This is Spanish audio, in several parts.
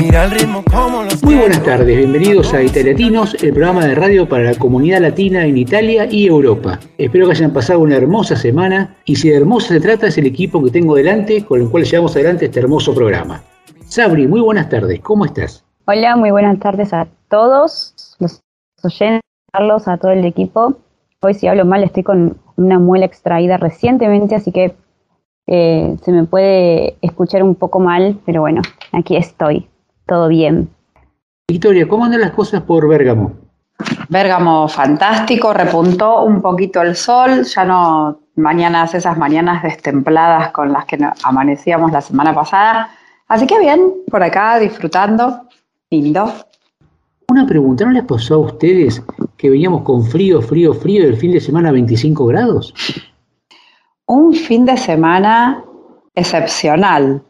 Mira el ritmo como los Muy buenas tardes, bienvenidos a Italiatinos, el programa de radio para la comunidad latina en Italia y Europa. Espero que hayan pasado una hermosa semana y si de hermosa se trata es el equipo que tengo delante con el cual llevamos adelante este hermoso programa. Sabri, muy buenas tardes, ¿cómo estás? Hola, muy buenas tardes a todos los oyentes, Carlos, a todo el equipo. Hoy si hablo mal estoy con una muela extraída recientemente, así que eh, se me puede escuchar un poco mal, pero bueno, aquí estoy, todo bien. Victoria, ¿cómo andan las cosas por Bérgamo? Bérgamo fantástico, repuntó un poquito el sol, ya no mañanas, esas mañanas destempladas con las que amanecíamos la semana pasada. Así que bien, por acá disfrutando, lindo. Una pregunta, ¿no les pasó a ustedes que veníamos con frío, frío, frío y el fin de semana 25 grados? Un fin de semana excepcional.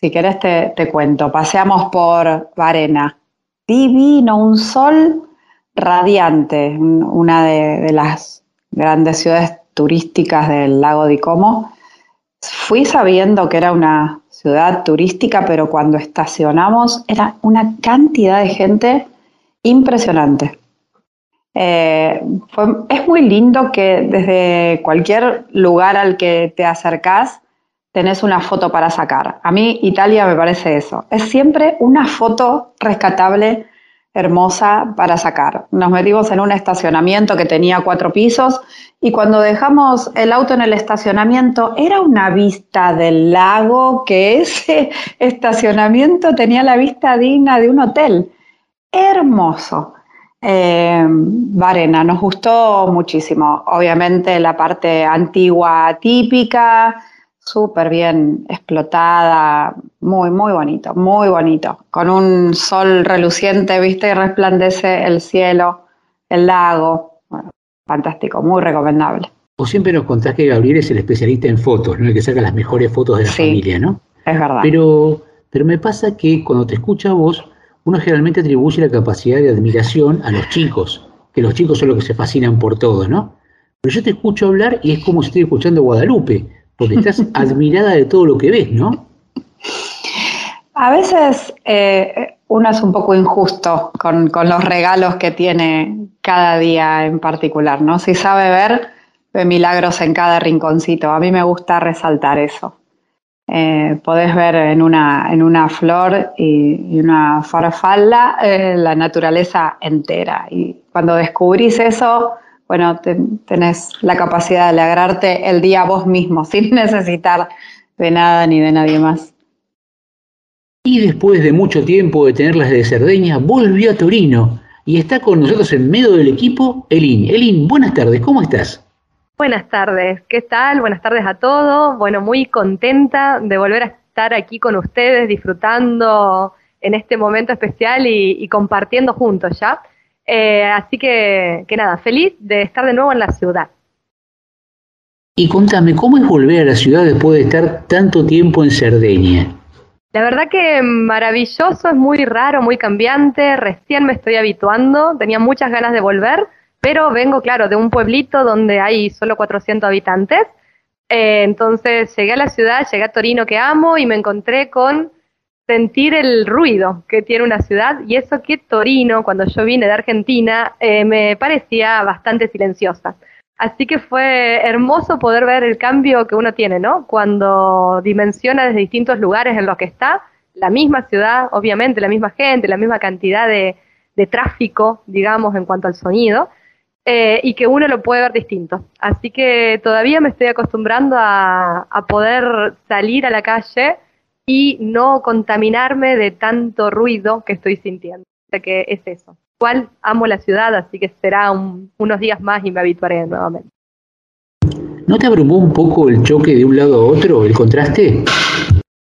Si querés te, te cuento, paseamos por Varena. Divino, un sol radiante, una de, de las grandes ciudades turísticas del lago di Como. Fui sabiendo que era una ciudad turística, pero cuando estacionamos era una cantidad de gente impresionante. Eh, es muy lindo que desde cualquier lugar al que te acercás tenés una foto para sacar. A mí Italia me parece eso. Es siempre una foto rescatable, hermosa para sacar. Nos metimos en un estacionamiento que tenía cuatro pisos y cuando dejamos el auto en el estacionamiento era una vista del lago que ese estacionamiento tenía la vista digna de un hotel. Hermoso. Eh, Varena, nos gustó muchísimo. Obviamente la parte antigua típica, súper bien explotada, muy, muy bonito, muy bonito. Con un sol reluciente, viste, y resplandece el cielo, el lago. Bueno, fantástico, muy recomendable. Vos siempre nos contás que Gabriel es el especialista en fotos, ¿no? El que saca las mejores fotos de la Sí. familia, ¿no? Es verdad. Pero, pero me pasa que cuando te escucha a vos, uno generalmente atribuye la capacidad de admiración a los chicos, que los chicos son los que se fascinan por todo, ¿no? Pero yo te escucho hablar y es como si estoy escuchando a Guadalupe, porque estás admirada de todo lo que ves, ¿no? A veces eh, uno es un poco injusto con, con los regalos que tiene cada día en particular, ¿no? Si sabe ver, ve milagros en cada rinconcito. A mí me gusta resaltar eso. Eh, podés ver en una, en una flor y, y una farfalla eh, la naturaleza entera. Y cuando descubrís eso, bueno, te- tenés la capacidad de alegrarte el día vos mismo, sin necesitar de nada ni de nadie más. Y después de mucho tiempo de tenerlas de Cerdeña, volvió a Torino y está con nosotros en medio del equipo Elin. Elin, buenas tardes, ¿cómo estás? Buenas tardes, ¿qué tal? Buenas tardes a todos. Bueno, muy contenta de volver a estar aquí con ustedes, disfrutando en este momento especial y, y compartiendo juntos ya. Eh, así que, que nada, feliz de estar de nuevo en la ciudad. Y contame, ¿cómo es volver a la ciudad después de estar tanto tiempo en Cerdeña? La verdad que maravilloso, es muy raro, muy cambiante, recién me estoy habituando, tenía muchas ganas de volver, pero vengo, claro, de un pueblito donde hay solo 400 habitantes, Eh, entonces llegué a la ciudad, llegué a Torino que amo y me encontré con sentir el ruido que tiene una ciudad y eso que Torino, cuando yo vine de Argentina, eh, me parecía bastante silenciosa. Así que fue hermoso poder ver el cambio que uno tiene, ¿no? Cuando dimensiona desde distintos lugares en los que está, la misma ciudad, obviamente, la misma gente, la misma cantidad de, tráfico, digamos, en cuanto al sonido, eh, y que uno lo puede ver distinto. Así que todavía me estoy acostumbrando a poder salir a la calle y no contaminarme de tanto ruido que estoy sintiendo. O sea que es eso. Igual amo la ciudad, así que será un- unos días más y me habituaré nuevamente. ¿No te abrumó un poco el choque de un lado a otro, el contraste?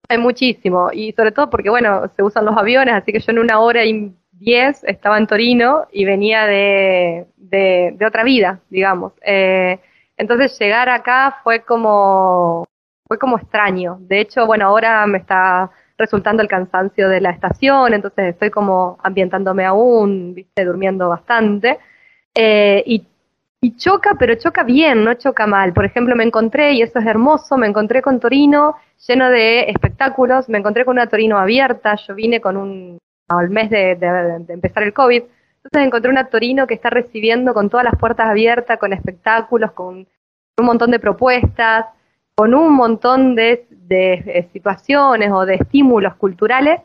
Hay muchísimo, y sobre todo porque, bueno, se usan los aviones, así que yo en una hora y 10 estaba en Torino y venía de, de, otra vida, digamos. Eh, entonces llegar acá fue como, fue como extraño. De hecho, bueno, ahora me está resultando el cansancio de la estación, entonces estoy como ambientándome aún, viste, durmiendo bastante. Eh, y, choca, pero choca bien, no choca mal. Por ejemplo, me encontré, y eso es hermoso, me encontré con Torino lleno de espectáculos, me encontré con una Torino abierta, yo vine con un, al mes de, de empezar el COVID, entonces encontré una Torino que está recibiendo con todas las puertas abiertas, con espectáculos, con un montón de propuestas, con un montón de, situaciones o de estímulos culturales,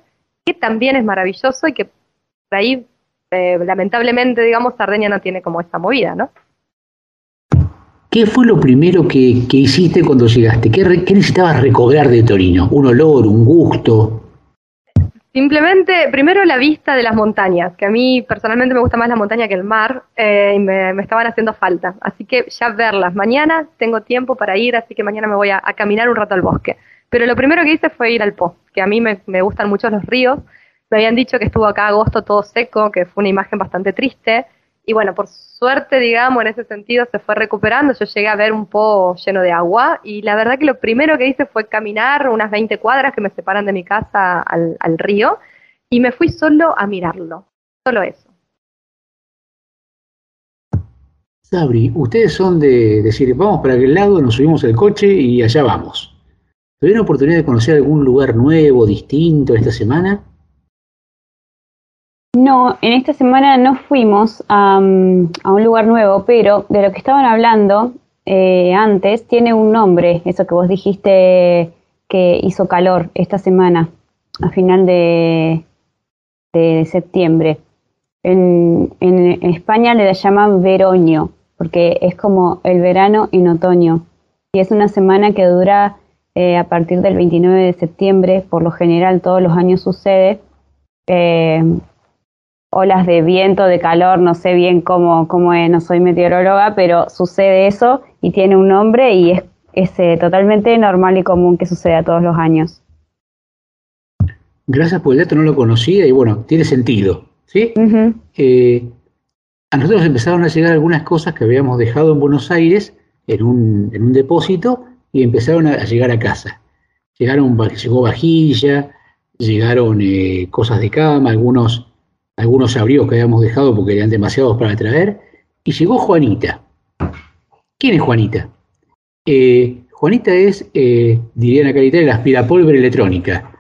que también es maravilloso y que por ahí, eh, lamentablemente, digamos, Sardeña no tiene como esta movida, ¿no? ¿Qué fue lo primero que, hiciste cuando llegaste? ¿Qué, ¿Qué necesitabas recobrar de Torino? ¿Un olor, un gusto? Simplemente, primero la vista de las montañas, que a mí personalmente me gusta más la montaña que el mar, eh, y me, estaban haciendo falta. Así que ya verlas. Mañana tengo tiempo para ir, así que mañana me voy a, caminar un rato al bosque. Pero lo primero que hice fue ir al Po, que a mí me, me gustan mucho los ríos. Me habían dicho que estuvo acá agosto todo seco, que fue una imagen bastante triste. Y bueno, por suerte, digamos, en ese sentido se fue recuperando. Yo llegué a ver un po lleno de agua y la verdad que lo primero que hice fue caminar unas 20 cuadras que me separan de mi casa al, río y me fui solo a mirarlo. Solo eso. Sabri, ustedes son de decir, vamos para aquel lado, nos subimos al coche y allá vamos. ¿Tuvieron oportunidad de conocer algún lugar nuevo, distinto esta semana? No, en esta semana no fuimos a, un lugar nuevo, pero de lo que estaban hablando eh, antes tiene un nombre, eso que vos dijiste que hizo calor esta semana, a final de, septiembre. En, España le llaman veroño, porque es como el verano en otoño. Y es una semana que dura eh, a partir del 29 de septiembre, por lo general todos los años sucede. Eh, olas de viento, de calor, no sé bien cómo, cómo es, no soy meteoróloga, pero sucede eso y tiene un nombre y es, eh, totalmente normal y común que suceda todos los años. Gracias por el dato, no lo conocía y bueno, tiene sentido, ¿sí? Eh, a nosotros empezaron a llegar algunas cosas que habíamos dejado en Buenos Aires en un, en un depósito y empezaron a, llegar a casa. Llegaron, llegó vajilla, llegaron eh, cosas de cama, algunos algunos abrigos que habíamos dejado porque eran demasiados para traer, y llegó Juanita. ¿Quién es Juanita? Eh, Juanita es, eh, diría la calidad, la aspirapólvora electrónica.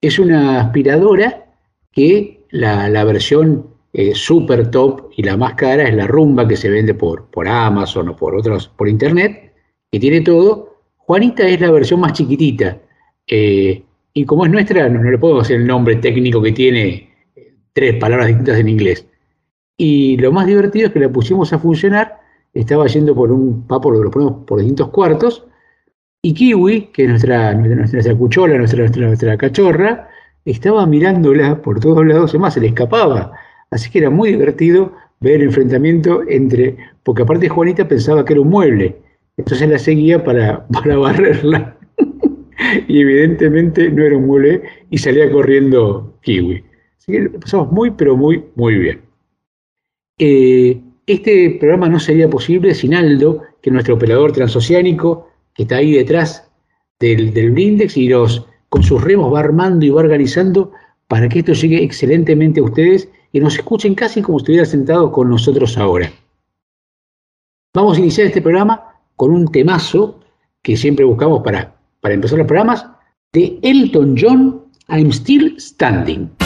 Es una aspiradora que la, versión eh, super top y la más cara es la rumba que se vende por, por Amazon o por otros, por internet, que tiene todo. Juanita es la versión más chiquitita. y como es nuestra, no, no le puedo decir el nombre técnico que tiene tres palabras distintas en inglés. Y lo más divertido es que la pusimos a funcionar, estaba yendo por un papo, lo ponemos por distintos cuartos, y Kiwi, que es nuestra, nuestra, cuchola, nuestra, nuestra, cachorra, estaba mirándola por todos lados, y más se le escapaba. Así que era muy divertido ver el enfrentamiento entre, porque aparte Juanita pensaba que era un mueble, entonces la seguía para, para barrerla. y evidentemente no era un mueble y salía corriendo Kiwi. Así que pasamos muy, pero muy, muy bien. Eh, este programa no sería posible sin Aldo, que es nuestro operador transoceánico, que está ahí detrás del, del Blindex y los, con sus remos va armando y va organizando para que esto llegue excelentemente a ustedes y nos escuchen casi como si estuvieran sentados con nosotros ahora. Vamos a iniciar este programa con un temazo que siempre buscamos para, para empezar los programas, de Elton John, I'm Still Standing.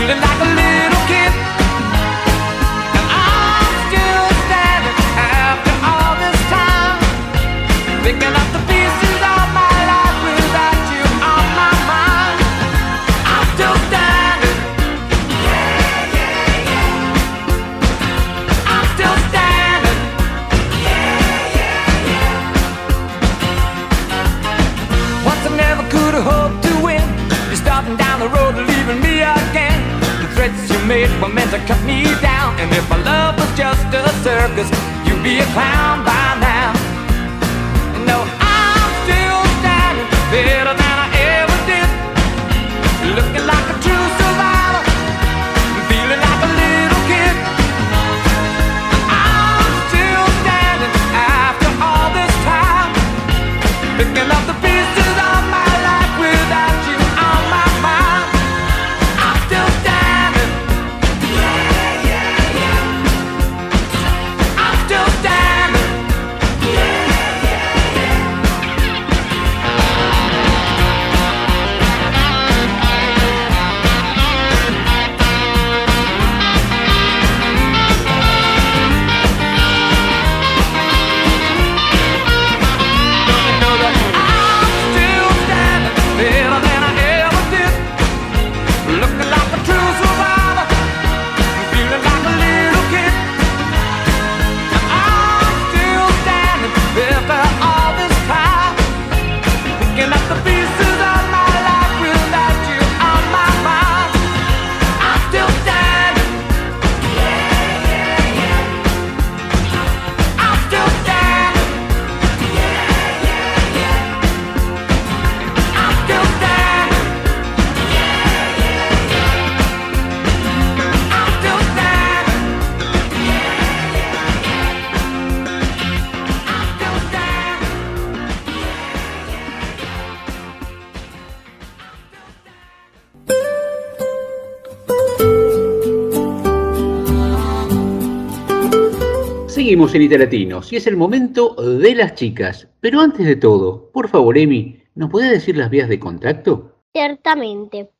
feeling like a And if my love was just a circus, you'd be a clown by now. Seguimos en Italatinos y es el momento de las chicas. Pero antes de todo, por favor, Emi, ¿nos podés decir las vías de contacto? Ciertamente.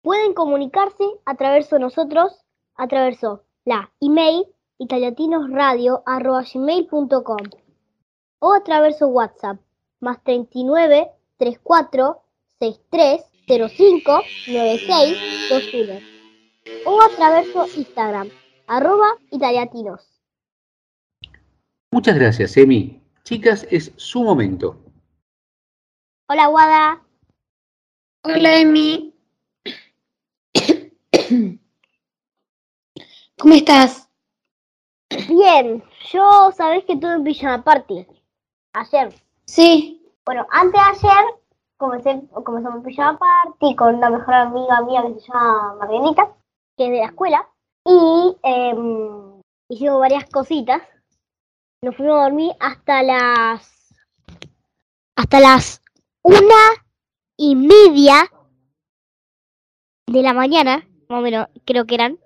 Pueden comunicarse a través de nosotros, a través de la email italiatinosradio.gmail.com o a través de WhatsApp más 39 34 63 05 96 21 o a través de Instagram arroba italiatinos. Muchas gracias, Emi. Chicas, es su momento. Hola Wada, Hola, Emi. ¿Cómo estás? bien, yo sabés que tuve un pijama party ayer. Sí. Bueno, antes de ayer comencé, comenzamos un pijama party con una mejor amiga mía que se llama Marianita, que es de la escuela, y em, hicimos varias cositas. Nos fuimos a dormir hasta las hasta las una y media de la mañana, más o menos, creo que eran.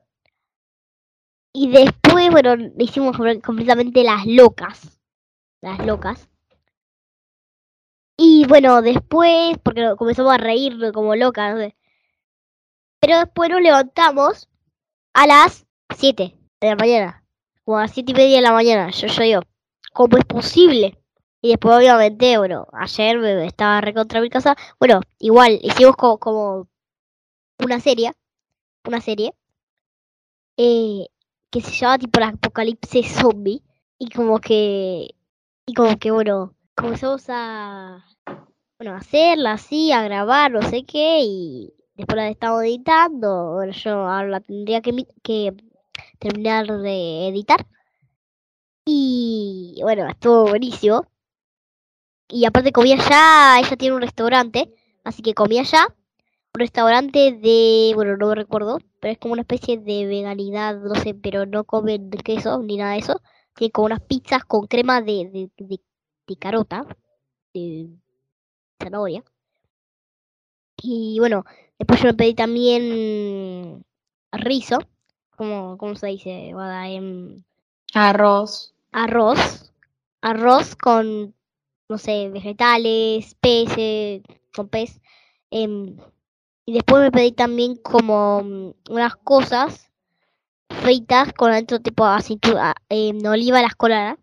Y después, bueno, hicimos completamente las locas. Las locas. Y bueno, después, porque comenzamos a reír como locas, no sé. Pero después nos levantamos a las 7 de la mañana. Como a las 7 y media de la mañana. Yo, yo digo, ¿cómo es posible? Y después, obviamente, bueno, ayer estaba recontra mi casa. Bueno, igual, hicimos co- como una serie. Una serie. eh, que se llama tipo el apocalipsis zombie. Y como que. Y como que, bueno, comenzamos a. Bueno, a hacerla así, a grabar, no sé qué. Y después la estamos editando. Bueno, yo ahora la tendría que, que terminar de editar. Y bueno, estuvo buenísimo. Y aparte comí allá, ella tiene un restaurante, así que comí allá. Un restaurante de, bueno, no me recuerdo, pero es como una especie de veganidad, no sé, pero no comen queso ni nada de eso. Tiene como unas pizzas con crema de, de, de, carota, de zanahoria. Y bueno, después yo me pedí también rizo, como, ¿cómo se dice? Guada? Em, Arroz. arroz, arroz con, no sé, vegetales, peces, con pez. em, y después me pedí también como mm, unas cosas fritas con adentro tipo aceituna, em, oliva a la escolara,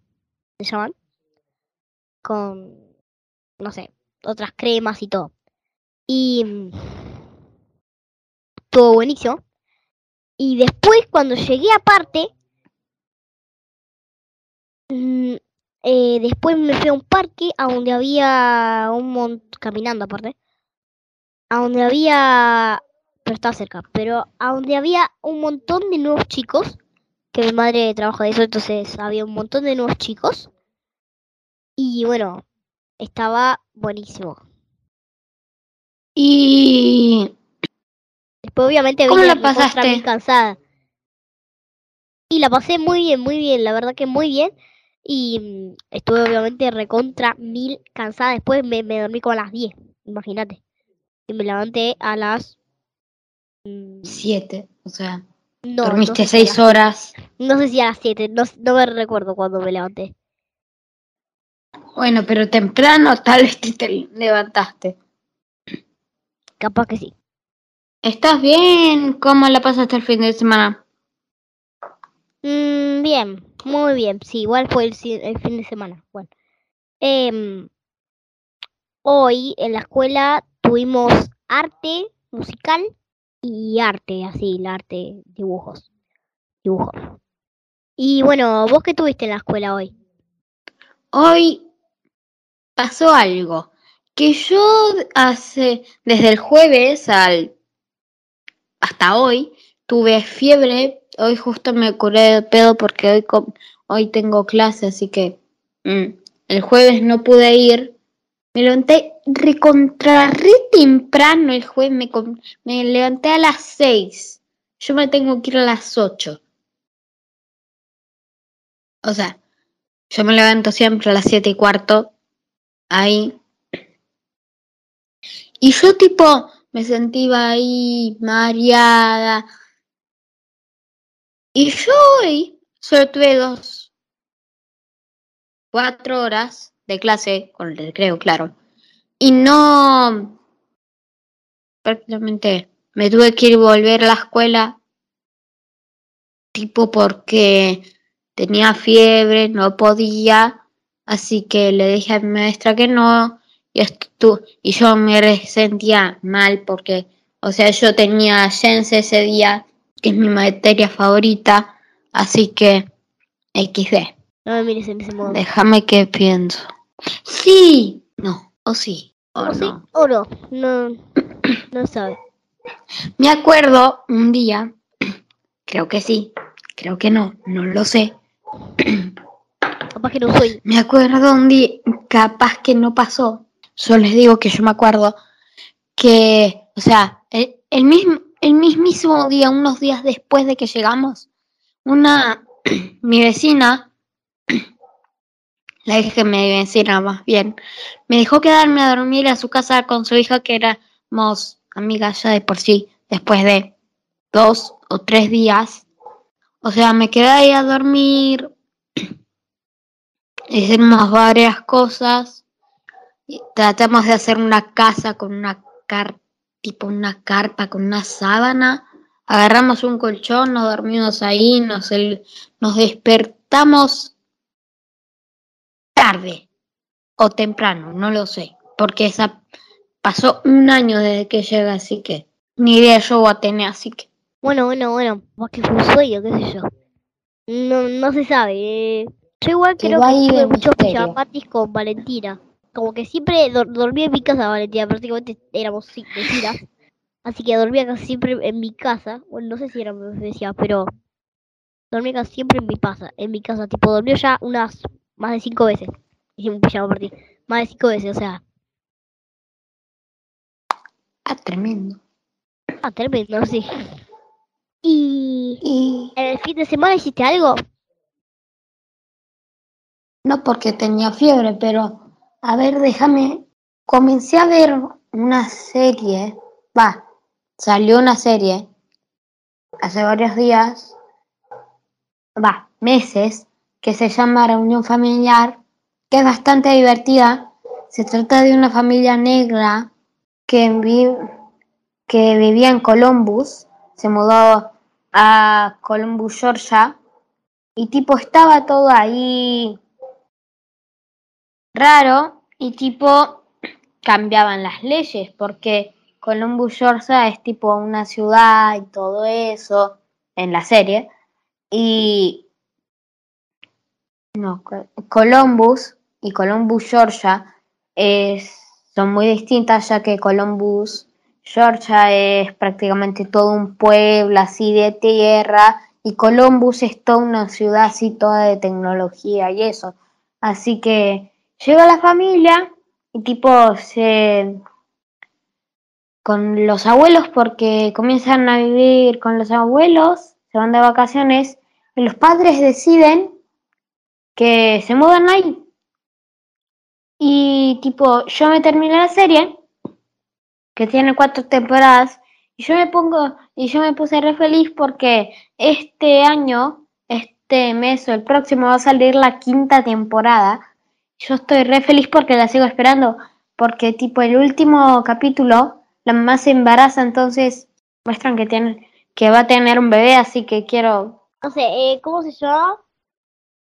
se llaman, con, no sé, otras cremas y todo. Y mm, todo buenísimo. Y después cuando llegué aparte, eh, después me fui a un parque a donde había un montón, caminando aparte, a donde había, pero estaba cerca, pero a donde había un montón de nuevos chicos que mi madre trabaja de eso, entonces había un montón de nuevos chicos. Y bueno, estaba buenísimo. Y Después obviamente ¿Cómo la pasaste? cansada. Y la pasé muy bien, muy bien, la verdad que muy bien. Y mm, estuve obviamente recontra mil cansada. Después me, me dormí como a las 10, imagínate. Y me levanté a las... mm, siete, o sea, No, dormiste no sé horas. No sé si a las 7, no, no me recuerdo cuándo me levanté. Bueno, pero temprano tal vez te, te levantaste. Capaz que sí. ¿Estás bien? ¿Cómo la pasaste el fin de semana? Mm, bien, muy bien. Sí, igual fue el, fin de semana. Bueno. Em, hoy en la escuela tuvimos arte musical y arte, así, el arte, dibujos. Dibujos. Y bueno, ¿vos qué tuviste en la escuela hoy? Hoy pasó algo que yo hace desde el jueves al hasta hoy tuve fiebre. Hoy justo me curé de pedo porque hoy hoy tengo clase, así que mm, el jueves no pude ir. Me levanté recontra re temprano el jueves, me, me levanté a las 6. Yo me tengo que ir a las 8. O sea, yo me levanto siempre a las siete y cuarto. Ahí. Y yo tipo me sentía ahí mareada. Y yo hoy solo tuve dos, cuatro horas de clase, con el recreo, claro. Y no, prácticamente me tuve que ir volver a la escuela, tipo porque tenía fiebre, no podía, así que le dije a mi maestra que no, y, estu- y yo me sentía mal porque, o sea, yo tenía Jense ese día, que es mi materia favorita, así que XD. No me mires en ese modo. Déjame que pienso. Sí, no, o sí, o ¿O sí no. o no? No, no sabe. Me acuerdo un día, creo que sí, creo que no, no lo sé. Capaz que no soy. Me acuerdo un día, capaz que no pasó. Yo les digo que yo me acuerdo que, o sea, el, el mismo, el mismísimo día, unos días después de que llegamos, una, mi vecina, la hija que me vecina más bien, me dejó quedarme a dormir a su casa con su hija que éramos amigas ya de por sí, después de dos o tres días. O sea, me quedé ahí a dormir, hicimos varias cosas. Tratamos de hacer una casa con una car tipo una carpa con una sábana. Agarramos un colchón, nos dormimos ahí, nos, el- nos despertamos tarde o temprano, no lo sé, porque esa pasó un año desde que llegué, así que ni idea yo voy a tener, así que Bueno, bueno, bueno. Capaz que fue un sueño, qué sé yo. No, no se sabe. eh. Yo igual creo que tuve muchos con Valentina. Como que siempre dor- dormía en mi casa, Valentina. Prácticamente éramos cinco vecinas. Así que dormía casi siempre en mi casa. Bueno, no sé si eran mis vecinas, pero dormía casi siempre en mi casa. En mi casa, tipo, dormía ya unas más de cinco veces. Hicimos un pijama party. Más de cinco veces, o sea. ah, tremendo. Ah, tremendo, sí. Y Y en el fin de semana hiciste algo. no porque tenía fiebre, pero a ver, déjame. Comencé a ver una serie, va, salió una serie hace varios días, va, meses, que se llama Reunión Familiar, que es bastante divertida. Se trata de una familia negra que, vi- que vivía en Columbus, se mudó a Columbus, Georgia, y tipo estaba todo ahí raro y tipo cambiaban las leyes porque Columbus, Georgia es tipo una ciudad y todo eso en la serie y no, Co- Columbus y Columbus, Georgia es, son muy distintas ya que Columbus, Georgia es prácticamente todo un pueblo así de tierra y Columbus es toda una ciudad así toda de tecnología y eso. Así que llega la familia y tipo se con los abuelos porque comienzan a vivir con los abuelos, se van de vacaciones y los padres deciden que se mudan ahí. Y tipo, yo me terminé la serie, que tiene cuatro temporadas, y yo me pongo, y yo me puse re feliz porque este año, este mes o el próximo va a salir la quinta temporada. Yo estoy re feliz porque la sigo esperando, porque tipo el último capítulo, la mamá se embaraza, entonces muestran que tiene, que va a tener un bebé, así que quiero No sé, eh, ¿cómo se llama?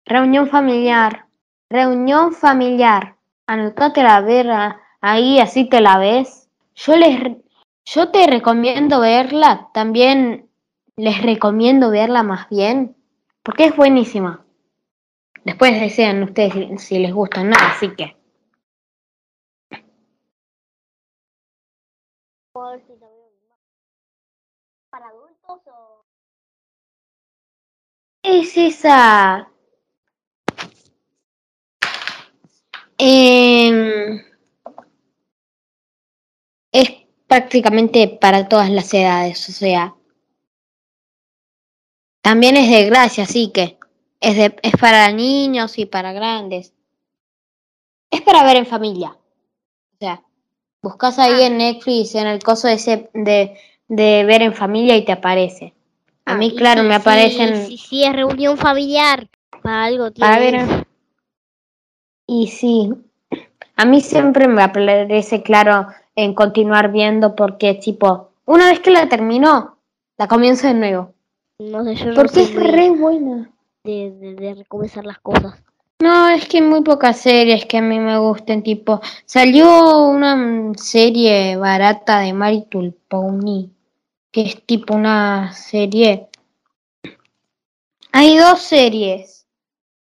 reunión familiar, reunión familiar. Anotate la verla ahí, así te la ves. Yo les, yo te recomiendo verla, también les recomiendo verla más bien, porque es buenísima. Después desean ustedes si, si les gusta o no, así que. ¿Para adultos o...? Es esa. Em, es prácticamente para todas las edades, o sea. También es de gracia, así que es, de, es para niños y para grandes. Es para ver en familia. O sea, buscas ahí en Netflix, en el coso ese de, de ver en familia y te aparece. A mí, Ah, y claro, me aparecen Si, si es reunión familiar, para algo para tiene ver. en- Y sí, a mí siempre me aparece claro en continuar viendo porque, tipo, una vez que la termino, la comienzo de nuevo. No sé, yo no Porque soy es muy re buena. De, de, las cosas. No, es que muy pocas series que a mí me gusten, tipo, salió una serie barata de Maritul Pony, que es tipo una serie. Hay dos series.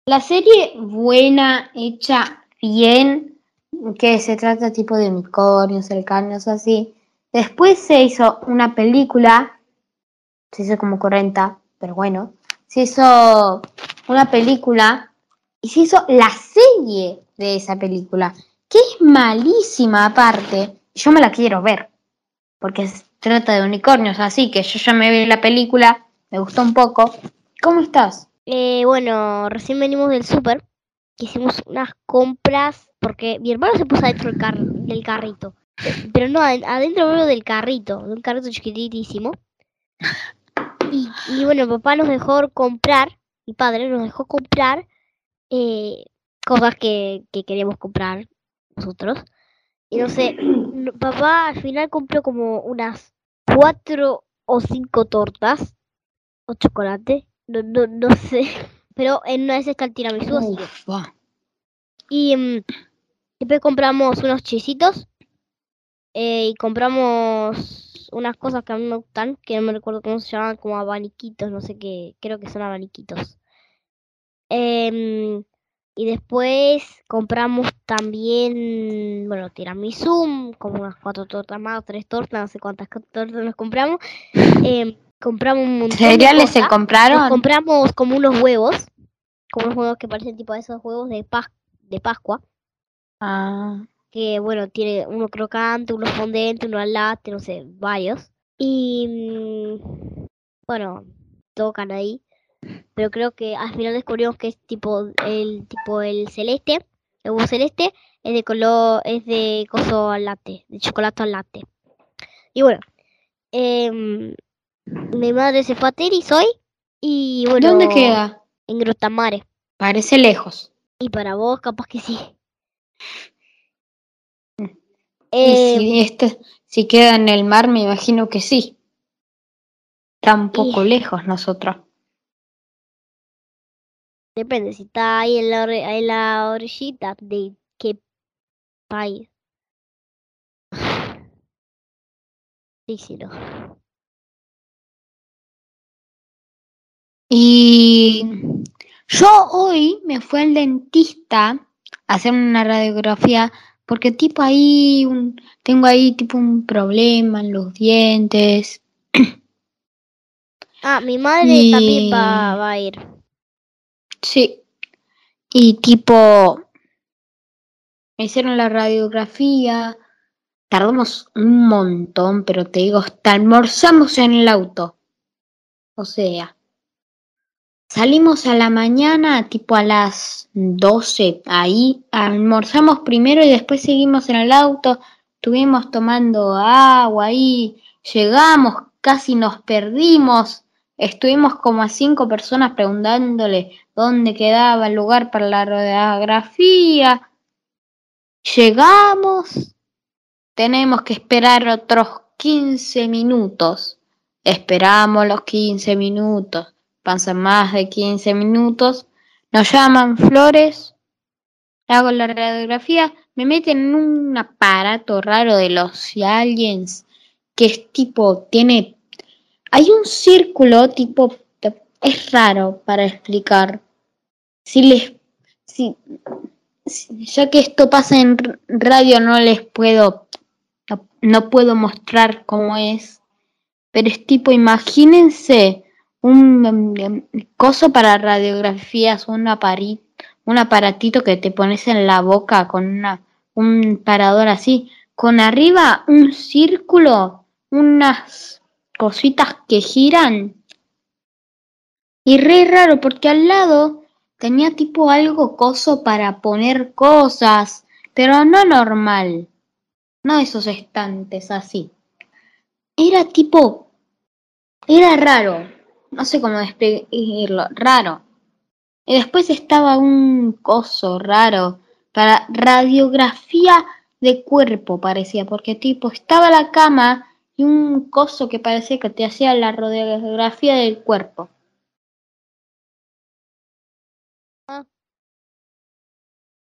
La serie buena, hecha bien, que se trata tipo de unicornios, cercanos, así. Después se hizo una película, se hizo como 40, pero bueno. Se hizo una película y se hizo la serie de esa película, que es malísima aparte. Yo me la quiero ver, porque se trata de unicornios, así que yo ya me vi la película, me gustó un poco. ¿Cómo estás? Eh, bueno, recién venimos del súper, hicimos unas compras, porque mi hermano se puso adentro del, car- del carrito. Pero no, ad- adentro del carrito, de un carrito chiquitísimo. Y, y bueno, papá nos dejó comprar, mi padre nos dejó comprar eh, cosas que, que queríamos comprar nosotros. Y no sé, papá al final compró como unas cuatro o cinco tortas o chocolate, no, no, no sé. Pero en una de esas está el tiramisú, así. Y mm, después compramos unos chisitos eh, y compramos unas cosas que a mí me gustan, que no me recuerdo cómo se llaman, como abaniquitos, no sé qué, creo que son abaniquitos. Em, y después compramos también, bueno, tiramisú, como unas cuatro tortas más, tres tortas, no sé cuántas tortas nos compramos. Em, compramos un montón de ¿Cereales se. Nos compraron? compramos como unos huevos, como unos huevos que parecen tipo de esos huevos de, pas de Pascua, Ah, que bueno, tiene uno crocante, uno fondente, uno al latte, no sé, varios. Y mm, bueno, tocan ahí. Pero creo que al final descubrimos que es tipo el tipo el celeste, el huevo celeste es de color, es de coso al latte, de chocolate al latte. Y bueno, em, mi madre se fue a Teris hoy y bueno, ¿Dónde queda? en Grotamare. Parece lejos. Y para vos, capaz que sí. Y Eh, si, este, si queda en el mar, me imagino que sí. Está un poco Y- lejos nosotros. depende, si está ahí en la, en la orillita de qué país. Sí, sí, no. Y yo hoy me fui al dentista a hacer una radiografía porque tipo ahí un- tengo ahí tipo un problema en los dientes. Ah, mi madre Y- también va, va a ir. Sí. Y tipo, me hicieron la radiografía. Tardamos un montón, pero te digo, hasta almorzamos en el auto. O sea, salimos a la mañana, tipo a las 12, ahí almorzamos primero y después seguimos en el auto. Estuvimos tomando agua ahí, llegamos, casi nos perdimos. Estuvimos como a cinco personas preguntándole dónde quedaba el lugar para la radiografía. Llegamos, tenemos que esperar otros 15 minutos. Esperamos los 15 minutos, pasan más de 15 minutos, nos llaman Flores, hago la radiografía, me meten en un aparato raro de los aliens que es tipo, tiene, hay un círculo tipo, es raro para explicar. Si les, si, ya que esto pasa en radio no les puedo, no, no puedo mostrar cómo es, pero es tipo, imagínense un em, em, coso para radiografías, un apari- un aparatito que te pones en la boca con una, un parador así, con arriba un círculo, unas cositas que giran. Y re raro, porque al lado tenía tipo algo coso para poner cosas, pero no normal. No esos estantes así. Era tipo. Era raro. No sé cómo describirlo. Raro. Y después estaba un coso raro para radiografía de cuerpo, parecía, porque tipo estaba la cama y un coso que parecía que te hacía la radiografía del cuerpo.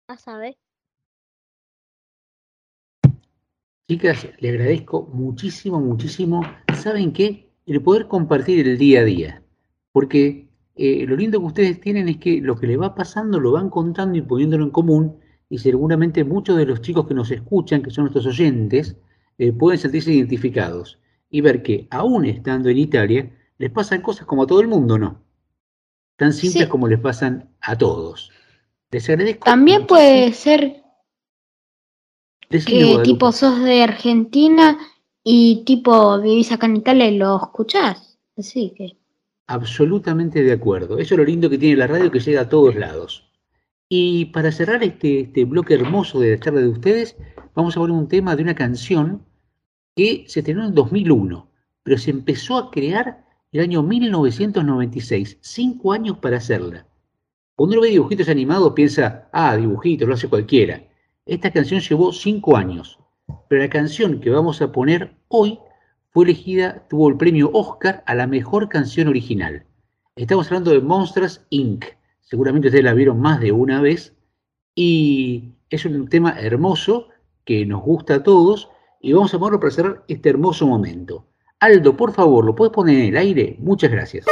Ya sabes. Chicas, le agradezco muchísimo, muchísimo. ¿Saben qué? El poder compartir el día a día. Porque eh, lo lindo que ustedes tienen es que lo que les va pasando lo van contando y poniéndolo en común. Y seguramente muchos de los chicos que nos escuchan, que son nuestros oyentes, eh, pueden sentirse identificados y ver que aún estando en Italia, les pasan cosas como a todo el mundo, ¿no? Tan simples Sí. como les pasan a todos. Les agradezco. También muchísimo. puede ser Decime, que Guadalupe. tipo sos de Argentina y tipo vivís acá en Italia y lo escuchás. Así que. Absolutamente de acuerdo. Eso es lo lindo que tiene la radio que llega a todos lados. Y para cerrar este, este bloque hermoso de la charla de ustedes, vamos a poner un tema de una canción que se estrenó en 2001, pero se empezó a crear el año 1996, cinco años para hacerla. Cuando uno ve dibujitos animados piensa, ah, dibujitos, lo hace cualquiera. Esta canción llevó cinco años, pero la canción que vamos a poner hoy fue elegida, tuvo el premio Oscar a la mejor canción original. Estamos hablando de Monsters Inc. Seguramente ustedes la vieron más de una vez y es un tema hermoso que nos gusta a todos y vamos a ponerlo para cerrar este hermoso momento. Aldo, por favor, ¿lo puedes poner en el aire? Muchas gracias.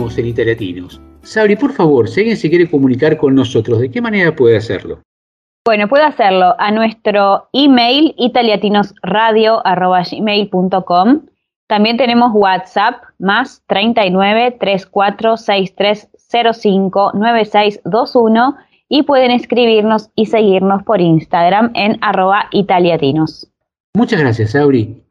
Seguimos en Italiatinos. Sabri, por favor, si alguien se quiere comunicar con nosotros, ¿de qué manera puede hacerlo? Bueno, puede hacerlo a nuestro email italiatinosradio.gmail.com También tenemos WhatsApp más 39 34 63 05 9621 y pueden escribirnos y seguirnos por Instagram en arroba italiatinos. Muchas gracias, Sabri.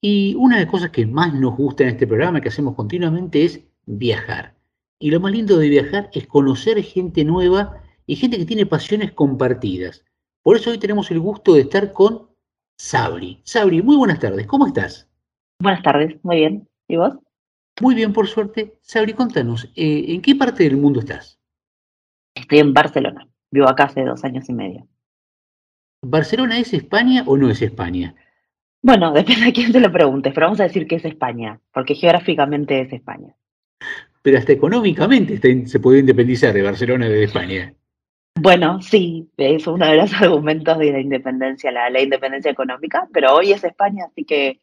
Y una de las cosas que más nos gusta en este programa que hacemos continuamente es viajar. Y lo más lindo de viajar es conocer gente nueva y gente que tiene pasiones compartidas. Por eso hoy tenemos el gusto de estar con Sabri. Sabri, muy buenas tardes, ¿cómo estás? Buenas tardes, muy bien. ¿Y vos? Muy bien, por suerte. Sabri, contanos, eh, ¿en qué parte del mundo estás? Estoy en Barcelona. Vivo acá hace dos años y medio. ¿Barcelona es España o no es España? Bueno, depende de quién te lo preguntes, pero vamos a decir que es España, porque geográficamente es España. Pero hasta económicamente se puede independizar de Barcelona de España. Bueno, sí, es uno de los argumentos de la independencia, la, la independencia económica, pero hoy es España, así que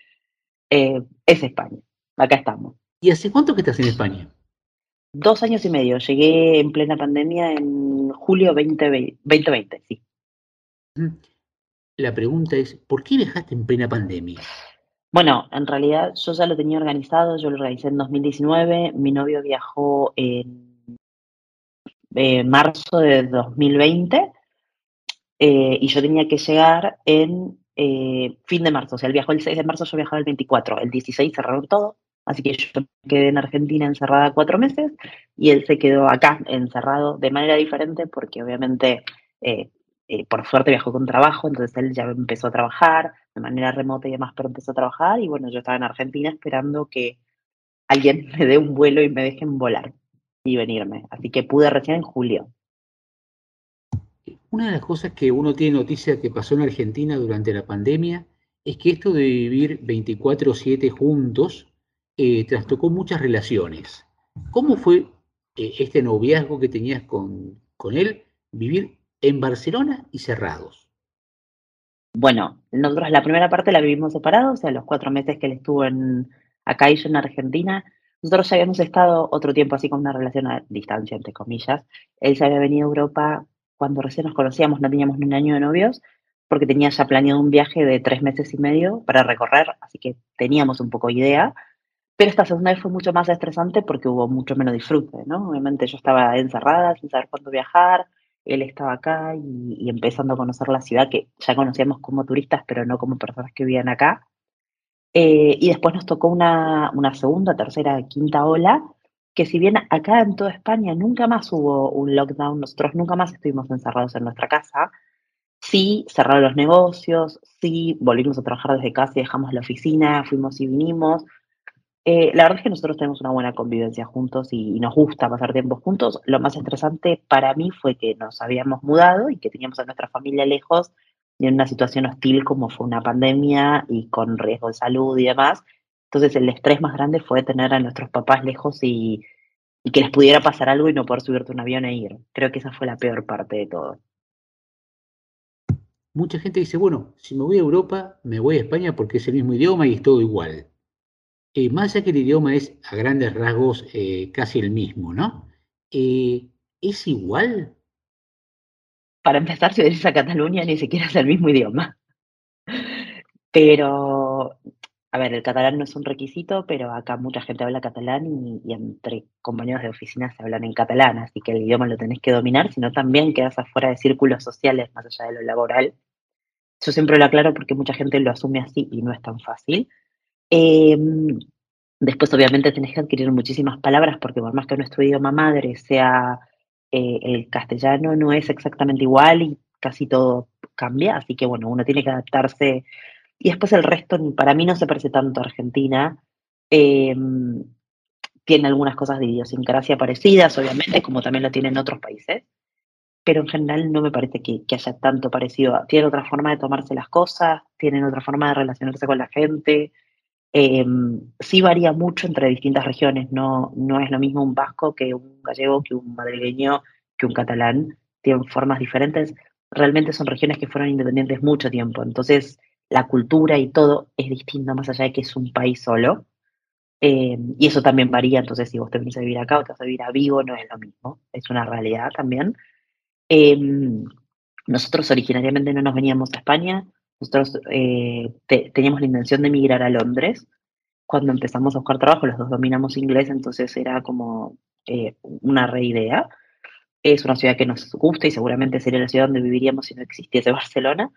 eh, es España. Acá estamos. ¿Y hace cuánto que estás en España? Dos años y medio. Llegué en plena pandemia en julio 2020, 2020 sí. La pregunta es, ¿por qué viajaste en plena pandemia? Bueno, en realidad yo ya lo tenía organizado, yo lo organicé en 2019, mi novio viajó en eh, marzo de 2020 eh, y yo tenía que llegar en eh, fin de marzo, o sea, él viajó el 6 de marzo, yo viajaba el 24, el 16 cerraron todo, así que yo quedé en Argentina encerrada cuatro meses y él se quedó acá encerrado de manera diferente porque obviamente por suerte viajó con trabajo, entonces él ya empezó a trabajar de manera remota y demás, pero empezó a trabajar y bueno, yo estaba en Argentina esperando que alguien me dé un vuelo y me dejen volar y venirme, así que pude recién en julio. Una de las cosas que uno tiene noticia que pasó en Argentina durante la pandemia es que esto de vivir 24/7 juntos eh, trastocó muchas relaciones. ¿Cómo fue eh, este noviazgo que tenías con, con él, vivir en Barcelona y cerrados? Bueno, nosotros la primera parte la vivimos separados, o sea, los cuatro meses que él estuvo en, acá y en Argentina. Nosotros ya habíamos estado otro tiempo así con una relación a distancia, entre comillas. Él se había venido a Europa cuando recién nos conocíamos, no teníamos ni un año de novios, porque tenía ya planeado un viaje de tres meses y medio para recorrer, así que teníamos un poco idea. Pero esta segunda vez fue mucho más estresante porque hubo mucho menos disfrute, ¿no? Obviamente yo estaba encerrada sin saber cuándo viajar, él estaba acá y, empezando a conocer la ciudad que ya conocíamos como turistas, pero no como personas que vivían acá. Eh, y después nos tocó una, una segunda, tercera, quinta ola, que si bien acá en toda España nunca más hubo un lockdown, nosotros nunca más estuvimos encerrados en nuestra casa, sí cerraron los negocios, sí volvimos a trabajar desde casa y dejamos la oficina, fuimos y vinimos. Eh, la verdad es que nosotros tenemos una buena convivencia juntos y, nos gusta pasar tiempo juntos. Lo más estresante para mí fue que nos habíamos mudado y que teníamos a nuestra familia lejos y en una situación hostil como fue una pandemia y con riesgo de salud y demás. Entonces el estrés más grande fue tener a nuestros papás lejos y, y que les pudiera pasar algo y no poder subirte un avión e ir. Creo que esa fue la peor parte de todo. Mucha gente dice, bueno, si me voy a Europa, me voy a España porque es el mismo idioma y es todo igual. Eh, más allá que el idioma es a grandes rasgos eh, casi el mismo, ¿no? Eh, ¿Es igual? Para empezar, si venís a Cataluña, ni siquiera es el mismo idioma. Pero a ver, el catalán no es un requisito, pero acá mucha gente habla catalán y, y, entre compañeros de oficina se hablan en catalán, así que el idioma lo tenés que dominar, sino también quedas afuera de círculos sociales más allá de lo laboral. Yo siempre lo aclaro porque mucha gente lo asume así y no es tan fácil. Eh, después, obviamente, tenés que adquirir muchísimas palabras porque por más que nuestro idioma madre sea eh, el castellano, no es exactamente igual y casi todo cambia, así que bueno, uno tiene que adaptarse y después el resto, para mí no se parece tanto a Argentina. Eh, tiene algunas cosas de idiosincrasia parecidas, obviamente, como también lo tienen otros países, pero en general no me parece que, que haya tanto parecido. Tienen otra forma de tomarse las cosas, tienen otra forma de relacionarse con la gente. Eh, sí varía mucho entre distintas regiones, no, no es lo mismo un vasco que un gallego, que un madrileño, que un catalán. Tienen formas diferentes. Realmente son regiones que fueron independientes mucho tiempo, entonces la cultura y todo es distinto más allá de que es un país solo. Eh, y eso también varía, entonces si vos te vienes a vivir acá o te vas a vivir a Vigo, no es lo mismo, es una realidad también. Em, nosotros originariamente no nos veníamos a España, nosotros eh, teníamos la intención de emigrar a Londres. Cuando empezamos a buscar trabajo, los dos dominamos inglés, entonces era como eh, una reidea. Es una ciudad que nos gusta y seguramente sería la ciudad donde viviríamos si no existiese Barcelona.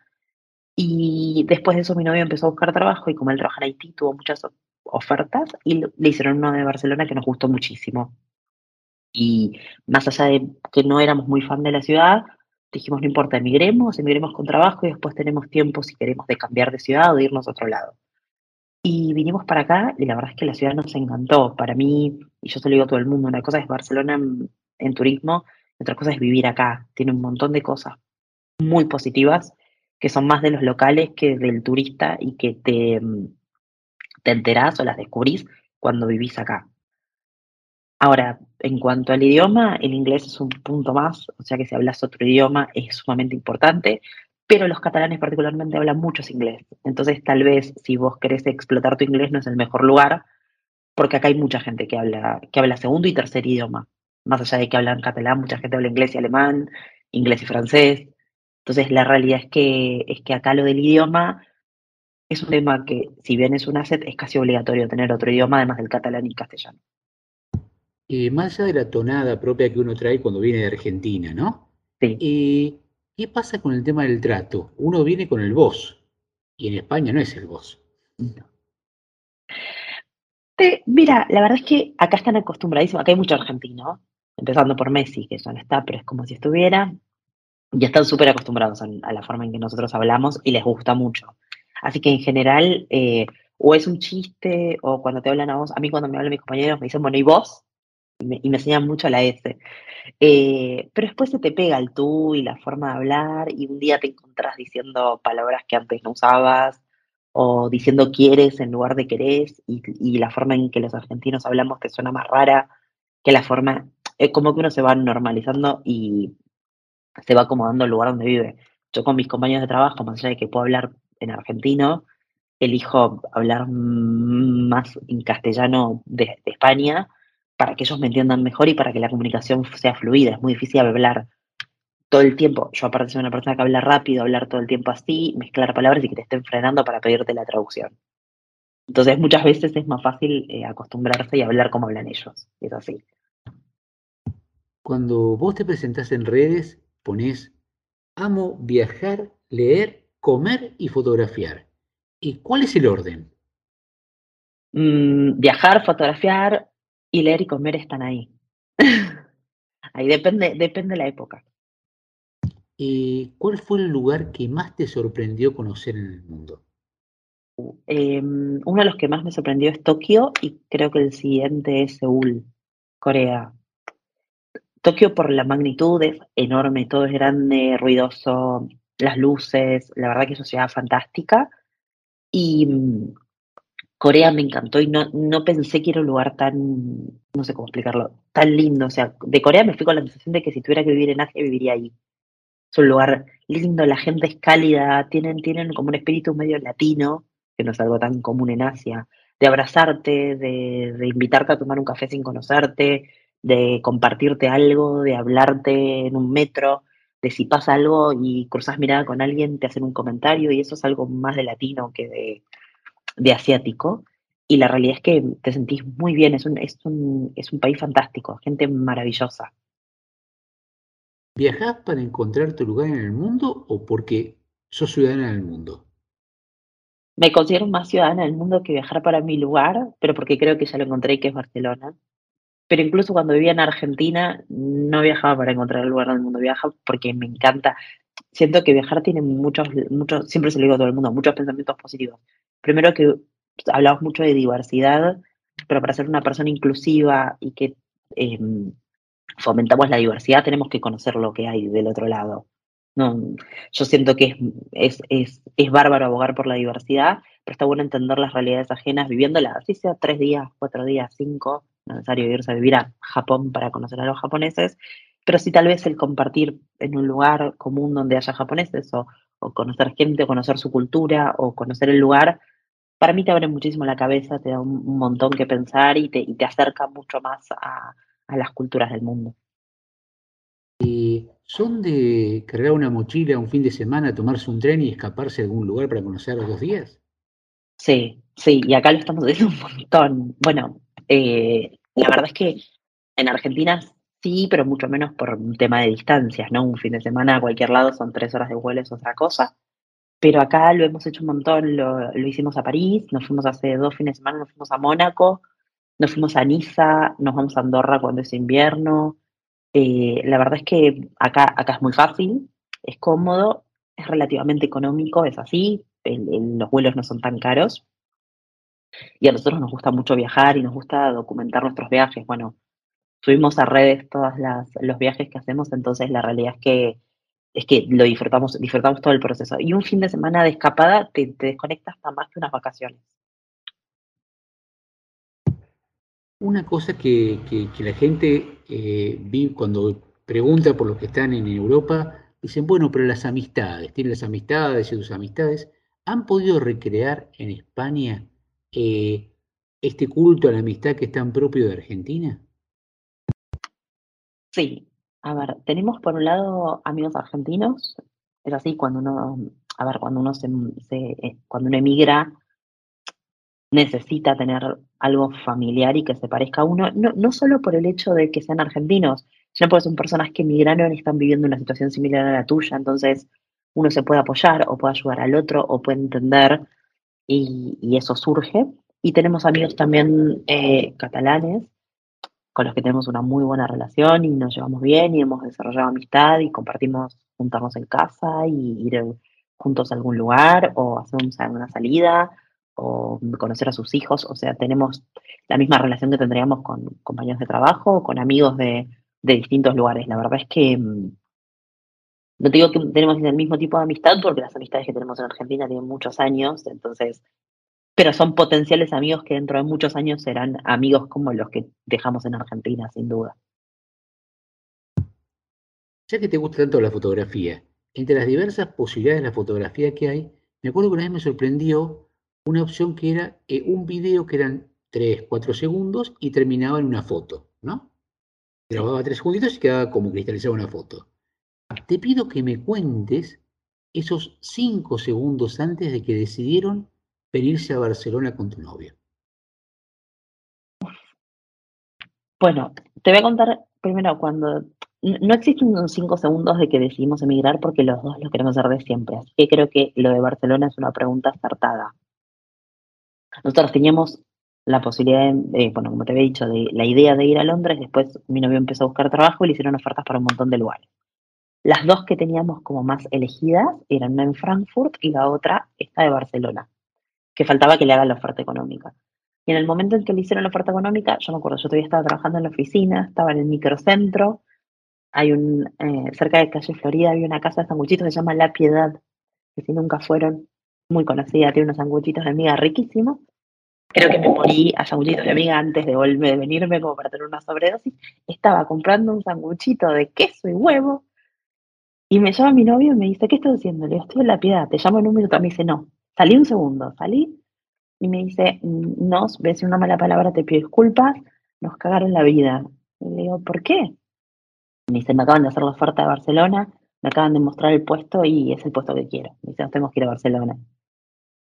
Y después de eso mi novio empezó a buscar trabajo y como él trabaja en Haití, tuvo muchas ofertas y le hicieron uno de Barcelona que nos gustó muchísimo. Y más allá de que no éramos muy fan de la ciudad, dijimos, no importa, emigremos, emigremos con trabajo y después tenemos tiempo si queremos de cambiar de ciudad o de irnos a otro lado. Y vinimos para acá y la verdad es que la ciudad nos encantó. Para mí, y yo se lo digo a todo el mundo, una cosa es Barcelona en, turismo, otra cosa es vivir acá. Tiene un montón de cosas muy positivas que son más de los locales que del turista y que te, te enterás o las descubrís cuando vivís acá. Ahora, en cuanto al idioma, el inglés es un punto más, o sea que si hablas otro idioma es sumamente importante, pero los catalanes particularmente hablan muchos inglés. Entonces, tal vez si vos querés explotar tu inglés no es el mejor lugar, porque acá hay mucha gente que habla, que habla segundo y tercer idioma. Más allá de que hablan catalán, mucha gente habla inglés y alemán, inglés y francés. Entonces, la realidad es que, es que acá lo del idioma es un tema que, si bien es un asset, es casi obligatorio tener otro idioma además del catalán y castellano. Eh, más allá de la tonada propia que uno trae cuando viene de Argentina, ¿no? Sí. Eh, ¿Qué pasa con el tema del trato? Uno viene con el vos y en España no es el vos. mira, la verdad es que acá están acostumbradísimos, acá hay mucho argentino, empezando por Messi, que ya no está, pero es como si estuviera, ya están súper acostumbrados a, la forma en que nosotros hablamos y les gusta mucho. Así que en general, eh, o es un chiste, o cuando te hablan a vos, a mí cuando me hablan mis compañeros me dicen, bueno, ¿y vos? Y me, enseñan mucho la S. Eh, pero después se te pega el tú y la forma de hablar, y un día te encontrás diciendo palabras que antes no usabas, o diciendo quieres en lugar de querés, y, y la forma en que los argentinos hablamos te suena más rara que la forma, es como que uno se va normalizando y se va acomodando al lugar donde vive. Yo con mis compañeros de trabajo, más allá de que puedo hablar en argentino, elijo hablar más en castellano de, España para que ellos me entiendan mejor y para que la comunicación sea fluida. Es muy difícil hablar todo el tiempo. Yo aparte soy una persona que habla rápido, hablar todo el tiempo así, mezclar palabras y que te estén frenando para pedirte la traducción. Entonces muchas veces es más fácil eh, acostumbrarse y hablar como hablan ellos. Es así. Cuando vos te presentás en redes, ponés amo viajar, leer comer y fotografiar. ¿Y cuál es el orden? Mm, viajar, fotografiar y leer y comer están ahí. ahí depende, depende de la época. ¿Y cuál fue el lugar que más te sorprendió conocer en el mundo? Em, uno de los que más me sorprendió es Tokio y creo que el siguiente es Seúl, Corea. Tokio por la magnitud es enorme, todo es grande, ruidoso, las luces, la verdad que es una ciudad fantástica. Y mm, Corea me encantó y no, no pensé que era un lugar tan, no sé cómo explicarlo, tan lindo. O sea, de Corea me fui con la sensación de que si tuviera que vivir en Asia, viviría ahí. Es un lugar lindo, la gente es cálida, tienen, tienen como un espíritu medio latino, que no es algo tan común en Asia, de abrazarte, de, de invitarte a tomar un café sin conocerte, de compartirte algo, de hablarte en un metro de si pasa algo y cruzas mirada con alguien, te hacen un comentario y eso es algo más de latino que de, asiático. Y la realidad es que te sentís muy bien, es un, es un, es un país fantástico, gente maravillosa. ¿Viajás para encontrar tu lugar en el mundo o porque sos ciudadana del mundo? Me considero más ciudadana del mundo que viajar para mi lugar, pero porque creo que ya lo encontré, que es Barcelona pero incluso cuando vivía en Argentina no viajaba para encontrar el lugar del mundo, viajaba porque me encanta. Siento que viajar tiene muchos, muchos, siempre se lo digo a todo el mundo, muchos pensamientos positivos. Primero que hablamos mucho de diversidad, pero para ser una persona inclusiva y que em, fomentamos la diversidad tenemos que conocer lo que hay del otro lado. No, yo siento que es, es, es, bárbaro abogar por la diversidad, pero está bueno entender las realidades ajenas viviéndolas, así sea tres días, cuatro días, cinco, necesario irse a vivir a Japón para conocer a los japoneses, pero sí tal vez el compartir en un lugar común donde haya japoneses o, conocer gente o conocer su cultura o conocer el lugar para mí te abre muchísimo la cabeza, te da un, montón que pensar y te, y te acerca mucho más a, a las culturas del mundo. ¿Y son de cargar una mochila un fin de semana, tomarse un tren y escaparse a algún lugar para conocer los dos días? Sí, sí, y acá lo estamos haciendo un montón. Bueno, eh, la verdad es que en Argentina sí, pero mucho menos por un tema de distancias, ¿no? Un fin de semana a cualquier lado son tres horas de vuelo, es otra cosa. Pero acá lo hemos hecho un montón, lo, hicimos a París, nos fuimos hace dos fines de semana, nos fuimos a Mónaco, nos fuimos a Niza, nos vamos a Andorra cuando es invierno. Eh, la verdad es que acá, acá es muy fácil, es cómodo, es relativamente económico, es así, los vuelos no son tan caros. Y a nosotros nos gusta mucho viajar y nos gusta documentar nuestros viajes. Bueno, subimos a redes todos los viajes que hacemos, entonces la realidad es que es que lo disfrutamos, disfrutamos todo el proceso. Y un fin de semana de escapada te, te desconectas hasta más que unas vacaciones. Una cosa que, que, la gente eh, cuando pregunta por los que están en Europa, dicen, bueno, pero las amistades, tienen las amistades y sus amistades, ¿han podido recrear en España eh, este culto a la amistad que es tan propio de Argentina? Sí, a ver, tenemos por un lado amigos argentinos, es así cuando uno, a ver, cuando uno se, eh, cuando uno emigra, necesita tener algo familiar y que se parezca a uno, no, no solo por el hecho de que sean argentinos, sino porque son personas que emigraron y están viviendo una situación similar a la tuya, entonces uno se puede apoyar o puede ayudar al otro o puede entender y, y eso surge. Y tenemos amigos también eh, catalanes con los que tenemos una muy buena relación y nos llevamos bien y hemos desarrollado amistad y compartimos juntarnos en casa y ir juntos a algún lugar o hacer una salida o conocer a sus hijos. O sea, tenemos la misma relación que tendríamos con compañeros de trabajo o con amigos de, de distintos lugares. La verdad es que mm, no te digo que tenemos el mismo tipo de amistad porque las amistades que tenemos en Argentina tienen muchos años, entonces pero son potenciales amigos que dentro de muchos años serán amigos como los que dejamos en Argentina, sin duda. Ya que te gusta tanto la fotografía, entre las diversas posibilidades de la fotografía que hay, me acuerdo que una vez me sorprendió una opción que era eh, un video que eran 3, 4 segundos y terminaba en una foto, ¿no? Grababa 3 segunditos y quedaba como cristalizada una foto. Te pido que me cuentes esos 5 segundos antes de que decidieron venirse a Barcelona con tu novio? Bueno, te voy a contar primero cuando no existen cinco segundos de que decidimos emigrar porque los dos lo queremos hacer de siempre. Así que creo que lo de Barcelona es una pregunta acertada. Nosotros teníamos la posibilidad, de, bueno, como te había dicho, de la idea de ir a Londres. Después mi novio empezó a buscar trabajo y le hicieron ofertas para un montón de lugares. Las dos que teníamos como más elegidas eran una en Frankfurt y la otra esta de Barcelona que faltaba que le hagan la oferta económica. Y en el momento en que le hicieron la oferta económica, yo me acuerdo, yo todavía estaba trabajando en la oficina, estaba en el microcentro, hay un, eh, cerca de calle Florida había una casa de sanguchitos que se llama La Piedad, que si nunca fueron, muy conocida, tiene unos sanguchitos de amiga riquísimos. Creo que me morí a sanguchitos de amiga antes de, volver, de venirme como para tener una sobredosis. Estaba comprando un sanguchito de queso y huevo y me llama mi novio y me dice, ¿qué estás haciendo? Le digo, estoy en La Piedad, te llamo en un minuto. Me dice, no, Salí un segundo, salí y me dice, nos, ves una mala palabra, te pido disculpas, nos cagaron la vida. Y le digo, ¿por qué? Me dice, me acaban de hacer la oferta de Barcelona, me acaban de mostrar el puesto y es el puesto que quiero. Me dice, nos tenemos que ir a Barcelona.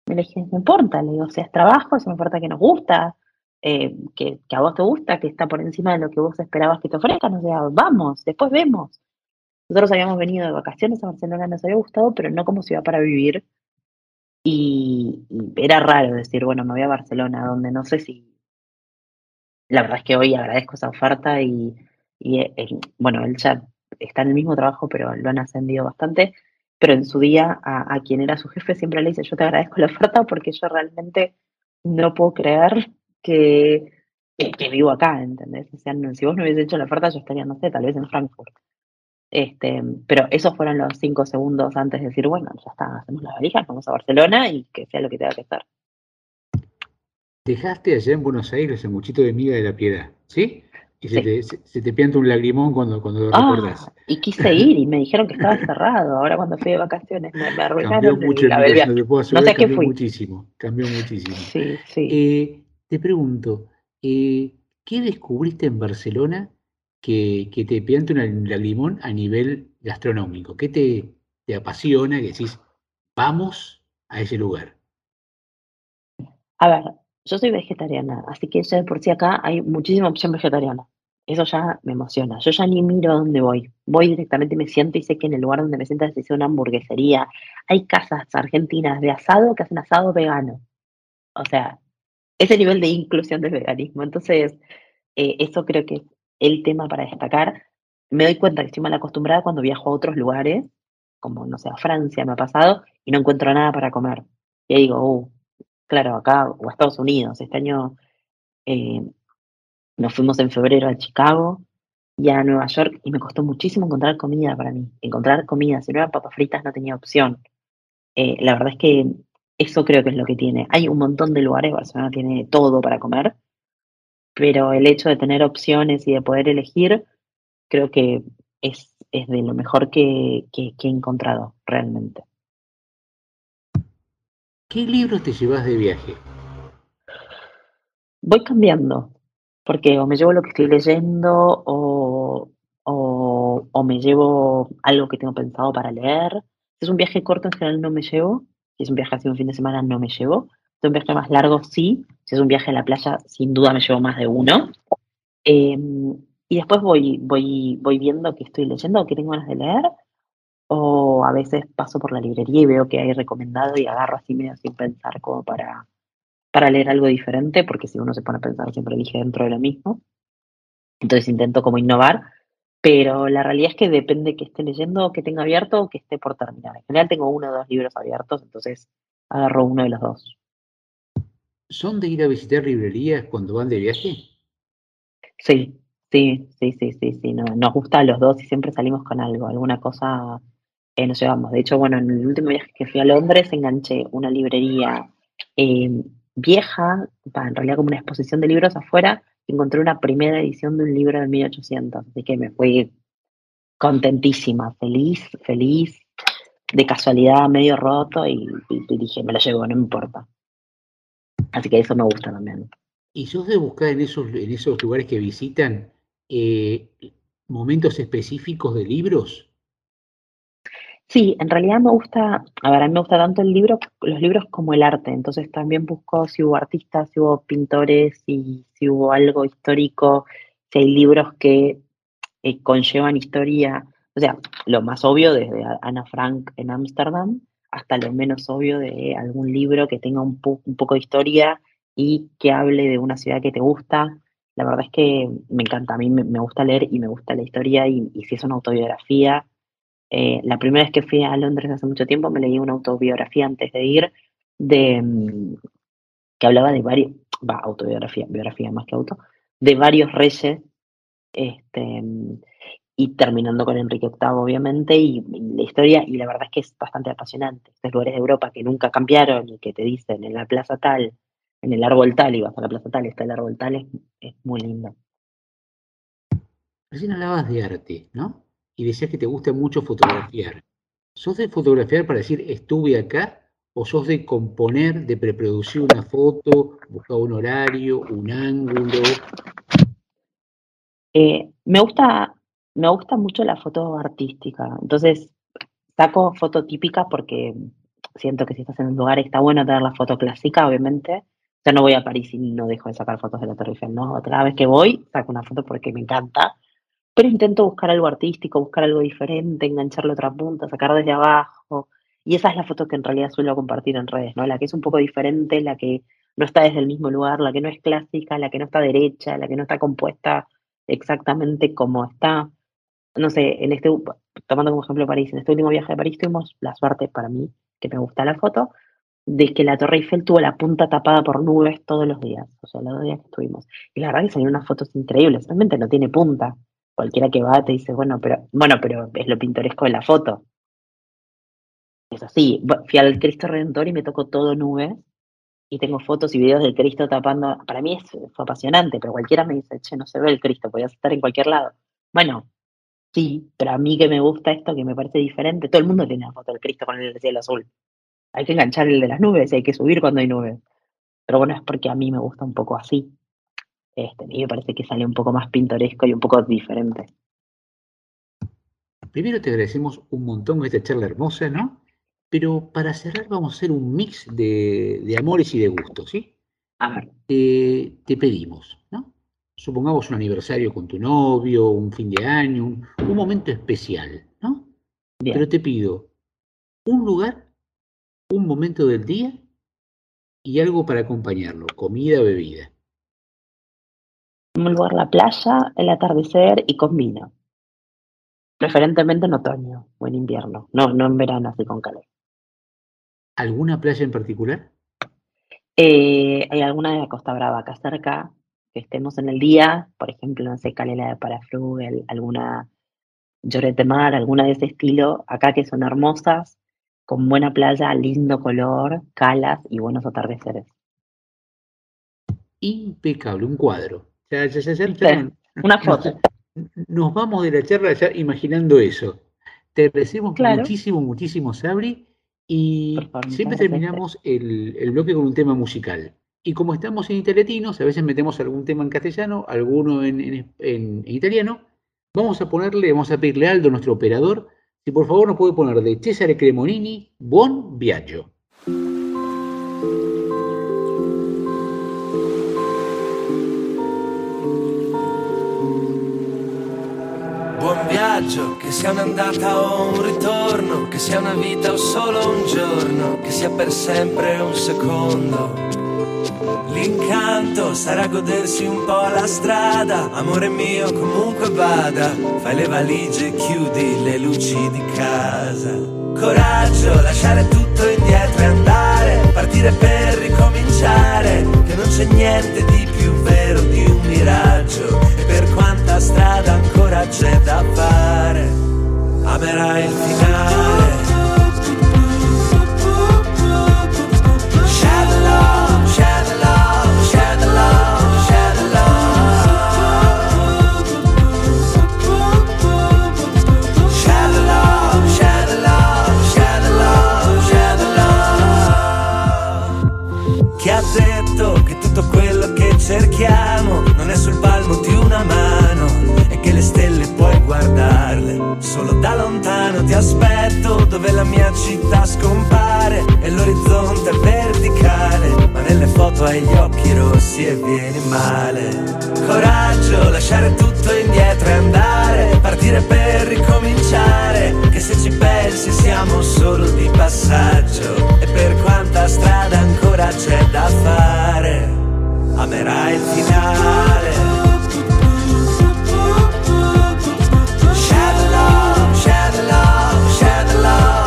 Me le dije, no importa, le digo, si es trabajo, es una oferta que nos gusta, eh, que, que, a vos te gusta, que está por encima de lo que vos esperabas que te ofrezcan, o sea, vamos, después vemos. Nosotros habíamos venido de vacaciones a Barcelona, nos había gustado, pero no como ciudad para vivir, y, era raro decir, bueno, me voy a Barcelona, donde no sé si... La verdad es que hoy agradezco esa oferta y, y bueno, él ya está en el mismo trabajo, pero lo han ascendido bastante. Pero en su día, a, quien era su jefe siempre le dice, yo te agradezco la oferta porque yo realmente no puedo creer que, que, vivo acá, ¿entendés? O sea, si vos no hubiese hecho la oferta, yo estaría, no sé, tal vez en Frankfurt. Este, pero esos fueron los cinco segundos antes de decir, bueno, ya está, hacemos la valija, vamos a Barcelona y que sea lo que tenga que ser. Dejaste allá en Buenos Aires el muchito de miga de la piedad, ¿sí? Y se, te, se, te, pianta un lagrimón cuando, cuando lo ah, recordás. Y quise ir y me dijeron que estaba cerrado. Ahora cuando fui de vacaciones me, me arruinaron. Cambió mucho, el, no, te puedo asegurar, no sé cambió muchísimo. Cambió muchísimo. Sí, sí. Eh, te pregunto, eh, ¿qué descubriste en Barcelona que, que te pianta un lagrimón a nivel gastronómico? ¿Qué te, te apasiona que decís, vamos a ese lugar? A ver, yo soy vegetariana, así que ya de por sí acá hay muchísima opción vegetariana. Eso ya me emociona. Yo ya ni miro a dónde voy. Voy directamente me siento y sé que en el lugar donde me siento es una hamburguesería. Hay casas argentinas de asado que hacen asado vegano. O sea, ese nivel de inclusión del veganismo. Entonces, eh, eso creo que es el tema para destacar. Me doy cuenta que estoy mal acostumbrada cuando viajo a otros lugares, como, no sé, a Francia me ha pasado, y no encuentro nada para comer. Y ahí digo, uh, claro, acá o a Estados Unidos. Este año eh, nos fuimos en febrero a Chicago y a Nueva York y me costó muchísimo encontrar comida para mí. Encontrar comida, si no eran papas fritas no tenía opción. Eh, la verdad es que eso creo que es lo que tiene. Hay un montón de lugares, Barcelona tiene todo para comer, pero el hecho de tener opciones y de poder elegir, creo que es, es de lo mejor que, que he encontrado realmente. ¿Qué libros te llevas de viaje? Voy cambiando, porque o me llevo lo que estoy leyendo o, o, me llevo algo que tengo pensado para leer. Si es un viaje corto, en general no me llevo. Si es un viaje así un fin de semana, no me llevo. Si es un viaje más largo, sí. Si es un viaje a la playa, sin duda me llevo más de uno. Em, y después voy, voy, voy viendo qué estoy leyendo o qué tengo ganas de leer o a veces paso por la librería y veo que hay recomendado y agarro así medio sin pensar como para, para leer algo diferente, porque si uno se pone a pensar siempre elige dentro de lo mismo. Entonces intento como innovar, pero la realidad es que depende que esté leyendo, que tenga abierto o que esté por terminar. En general tengo uno o dos libros abiertos, entonces agarro uno de los dos. ¿Son de ir a visitar librerías cuando van de viaje? Sí, sí, sí, sí, sí, sí. nos gusta a los dos y siempre salimos con algo, alguna cosa eh, nos llevamos. De hecho, bueno, en el último viaje que fui a Londres enganché una librería eh, vieja, en realidad como una exposición de libros afuera, encontré una primera edición de un libro de 1800, así que me fui contentísima, feliz, feliz, de casualidad medio roto y, dije, me lo llevo, no me importa. Así que eso me gusta también. ¿Y sos de buscar en esos, en esos lugares que visitan eh, momentos específicos de libros? Sí, en realidad me gusta, a ver, a mí me gusta tanto el libro, los libros como el arte, entonces también busco si hubo artistas, si hubo pintores, si, si hubo algo histórico, si hay libros que eh, conllevan historia, o sea, lo más obvio desde Ana Frank en Ámsterdam hasta lo menos obvio de algún libro que tenga un, un poco de historia y que hable de una ciudad que te gusta. La verdad es que me encanta, a mí me, gusta leer y me gusta la historia y, y si es una autobiografía, eh, la primera vez que fui a Londres hace mucho tiempo me leí una autobiografía antes de ir de mm, que hablaba de varios, va, autobiografía, biografía más que auto, de varios reyes, este, y terminando con Enrique VIII, obviamente, y, la historia, y la verdad es que es bastante apasionante. Estos lugares de Europa que nunca cambiaron y que te dicen en la plaza tal, en el árbol tal, y vas a la plaza tal, está el árbol tal, es, es muy lindo. Recién hablabas de arte, ¿no? y decías que te gusta mucho fotografiar. ¿Sos de fotografiar para decir estuve acá? ¿O sos de componer, de preproducir una foto, buscar un horario, un ángulo? Eh, me gusta, me gusta mucho la foto artística. Entonces, saco foto típica porque siento que si estás en un lugar está bueno tener la foto clásica, obviamente. Ya no voy a París y no dejo de sacar fotos de la Torre Eiffel, ¿no? Otra vez que voy, saco una foto porque me encanta pero intento buscar algo artístico, buscar algo diferente, engancharle otra punta, sacar desde abajo. Y esa es la foto que en realidad suelo compartir en redes, ¿no? La que es un poco diferente, la que no está desde el mismo lugar, la que no es clásica, la que no está derecha, la que no está compuesta exactamente como está. No sé, en este, tomando como ejemplo París, en este último viaje de París tuvimos la suerte para mí, que me gusta la foto, de que la Torre Eiffel tuvo la punta tapada por nubes todos los días, o sea, los dos días que estuvimos. Y la verdad que salieron unas fotos increíbles, realmente no tiene punta, cualquiera que va te dice, bueno, pero, bueno, pero es lo pintoresco de la foto. Es así. Fui al Cristo Redentor y me tocó todo nubes. y tengo fotos y videos del Cristo tapando. Para mí es, fue apasionante, pero cualquiera me dice, che, no se ve el Cristo, podías estar en cualquier lado. Bueno, sí, pero a mí que me gusta esto, que me parece diferente, todo el mundo tiene una foto del Cristo con el cielo azul. Hay que enganchar el de las nubes, hay que subir cuando hay nubes. Pero bueno, es porque a mí me gusta un poco así. Este, y me parece que sale un poco más pintoresco y un poco diferente. Primero te agradecemos un montón esta charla hermosa, ¿no? Pero para cerrar vamos a hacer un mix de, amores y de gustos, ¿sí? A ver. te pedimos, ¿no? Supongamos un aniversario con tu novio, un fin de año, un, momento especial, ¿no? Pero te pido un lugar, un momento del día y algo para acompañarlo, comida o bebida. Un lugar, la playa, el atardecer y con vino. Preferentemente en otoño o en invierno, no, no en verano así con calor. ¿Alguna playa en particular? Eh, hay alguna de la Costa Brava acá cerca, que estemos en el día, por ejemplo, no sé, Calela de Parafrugel, alguna Lloret de Mar, alguna de ese estilo, acá que son hermosas, con buena playa, lindo color, calas y buenos atardeceres. Impecable, un cuadro. una foto. Nos, vamos de la charla ya imaginando eso. Te agradecemos muchísimo, muchísimo, Sabri. Y siempre terminamos el, el, bloque con un tema musical. Y como estamos en italiatinos, a veces metemos algún tema en castellano, alguno en, en, italiano. Vamos a ponerle, vamos a pedirle a Aldo, nuestro operador, si por favor nos puede poner de Cesare Cremonini, Buon Viaggio. buon viaggio, che sia un'andata o un ritorno, che sia una vita o solo un giorno, che sia per sempre un secondo. L'incanto sarà godersi un po' la strada, amore mio comunque vada, fai le valigie e chiudi le luci di casa. Coraggio, lasciare tutto indietro e andare, partire per ricominciare, che non c'è niente di più vero di un miraggio, e per quanta strada ancora c'è da fare, amerai il finale. Solo da lontano ti aspetto dove la mia città scompare E l'orizzonte è verticale Ma nelle foto hai gli occhi rossi e vieni male. Coraggio, lasciare tutto indietro e andare Partire per ricominciare Che se ci pensi siamo solo di passaggio E per quanta strada ancora c'è da fare Amerai il finale love.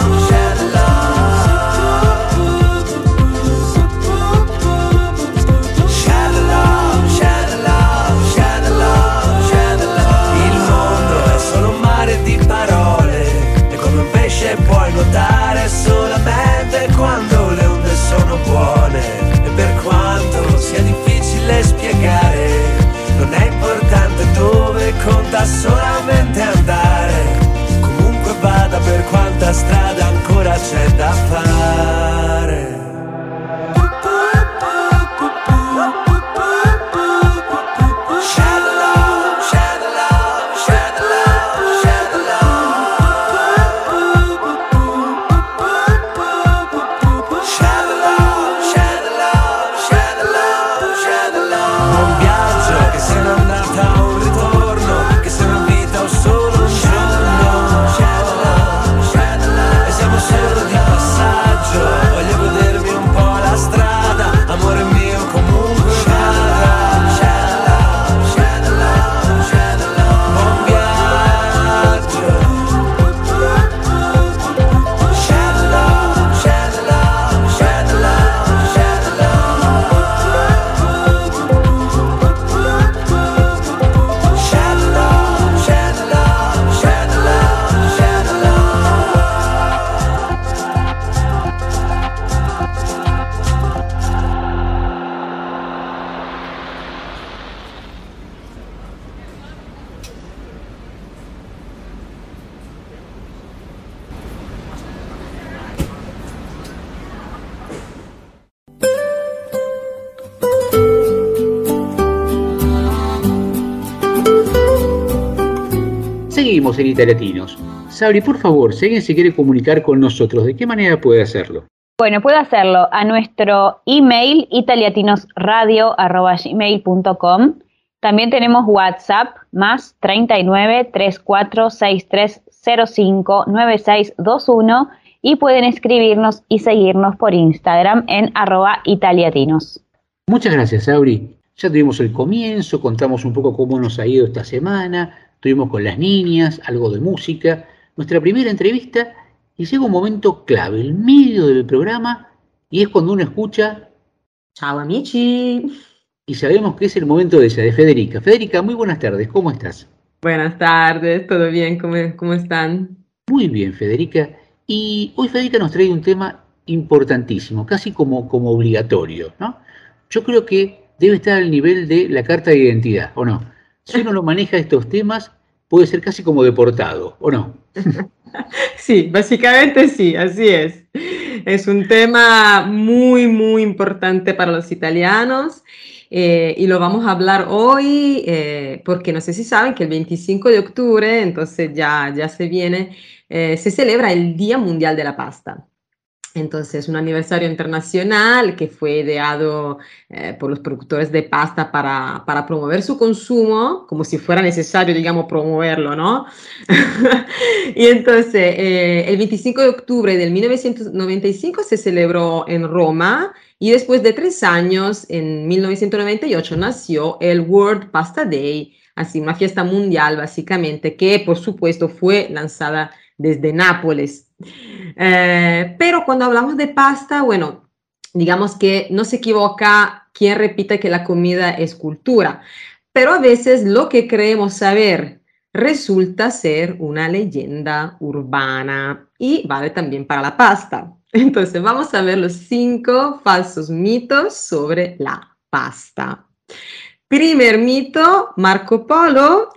En Italiatinos. Sabri, por favor, si alguien se quiere comunicar con nosotros, ¿de qué manera puede hacerlo? Bueno, puede hacerlo a nuestro email italiatinosradio.gmail.com También tenemos WhatsApp más 39 34 63 05 9621 y pueden escribirnos y seguirnos por Instagram en arroba italiatinos. Muchas gracias, Sabri. Ya tuvimos el comienzo, contamos un poco cómo nos ha ido esta semana, tuvimos con las niñas, algo de música, nuestra primera entrevista y llega un momento clave, el medio del programa, y es cuando uno escucha Ciao amici. Y sabemos que es el momento de ella, de Federica. Federica, muy buenas tardes, ¿cómo estás? Buenas tardes, ¿todo bien? ¿Cómo, cómo están? Muy bien, Federica. Y hoy Federica nos trae un tema importantísimo, casi como, como obligatorio, ¿no? Yo creo que debe estar al nivel de la carta de identidad, ¿o no? Si uno no maneja estos temas, puede ser casi como deportado, ¿o no? Sí, básicamente sí, así es. Es un tema muy, muy importante para los italianos eh, y lo vamos a hablar hoy eh, porque no sé si saben que el 25 de octubre, entonces ya, ya se viene, eh, se celebra el Día Mundial de la Pasta. Entonces, un aniversario internacional que fue ideado eh, por los productores de pasta para, para, promover su consumo, como si fuera necesario, digamos, promoverlo, ¿no? y entonces, eh, el 25 de octubre del 1995 se celebró en Roma y después de tres años, en 1998, nació el World Pasta Day, así una fiesta mundial básicamente, que por supuesto fue lanzada desde Nápoles. Eh, pero cuando hablamos de pasta, bueno, digamos que no se equivoca quien repite que la comida es cultura, pero a veces lo que creemos saber resulta ser una leyenda urbana y vale también para la pasta. Entonces vamos a ver los cinco falsos mitos sobre la pasta. Primer mito, Marco Polo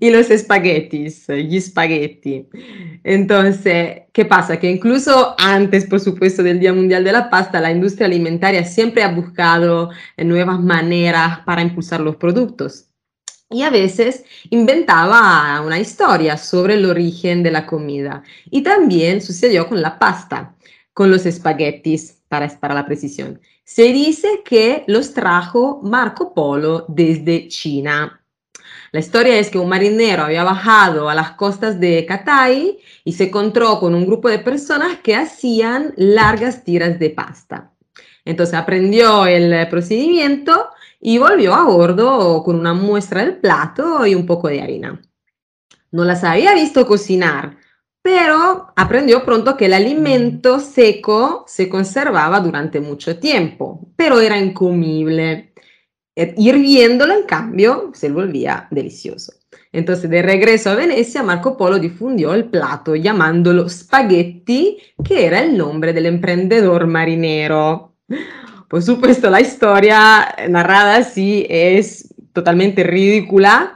y los espaguetis, gli spaghetti. Entonces, ¿qué pasa? Que incluso antes, por supuesto, del Día Mundial de la Pasta, la industria alimentaria siempre ha buscado nuevas maneras para impulsar los productos. Y a veces inventaba una historia sobre el origen de la comida. Y también sucedió con la pasta, con los espaguetis, para, para la precisión. Se dice que los trajo Marco Polo desde China. La historia es que un marinero había bajado a las costas de Catay y se encontró con un grupo de personas que hacían largas tiras de pasta. Entonces aprendió el procedimiento y volvió a bordo con una muestra del plato y un poco de harina. No las había visto cocinar, pero aprendió pronto que el alimento seco se conservaba durante mucho tiempo, pero era incomible. Hirviéndolo, en cambio, se volvía delicioso. Entonces, de regreso a Venecia, Marco Polo difundió el plato llamándolo spaghetti, que era el nombre del emprendedor marinero. Por supuesto, la historia narrada así es totalmente ridícula,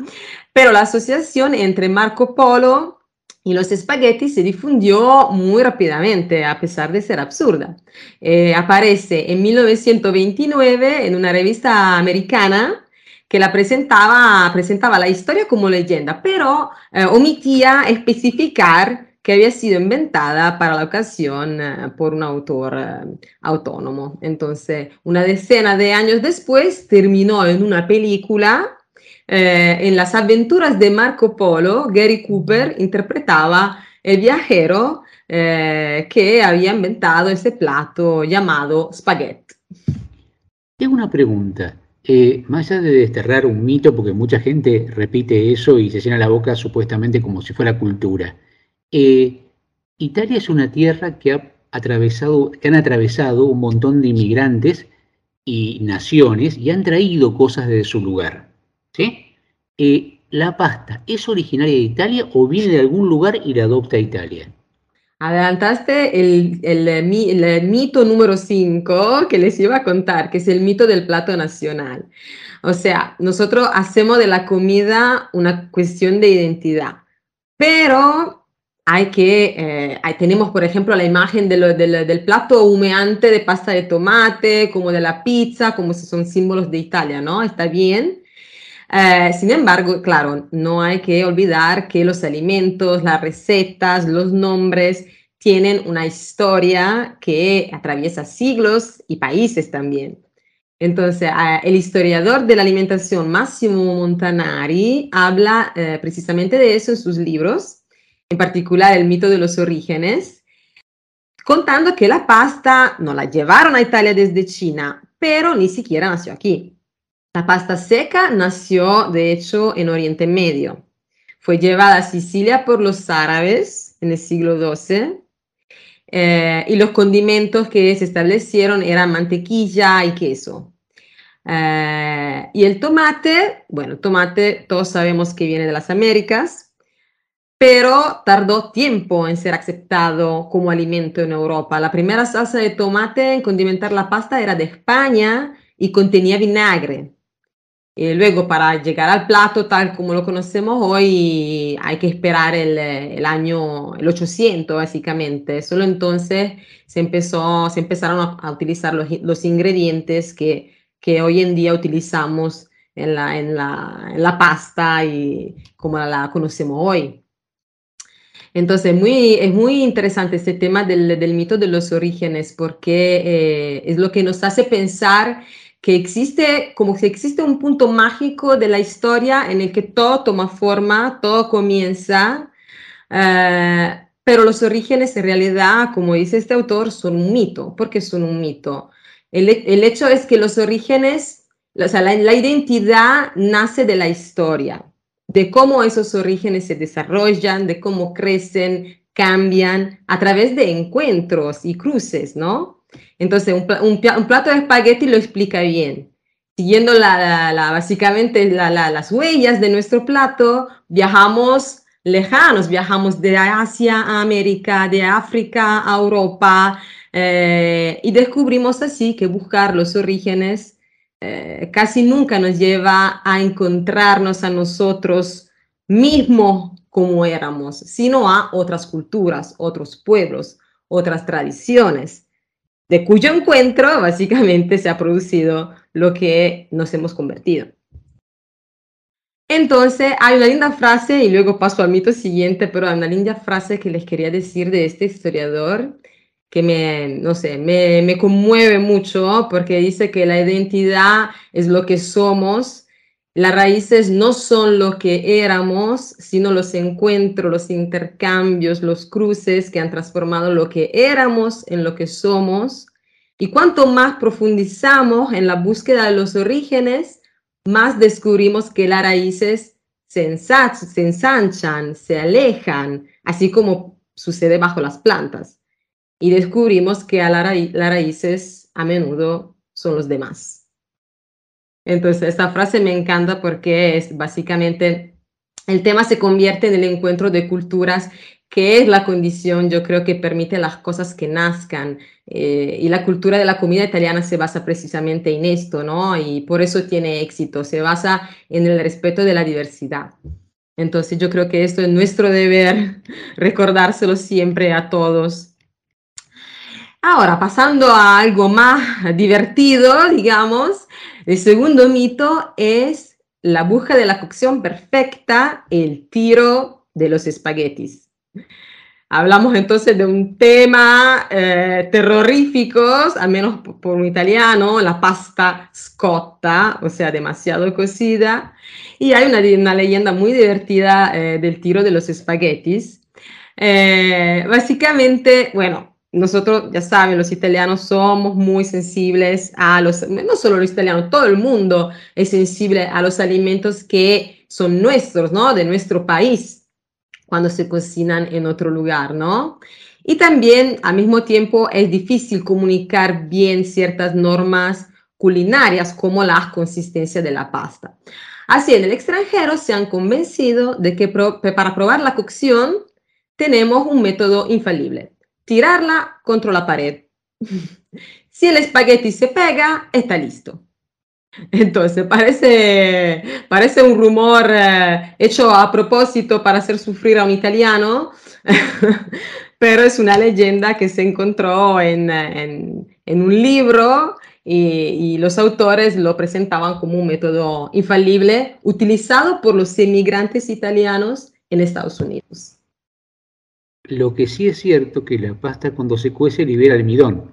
pero la asociación entre Marco Polo y los espaguetis se difundió muy rápidamente, a pesar de ser absurda. Eh, aparece en 1929 en una revista americana que la presentaba, presentaba la historia como leyenda, pero eh, omitía especificar que había sido inventada para la ocasión eh, por un autor autónomo. Entonces, una decena de años después, terminó en una película eh, en las aventuras de Marco Polo, Gary Cooper interpretaba el viajero eh, que había inventado ese plato llamado spaghetti. Tengo una pregunta. Eh, más allá de desterrar un mito, porque mucha gente repite eso y se llena la boca supuestamente como si fuera cultura. Italia es una tierra que ha atravesado, que han atravesado un montón de inmigrantes y naciones y han traído cosas de su lugar. ¿Sí? Eh, ¿La pasta es originaria de Italia o viene de algún lugar y la adopta Italia? Adelantaste el, el, mito número 5 que les iba a contar, que es el mito del plato nacional. O sea, nosotros hacemos de la comida una cuestión de identidad, pero hay que, eh, tenemos por ejemplo la imagen del plato humeante de pasta de tomate, como de la pizza, como si son símbolos de Italia, ¿no? Está bien, Eh, sin embargo, claro, no hay que olvidar que los alimentos, las recetas, los nombres tienen una historia que atraviesa siglos y países también. Entonces, el historiador de la alimentación Massimo Montanari habla eh, precisamente de eso en sus libros, en particular el mito de los orígenes, contando que la pasta no la llevaron a Italia desde China, pero ni siquiera nació aquí. La pasta seca nació, de hecho, en Oriente Medio. Fue llevada a Sicilia por los árabes en el siglo XII eh, y los condimentos que se establecieron eran mantequilla y queso. Eh, y el tomate, bueno, tomate todos sabemos que viene de las Américas, pero tardó tiempo en ser aceptado como alimento en Europa. La primera salsa de tomate en condimentar la pasta era de España y contenía vinagre. Y luego para llegar al plato tal como lo conocemos hoy hay que esperar el, año, el 800 básicamente. Solo entonces se, empezó, se empezaron a, utilizar los, los, ingredientes que, que hoy en día utilizamos en la, en la, la pasta y como la conocemos hoy. Entonces, muy, es muy interesante este tema del, del mito de los orígenes porque eh, es lo que nos hace pensar que existe, como que existe un punto mágico de la historia en el que todo toma forma, todo comienza, eh, pero los orígenes en realidad, como dice este autor, son un mito. ¿Por qué son un mito? El, el hecho es que los orígenes, o sea, la, la identidad nace de la historia, de cómo esos orígenes se desarrollan, de cómo crecen, cambian a través de encuentros y cruces, ¿no? Entonces, un, plato de espagueti lo explica bien. Siguiendo la, la, básicamente las huellas de nuestro plato, viajamos lejanos, viajamos de Asia a América, de África a Europa, eh, y descubrimos así que buscar los orígenes eh, casi nunca nos lleva a encontrarnos a nosotros mismos como éramos, sino a otras culturas, otros pueblos, otras tradiciones de cuyo encuentro básicamente se ha producido lo que nos hemos convertido. Entonces, hay una linda frase, y luego paso al mito siguiente, pero hay una linda frase que les quería decir de este historiador que me, no sé, me, me conmueve mucho porque dice que la identidad es lo que somos, las raíces no son lo que éramos, sino los encuentros, los intercambios, los cruces que han transformado lo que éramos en lo que somos. Y cuanto más profundizamos en la búsqueda de los orígenes, más descubrimos que las raíces se, ensanchan, se alejan, así como sucede bajo las plantas. Y descubrimos que las raíces a menudo son los demás. Entonces, esta frase me encanta porque es básicamente el tema se convierte en el encuentro de culturas que es la condición, yo creo, que permite las cosas que nazcan. Eh, y la cultura de la comida italiana se basa precisamente en esto, ¿no? Y por eso tiene éxito, se basa en el respeto de la diversidad. Entonces yo creo que esto es nuestro deber, recordárselo siempre a todos. Ahora, pasando a algo más divertido, digamos, el segundo mito es la búsqueda de la cocción perfecta, el tiro de los espaguetis. Hablamos entonces de un tema eh, terrorífico, al menos por un italiano, la pasta scotta, o sea, demasiado cocida. Y hay una, una leyenda muy divertida eh, del tiro de los espaguetis. Eh, básicamente, bueno, nosotros, ya saben, los italianos somos muy sensibles a los, no solo los italianos, todo el mundo es sensible a los alimentos que son nuestros, ¿no? De nuestro país, cuando se cocinan en otro lugar, ¿no? Y también, al mismo tiempo, es difícil comunicar bien ciertas normas culinarias, como la consistencia de la pasta. Así, en el extranjero se han convencido de que para probar la cocción tenemos un método infalible tirarla contra la pared. Si el espagueti se pega, está listo. Entonces, parece, parece un rumor eh, hecho a propósito para hacer sufrir a un italiano, pero es una leyenda que se encontró en, en, en un libro y, los autores lo presentaban como un método infalible utilizado por los emigrantes italianos en Estados Unidos. Lo que sí es cierto que la pasta cuando se cuece libera almidón.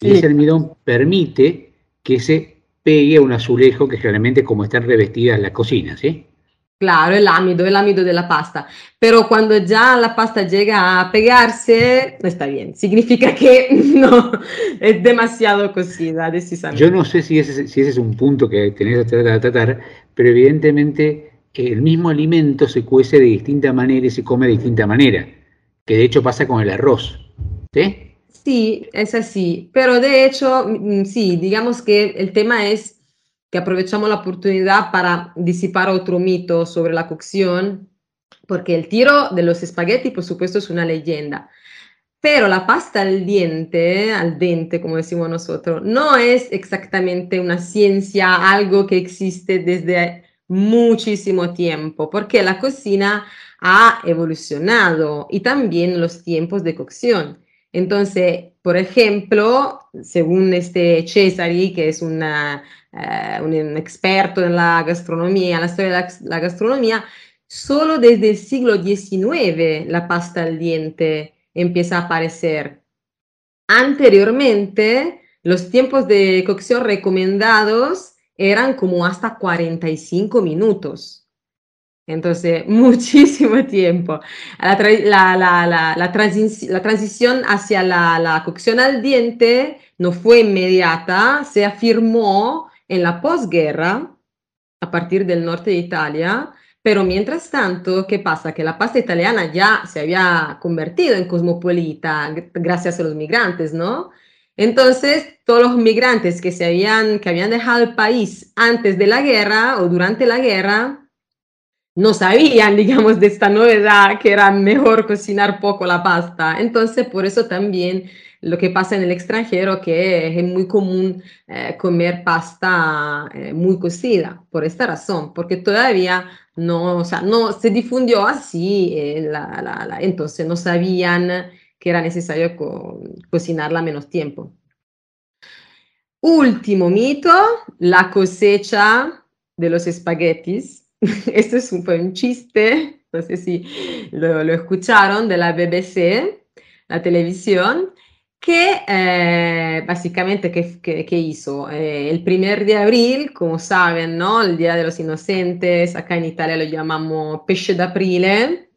Y ese almidón permite que se pegue a un azulejo que generalmente como están revestidas las cocinas, ¿sí? Claro, el ámido, el ámido de la pasta. Pero cuando ya la pasta llega a pegarse, no está bien. Significa que no, es demasiado cocida, decisamente. Yo no sé si ese, si ese es un punto que tenés que tratar, pero evidentemente el mismo alimento se cuece de distinta manera y se come de distinta manera, que de hecho pasa con el arroz. ¿Sí? Sí, es así. Pero de hecho, mm, sí, digamos que el tema es que aprovechamos la oportunidad para disipar otro mito sobre la cocción, porque el tiro de los espaguetis, por supuesto, es una leyenda. Pero la pasta al diente, al dente, como decimos nosotros, no es exactamente una ciencia, algo que existe desde muchísimo tiempo, porque la cocina ha evolucionado y también los tiempos de cocción. Entonces, por ejemplo, según este Cesari, que es eh, un experto en la gastronomía, en la historia de la, gastronomía, solo desde el siglo XIX la pasta al diente empieza a aparecer. Anteriormente, los tiempos de cocción recomendados eran como hasta 45 minutos. Entonces, muchísimo tiempo. La, la, transición hacia la, cocción al diente no fue inmediata, se afirmó en la posguerra, a partir del norte de Italia, pero mientras tanto, ¿qué pasa? Que la pasta italiana ya se había convertido en cosmopolita gracias a los migrantes, ¿no? Entonces, todos los migrantes que, se habían, que habían dejado el país antes de la guerra o durante la guerra, no sabían, digamos, de esta novedad que era mejor cocinar poco la pasta. Entonces, por eso también lo que pasa en el extranjero, que es muy común eh, comer pasta eh, muy cocida, por esta razón, porque todavía no, o sea, no se difundió así, eh, entonces no sabían que era necesario cocinarla menos tiempo. Último mito, la cosecha de los espaguetis Esto es un, un chiste, no sé si lo, escucharon, de la BBC, la televisión, que eh, básicamente, ¿qué, hizo? Eh, el primer de abril, como saben, ¿no? El Día de los Inocentes, acá en Italia lo llamamos Pesce d'Aprile,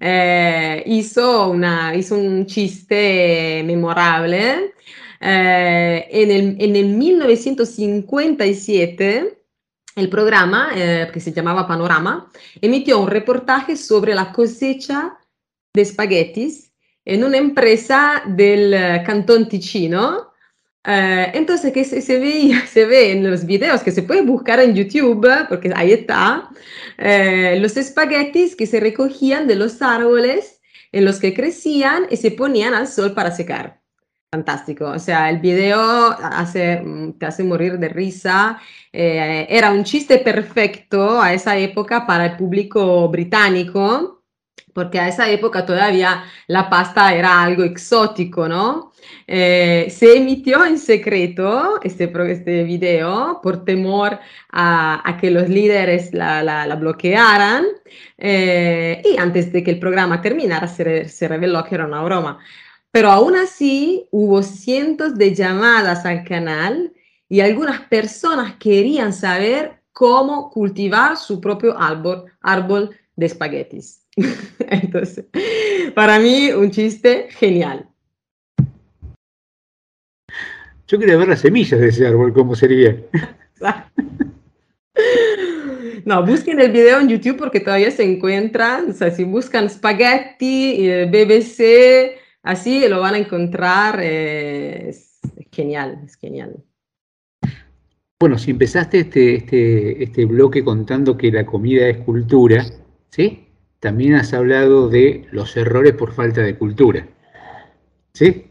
eh, hizo, una, hizo un chiste memorable. en, el, en el 1957 el programa, eh, que se llamaba Panorama, emitió un reportaje sobre la cosecha de espaguetis en una empresa del eh, Cantón Ticino. Eh, entonces, que se, ve, se ve en los videos que se puede buscar en YouTube, porque ahí está, los espaguetis que se recogían de los árboles en los que crecían y se ponían al sol para secar. Fantástico, o sea, el video hace, te hace morir de risa. Eh, era un chiste perfecto a esa época para el público británico, porque a esa época todavía la pasta era algo exótico, ¿no? Eh, se emitió en secreto este, este video por temor a, que los líderes la, la, bloquearan eh, y antes de que el programa terminara se, se reveló que era una broma. Pero aún así hubo cientos de llamadas al canal y algunas personas querían saber cómo cultivar su propio árbol, árbol de espaguetis. Entonces, para mí, un chiste genial. Yo quería ver las semillas de ese árbol, cómo sería. No, busquen el video en YouTube porque todavía se encuentran. O sea, si buscan espagueti, eh, BBC, Así lo van a encontrar, eh, es genial, es genial. Bueno, si empezaste este, este, este bloque contando que la comida es cultura, ¿sí? También has hablado de los errores por falta de cultura, ¿sí?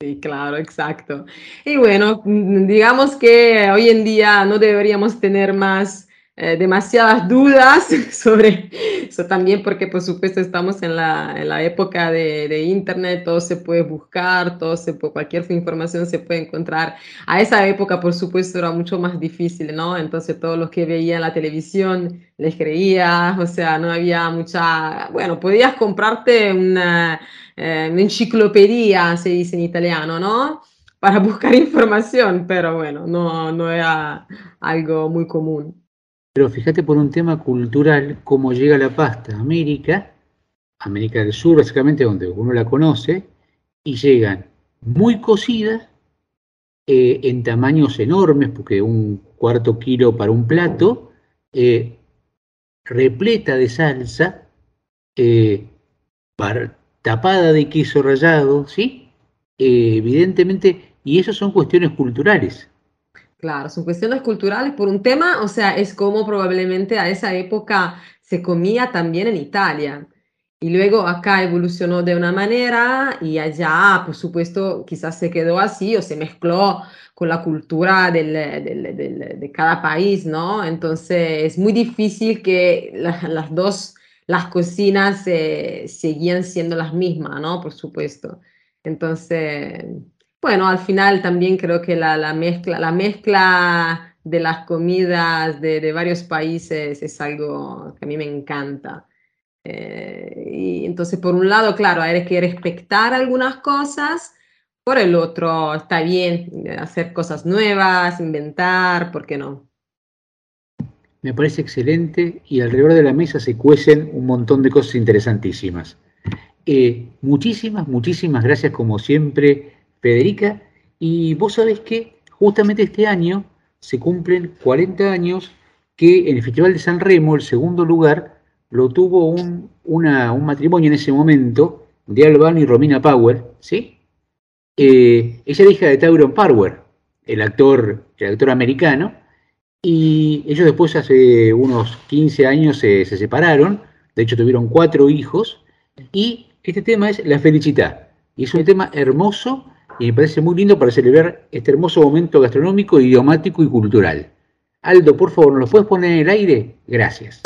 Sí, claro, exacto. Y bueno, digamos que hoy en día no deberíamos tener más eh, demasiadas dudas sobre eso también porque por supuesto estamos en la, en la época de, de, internet, todo se puede buscar, todo se puede, cualquier información se puede encontrar. A esa época por supuesto era mucho más difícil, ¿no? Entonces todos los que veían la televisión les creías, o sea, no había mucha, bueno, podías comprarte una, eh, una enciclopedia, se dice en italiano, ¿no? Para buscar información, pero bueno, no, no era algo muy común. Pero fíjate por un tema cultural cómo llega la pasta a América, América del Sur básicamente donde uno la conoce, y llegan muy cocidas, eh, en tamaños enormes, porque un cuarto kilo para un plato, eh, repleta de salsa, eh, tapada de queso rallado, ¿sí? Evidentemente, y eso son cuestiones culturales. Claro, son cuestiones culturales por un tema, o sea, es como probablemente a esa época se comía también en Italia. Y luego acá evolucionó de una manera y allá, por supuesto, quizás se quedó así o se mezcló con la cultura del, del, del, de cada país, ¿no? Entonces es muy difícil que la, las dos, las cocinas eh, seguían siendo las mismas, ¿no? Por supuesto. Entonces, bueno, al final también creo que la, la mezcla, la mezcla de las comidas de, de, varios países es algo que a mí me encanta. Eh, y entonces, por un lado, claro, hay que respetar algunas cosas, por el otro, está bien hacer cosas nuevas, inventar, ¿por qué no? Me parece excelente y alrededor de la mesa se cuecen un montón de cosas interesantísimas. Eh, muchísimas, muchísimas gracias como siempre Federica, y vos sabés que justamente este año se cumplen 40 años que en el Festival de San Remo, el segundo lugar, lo tuvo un, una, un matrimonio en ese momento de Albano y Romina Power, ¿sí? Eh, ella era hija de Tyrone Power, el actor, el actor americano, y ellos después hace unos 15 años se, se separaron, de hecho tuvieron cuatro hijos, y este tema es La Felicidad, y es un tema hermoso y me parece muy lindo para celebrar este hermoso momento gastronómico, idiomático y cultural. Aldo, por favor, ¿nos lo puedes poner en el aire? Gracias.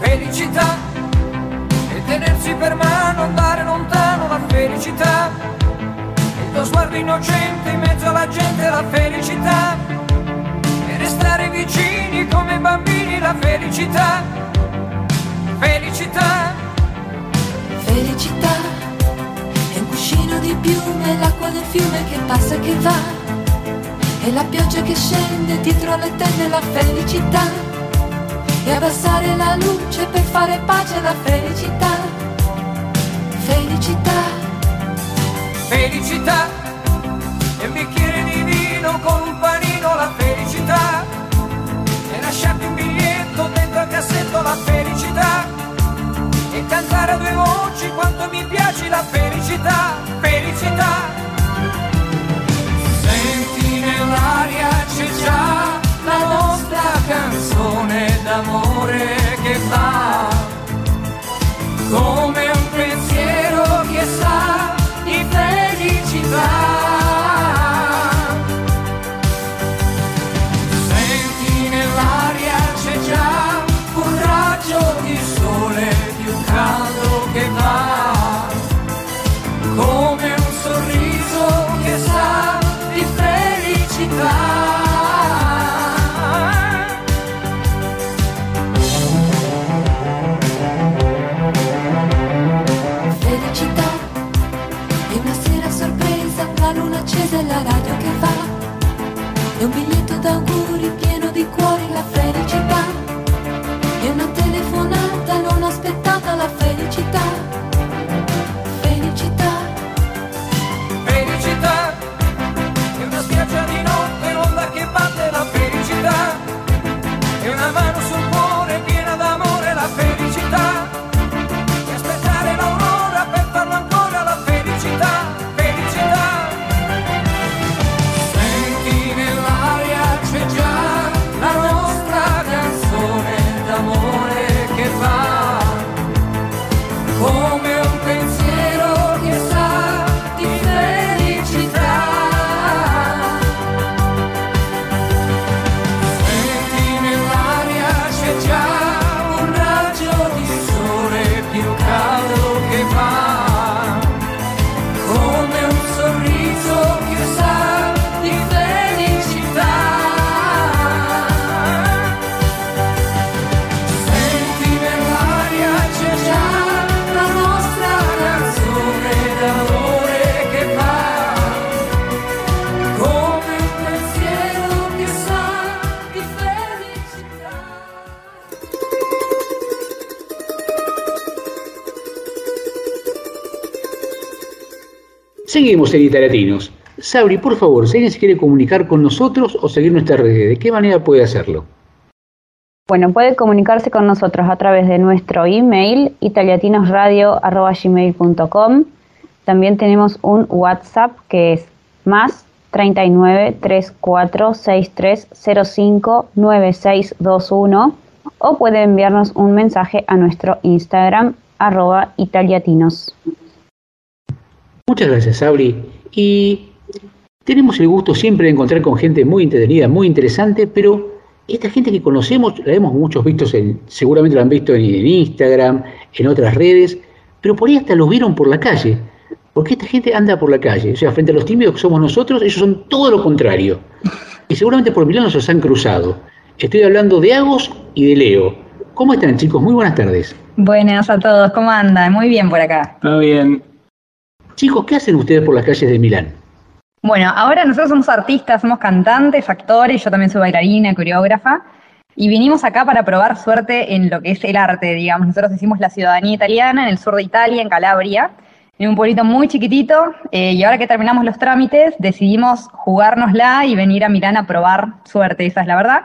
Felicità e tenersi per mano, andare lontano la felicità. Il tuo sguardo innocente in mezzo alla gente la felicità. E restare vicini come bambini la felicità, felicità. Felicità è un cuscino di piume, l'acqua del fiume che passa e che va. E la pioggia che scende dietro le tende la felicità. E abbassare la luce per fare pace alla felicità. Felicità. Felicità. E un bicchiere di vino con cassetto la felicità e cantare a due voci quanto mi piace la felicità, felicità. Senti nell'aria c'è già la nostra canzone d'amore che va come Seguimos en Italiatinos. Sabri, por favor, si alguien se quiere comunicar con nosotros o seguir nuestras redes, ¿de qué manera puede hacerlo? Bueno, puede comunicarse con nosotros a través de nuestro email italiatinosradio.gmail.com También tenemos un WhatsApp que es más 39 34 63 05 9621 o puede enviarnos un mensaje a nuestro Instagram arroba italiatinos. Muchas gracias, Sabri. Y tenemos el gusto siempre de encontrar con gente muy entretenida, muy interesante, pero esta gente que conocemos, la hemos muchos vistos, en, seguramente lo han visto en, en Instagram, en otras redes, pero por ahí hasta los vieron por la calle. Porque esta gente anda por la calle, o sea, frente a los tímidos que somos nosotros, ellos son todo lo contrario. Y seguramente por Milano se han cruzado. Estoy hablando de Agos y de Leo. ¿Cómo están, chicos? Muy buenas tardes. Buenas a todos, ¿cómo andan? Muy bien por acá. Todo bien. Chicos, ¿qué hacen ustedes por las calles de Milán? Bueno, ahora nosotros somos artistas, somos cantantes, actores, yo también soy bailarina, coreógrafa, y vinimos acá para probar suerte en lo que es el arte, digamos. Nosotros hicimos la ciudadanía italiana en el sur de Italia, en Calabria, en un pueblito muy chiquitito, eh, y ahora que terminamos los trámites, decidimos jugárnosla y venir a Milán a probar suerte, esa es la verdad.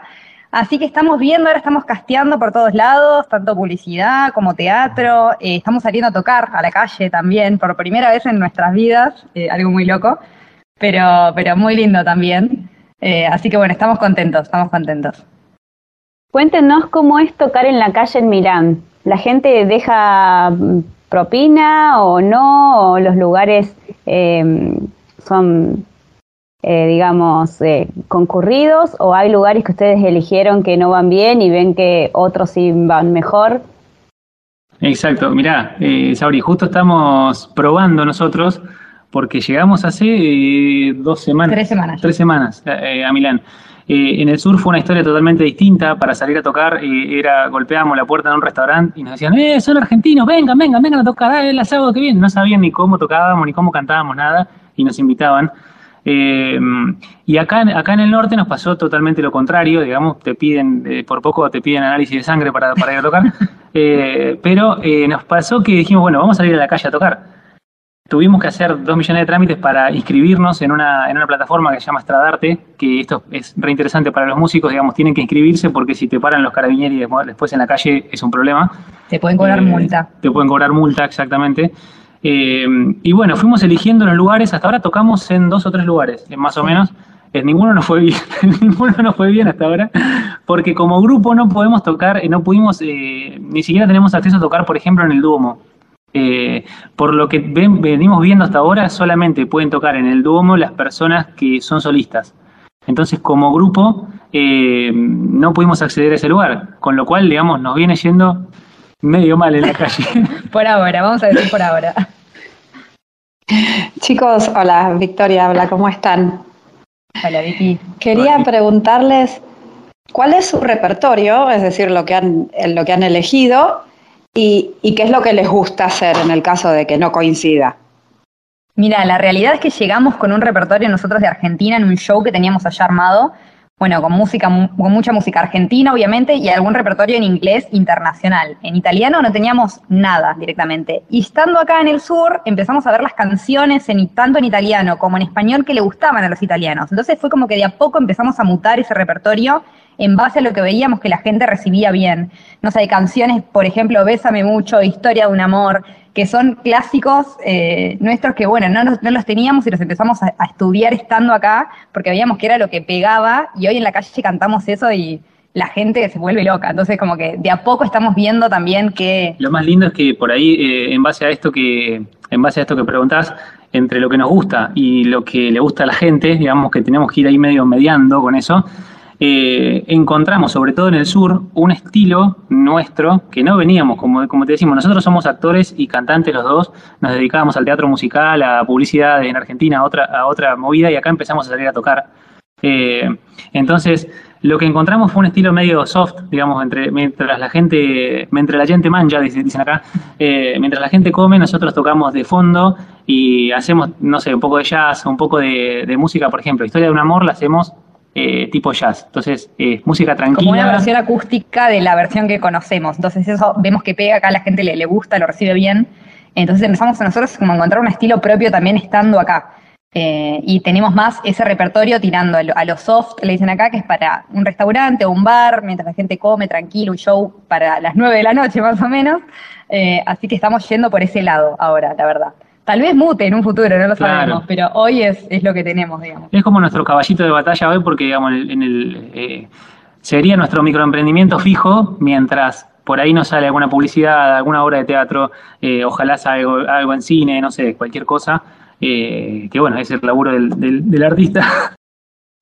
Así que estamos viendo, ahora estamos casteando por todos lados, tanto publicidad como teatro, eh, estamos saliendo a tocar a la calle también, por primera vez en nuestras vidas, eh, algo muy loco, pero, pero muy lindo también. Eh, así que bueno, estamos contentos, estamos contentos. Cuéntenos cómo es tocar en la calle en Milán. ¿La gente deja mm, propina o no? ¿O los lugares son, eh, digamos, eh, concurridos? ¿O hay lugares que ustedes eligieron que no van bien y ven que otros sí van mejor? Exacto, mirá, eh, Sabri, justo estamos probando nosotros porque llegamos hace eh, dos semanas. Tres semanas. Tres semanas eh, a Milán. Eh, en el sur fue una historia totalmente distinta. Para salir a tocar, eh, era golpeábamos la puerta de un restaurante y nos decían, ¡eh, son argentinos! Vengan, vengan, vengan a tocar, ah, el sábado que viene. No sabían ni cómo tocábamos, ni cómo cantábamos, nada, y nos invitaban. Eh, y acá, acá en el norte nos pasó totalmente lo contrario, digamos, te piden, eh, por poco te piden análisis de sangre para, para ir a tocar, Eh, pero eh, nos pasó que dijimos, bueno, vamos a salir a la calle a tocar. Tuvimos que hacer dos millones de trámites para inscribirnos en una, en una plataforma que se llama Stradarte, que esto es re interesante para los músicos, digamos, tienen que inscribirse porque si te paran los carabinieri después, después en la calle es un problema. Te pueden cobrar multa. Te pueden cobrar multa, exactamente. Eh, y bueno, fuimos eligiendo los lugares, hasta ahora tocamos en dos o tres lugares, eh, más o menos. Eh, ninguno nos fue bien, ninguno nos fue bien hasta ahora, porque como grupo no podemos tocar, eh, no pudimos, eh, ni siquiera tenemos acceso a tocar, por ejemplo, en el Duomo. Por lo que ven- venimos viendo hasta ahora, solamente pueden tocar en el Duomo las personas que son solistas. Entonces, como grupo, no pudimos acceder a ese lugar, con lo cual, digamos, nos viene yendo medio mal en la calle. Por ahora, vamos a decir por ahora. Chicos, hola, Victoria, hola, ¿cómo están? Hola, Vicky. Quería preguntarles cuál es su repertorio, es decir, lo que han, lo que han elegido y, y qué es lo que les gusta hacer en el caso de que no coincida. Mira, la realidad es que llegamos con un repertorio nosotros de Argentina en un show que teníamos allá armado, bueno, con música, con mucha música argentina, obviamente, y algún repertorio en inglés internacional. En italiano no teníamos nada directamente. Y estando acá en el sur, empezamos a ver las canciones en, tanto en italiano como en español que le gustaban a los italianos. Entonces fue como que de a poco empezamos a mutar ese repertorio en base a lo que veíamos que la gente recibía bien. No sé, hay canciones, por ejemplo, Bésame mucho, Historia de un amor, que son clásicos eh, nuestros que, bueno, no, los- no los teníamos y los empezamos a, estudiar estando acá, porque veíamos que era lo que pegaba, y hoy en la calle cantamos eso y la gente se vuelve loca. Entonces, como que de a poco estamos viendo también que Lo más lindo es que por ahí, eh, en base a esto que, en base a esto que preguntás, entre lo que nos gusta y lo que le gusta a la gente, digamos que tenemos que ir ahí medio mediando con eso, eh, encontramos, sobre todo en el sur, un estilo nuestro que no veníamos, como, como te decimos, nosotros somos actores y cantantes los dos, nos dedicábamos al teatro musical, a publicidad en Argentina, a otra, a otra movida, y acá empezamos a salir a tocar. Eh, entonces, lo que encontramos fue un estilo medio soft, digamos, mientras la gente, mientras la gente dice- dicen acá, eh, mientras la gente come, nosotros tocamos de fondo y hacemos, no sé, un poco de jazz, un poco de música, por ejemplo, Historia de un amor la hacemos eh, tipo jazz, entonces eh, música como una tranquila. versión acústica de la versión que conocemos. Entonces eso vemos que pega acá, a la gente le, le gusta, lo recibe bien. Entonces empezamos nosotros como a encontrar un estilo propio también estando acá. Eh, y tenemos más ese repertorio tirando a lo, a lo soft, le dicen acá, que es para un restaurante o un bar, mientras la gente come tranquilo, un show para las 9 de la noche más o menos. Eh, así que estamos yendo por ese lado ahora, la verdad. Tal vez mute en un futuro, no lo Claro. sabemos, pero hoy es, es lo que tenemos, digamos. Es como nuestro caballito de batalla hoy porque, digamos, en el, eh, sería nuestro microemprendimiento fijo mientras por ahí nos sale alguna publicidad, alguna obra de teatro, eh, ojalá salga algo, algo en cine, no sé, cualquier cosa, eh, que bueno, es el laburo del, del- del artista.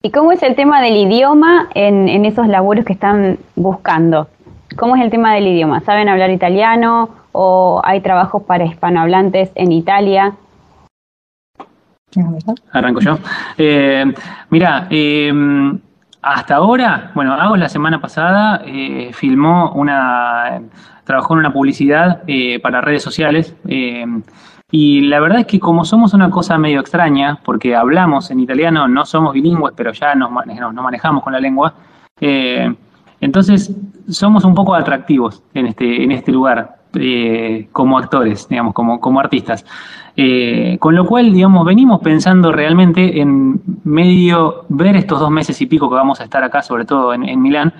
¿Y cómo es el tema del idioma en, en esos laburos que están buscando? ¿Cómo es el tema del idioma? ¿Saben hablar italiano o hay trabajos para hispanohablantes en Italia? Arranco yo. Eh, mira, eh, hasta ahora, bueno, Agos la semana pasada eh, filmó una, trabajó en una publicidad eh, para redes sociales. eh, y la verdad es que como somos una cosa medio extraña, porque hablamos en italiano, no somos bilingües, pero ya nos, mane- nos- nos manejamos con la lengua, eh, entonces somos un poco atractivos en este, en este lugar eh, como actores, digamos, como, como artistas. Eh, con lo cual, digamos, venimos pensando realmente en medio ver estos dos meses y pico que vamos a estar acá, sobre todo en, en Milán,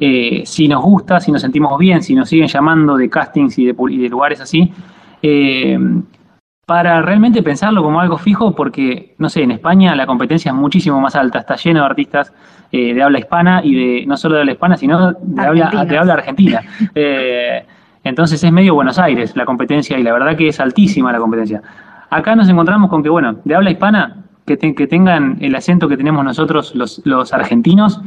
eh, si nos gusta, si nos sentimos bien, si nos siguen llamando de castings y de, y de lugares así, eh, para realmente pensarlo como algo fijo, porque, no sé, en España la competencia es muchísimo más alta, está lleno de artistas de habla hispana y de no solo de habla hispana, sino de habla, de habla argentina. Entonces es medio Buenos Aires la competencia y la verdad que es altísima la competencia. Acá nos encontramos con que, bueno, de habla hispana, que, que tengan el acento que tenemos nosotros los, los argentinos,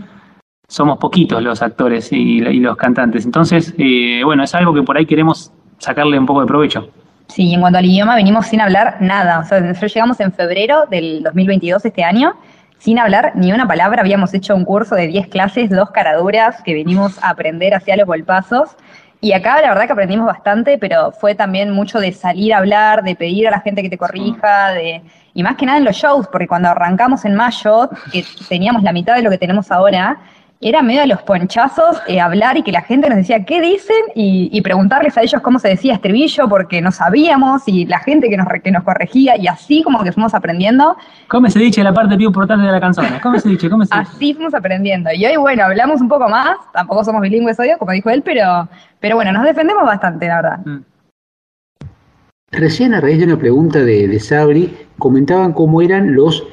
somos poquitos los actores y, los cantantes. Entonces, eh, bueno, es algo que por ahí queremos sacarle un poco de provecho. Sí, en cuanto al idioma, venimos sin hablar nada. O sea, nosotros llegamos en febrero del 2022, este año, sin hablar ni una palabra. Habíamos hecho un curso de 10 clases, dos caraduras, que venimos a aprender hacia los golpazos. Y acá la verdad que aprendimos bastante, pero fue también mucho de salir a hablar, de pedir a la gente que te corrija, de y más que nada en los shows, porque cuando arrancamos en mayo, que teníamos la mitad de lo que tenemos ahora, era medio de los ponchazos eh, hablar y que la gente nos decía qué dicen y, y preguntarles a ellos cómo se decía estribillo porque no sabíamos y la gente que nos, que nos corregía y así como que fuimos aprendiendo, ¿Cómo se dice la parte più importante de la canción? ¿Cómo se dice? ¿Cómo se dice? así fuimos aprendiendo. Y hoy, bueno, hablamos un poco más, tampoco somos bilingües hoy, como dijo él, pero, pero bueno, nos defendemos bastante, la verdad. Recién a raíz de una pregunta de, de Sabri, comentaban cómo eran los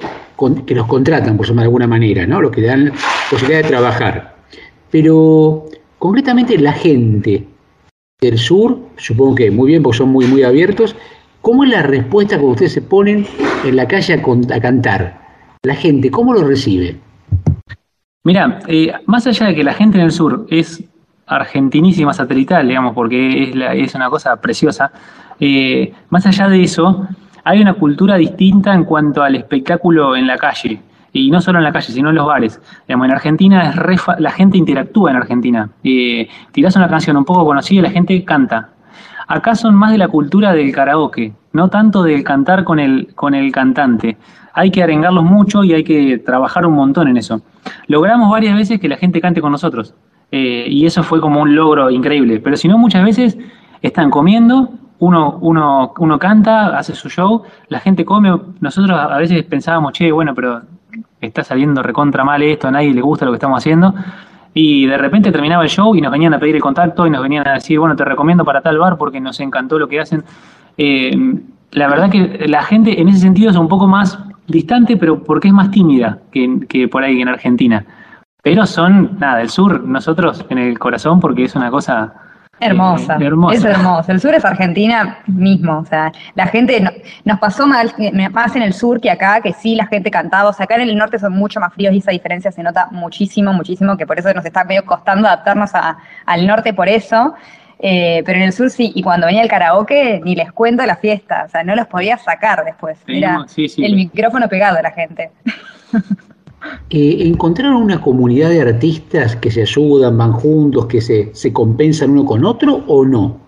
que los contratan, por llamarlo de alguna manera, ¿no? Los que dan posibilidad de trabajar. Pero concretamente la gente del sur, supongo que muy bien, porque son muy, muy abiertos, ¿cómo es la respuesta cuando ustedes se ponen en la calle a, cantar? La gente, ¿cómo lo recibe? Mira, eh, más allá de que la gente en el sur es argentinísima satelital, digamos, porque es una cosa preciosa, eh, más allá de eso, hay una cultura distinta en cuanto al espectáculo en la calle. Y no solo en la calle, sino en los bares. En Argentina es re fa- la gente interactúa en Argentina. Eh, tirás una canción un poco conocida y la gente canta. Acá son más de la cultura del karaoke, no tanto del cantar con el, con el cantante. Hay que arengarlos mucho y hay que trabajar un montón en eso. Logramos varias veces que la gente cante con nosotros. eh, y eso fue como un logro increíble. Pero si no, muchas veces están comiendo, uno, uno, uno canta, hace su show, la gente come. Nosotros a veces pensábamos, che, bueno, pero está saliendo recontra mal esto, a nadie le gusta lo que estamos haciendo. Y de repente terminaba el show y nos venían a pedir el contacto y nos venían a decir, bueno, te recomiendo para tal bar porque nos encantó lo que hacen. Eh, la verdad que la gente en ese sentido es un poco más distante, pero porque es más tímida que, que por ahí en Argentina. Pero son, nada, del sur, nosotros en el corazón porque es una cosa Hermosa, hermosa. es hermoso. El sur es Argentina mismo, o sea, la gente no- nos pasó mal, más en el sur que acá, que sí la gente cantaba, o sea, acá en el norte son mucho más fríos y esa diferencia se nota muchísimo, muchísimo, que por eso nos está medio costando adaptarnos a- al norte por eso. Eh, pero en el sur sí, y cuando venía el karaoke, ni les cuento la fiesta, o sea, no los podía sacar después. Era sí, sí. el micrófono pegado a la gente. Eh, ¿Encontraron una comunidad de artistas que se ayudan, van juntos, que se, se compensan uno con otro o no?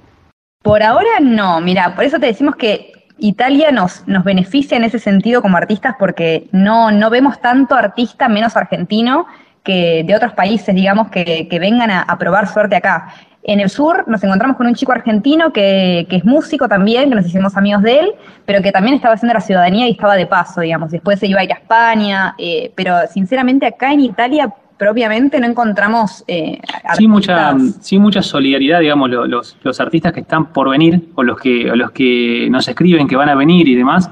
Por ahora no, mira, por eso te decimos que Italia nos, nos beneficia en ese sentido como artistas porque no, no vemos tanto artista menos argentino que de otros países, digamos, que, que vengan a, a probar suerte acá. En el sur nos encontramos con un chico argentino que, que, es músico también, que nos hicimos amigos de él, pero que también estaba haciendo la ciudadanía y estaba de paso, digamos. Después se iba a ir a España, eh, pero sinceramente acá en Italia propiamente no encontramos... Eh, sí, mucha, sí, mucha solidaridad, digamos, los, los, artistas que están por venir o los que, o los que nos escriben que van a venir y demás,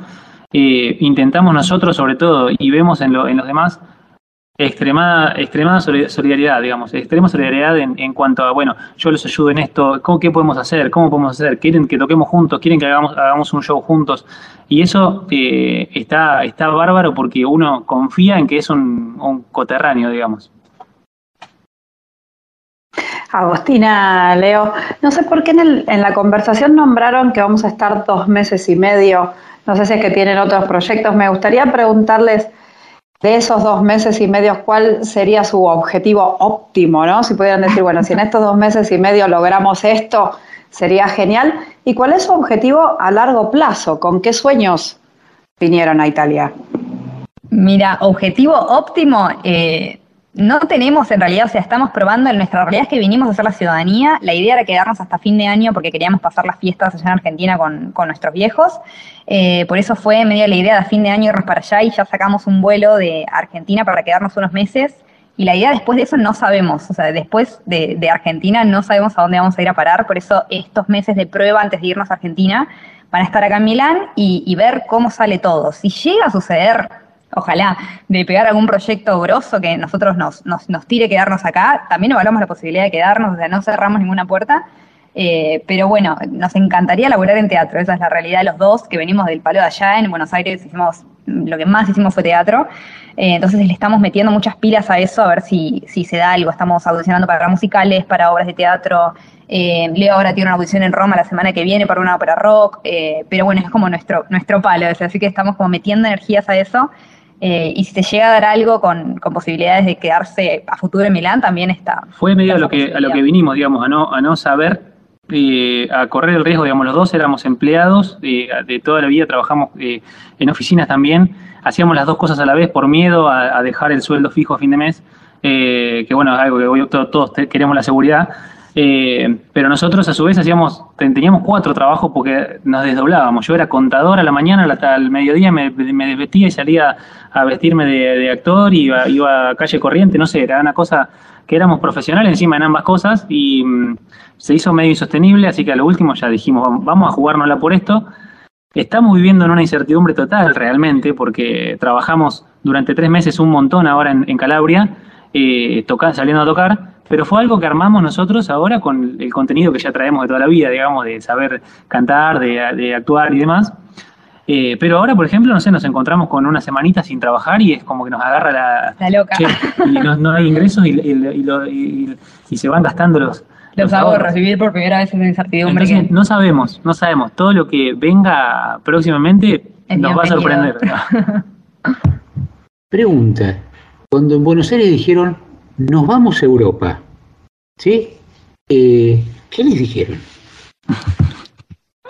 eh, intentamos nosotros sobre todo y vemos en, lo, en los demás extremada, extremada solidaridad, digamos, extrema solidaridad en, cuanto a, bueno, yo les ayudo en esto, ¿cómo, ¿qué podemos hacer? ¿Cómo podemos hacer? ¿Quieren que toquemos juntos? ¿Quieren que hagamos, hagamos un show juntos? Y eso eh, está, está bárbaro porque uno confía en que es un, un coterráneo, digamos. Agostina, Leo, no sé por qué en, el, en la conversación nombraron que vamos a estar dos meses y medio, no sé si es que tienen otros proyectos, me gustaría preguntarles de esos dos meses y medio, ¿cuál sería su objetivo óptimo? ¿no? Si pudieran decir, bueno, si en estos dos meses y medio logramos esto, sería genial. ¿Y cuál es su objetivo a largo plazo? ¿Con qué sueños vinieron a Italia? Mira, objetivo óptimo, eh, no tenemos en realidad, o sea, estamos probando, en nuestra realidad que vinimos a hacer la ciudadanía, la idea era quedarnos hasta fin de año porque queríamos pasar las fiestas allá en Argentina con, nuestros viejos, eh, por eso fue medio la idea de fin de año irnos para allá y ya sacamos un vuelo de Argentina para quedarnos unos meses y la idea después de eso no sabemos, o sea, después de, Argentina no sabemos a dónde vamos a ir a parar, por eso estos meses de prueba antes de irnos a Argentina van a estar acá en Milán y, y ver cómo sale todo. Si llega a suceder ojalá, de pegar algún proyecto grosso que nosotros nos, nos, nos tire quedarnos acá, también evaluamos la posibilidad de quedarnos, o sea, no cerramos ninguna puerta, eh, pero bueno, nos encantaría laburar en teatro, esa es la realidad de los dos, que venimos del palo de allá, en Buenos Aires hicimos, lo que más hicimos fue teatro, eh, entonces le estamos metiendo muchas pilas a eso, a ver si, si se da algo, estamos audicionando para musicales, para obras de teatro, eh, Leo ahora tiene una audición en Roma la semana que viene para una ópera rock, pero bueno, es como nuestro, nuestro palo, así que estamos como metiendo energías a eso, eh, y si te llega a dar algo con, posibilidades de quedarse a futuro en Milán, también está. Fue medio a lo que, a lo que vinimos, digamos, a no, a no saber, eh, a correr el riesgo, digamos, los dos éramos empleados, eh, de toda la vida trabajamos en oficinas también, hacíamos las dos cosas a la vez por miedo a, dejar el sueldo fijo a fin de mes, que bueno, es algo que todos queremos la seguridad. Eh, pero nosotros a su vez hacíamos, teníamos cuatro trabajos porque nos desdoblábamos. Yo era contador a la mañana, hasta el mediodía me, desvestía y salía a vestirme de, actor, iba, iba a calle corriente, no sé, era una cosa que éramos profesionales encima en ambas cosas y mm, se hizo medio insostenible, así que a lo último ya dijimos, vamos a jugárnosla por esto. Estamos viviendo en una incertidumbre total realmente porque trabajamos durante tres meses un montón ahora en, Calabria, eh, saliendo a tocar pero fue algo que armamos nosotros ahora con el contenido que ya traemos de toda la vida, digamos, de saber cantar, de, actuar y demás. Eh, pero ahora, por ejemplo, no sé, nos encontramos con una semanita sin trabajar y es como que nos agarra la... La loca. y no, hay ingresos y, se van gastando los... Los, ahorros, vivir por primera vez en incertidumbre. no sabemos, no sabemos. Todo lo que venga próximamente nos va a sorprender. Pregunta. Cuando en Buenos Aires dijeron nos vamos a Europa. ¿Sí? Eh, ¿Qué les dijeron?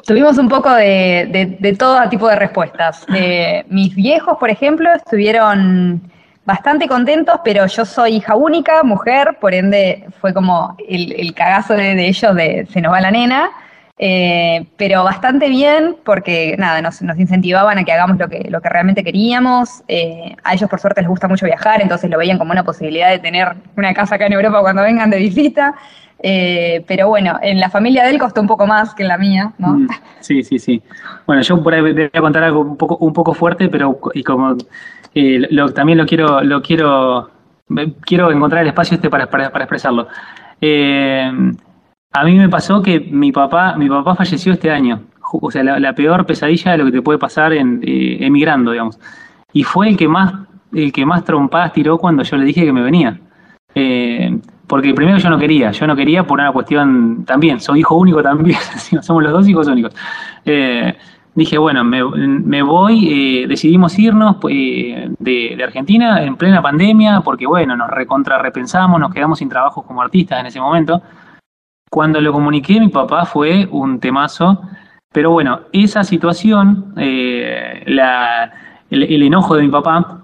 Tuvimos un poco de, todo tipo de respuestas. mis viejos, por ejemplo, estuvieron bastante contentos, pero yo soy hija única, mujer, por ende fue como el, cagazo de, ellos de se nos va la nena. Eh, pero bastante bien porque nada, nos, incentivaban a que hagamos lo que, lo que realmente queríamos. Eh, a ellos por suerte les gusta mucho viajar, entonces lo veían como una posibilidad de tener una casa acá en Europa cuando vengan de visita. Eh, pero bueno, en la familia de él costó un poco más que en la mía, ¿no? Mm, sí, sí, sí. Bueno, yo por ahí voy a contar algo un poco, un poco fuerte, pero y como también lo quiero, lo quiero, quiero encontrar el espacio este para, para, para expresarlo. Eh, a mí me pasó que mi papá, mi papá falleció este año. O sea, la, peor pesadilla de lo que te puede pasar en, eh, emigrando, digamos. Y fue el que más, el que más trompadas tiró cuando yo le dije que me venía. Eh, porque primero yo no quería, yo no quería por una cuestión también, soy hijo único también, somos los dos hijos únicos. Eh, dije, bueno, me, voy, decidimos irnos de, de, Argentina en plena pandemia, porque bueno, nos recontra repensamos, nos quedamos sin trabajo como artistas en ese momento. Cuando lo comuniqué, mi papá fue un temazo, pero bueno, esa situación, eh, el, enojo de mi papá,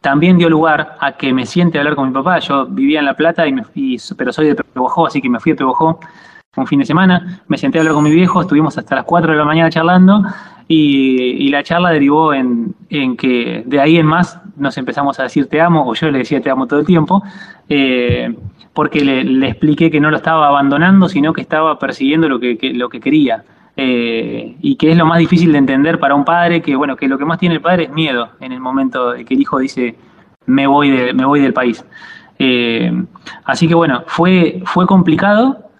también dio lugar a que me siente a hablar con mi papá. Yo vivía en La Plata, y, me, pero soy de Pebojó, así que me fui a Pebojó un fin de semana. Me senté a hablar con mi viejo, estuvimos hasta las 4 de la mañana charlando y, la charla derivó en, que de ahí en más nos empezamos a decir te amo, o yo le decía te amo todo el tiempo, eh, porque le, expliqué que no lo estaba abandonando, sino que estaba persiguiendo lo que, lo que quería. Eh, y que es lo más difícil de entender para un padre, que bueno, que lo que más tiene el padre es miedo en el momento que el hijo dice me voy, me voy del país. Eh, así que bueno, fue, fue complicado,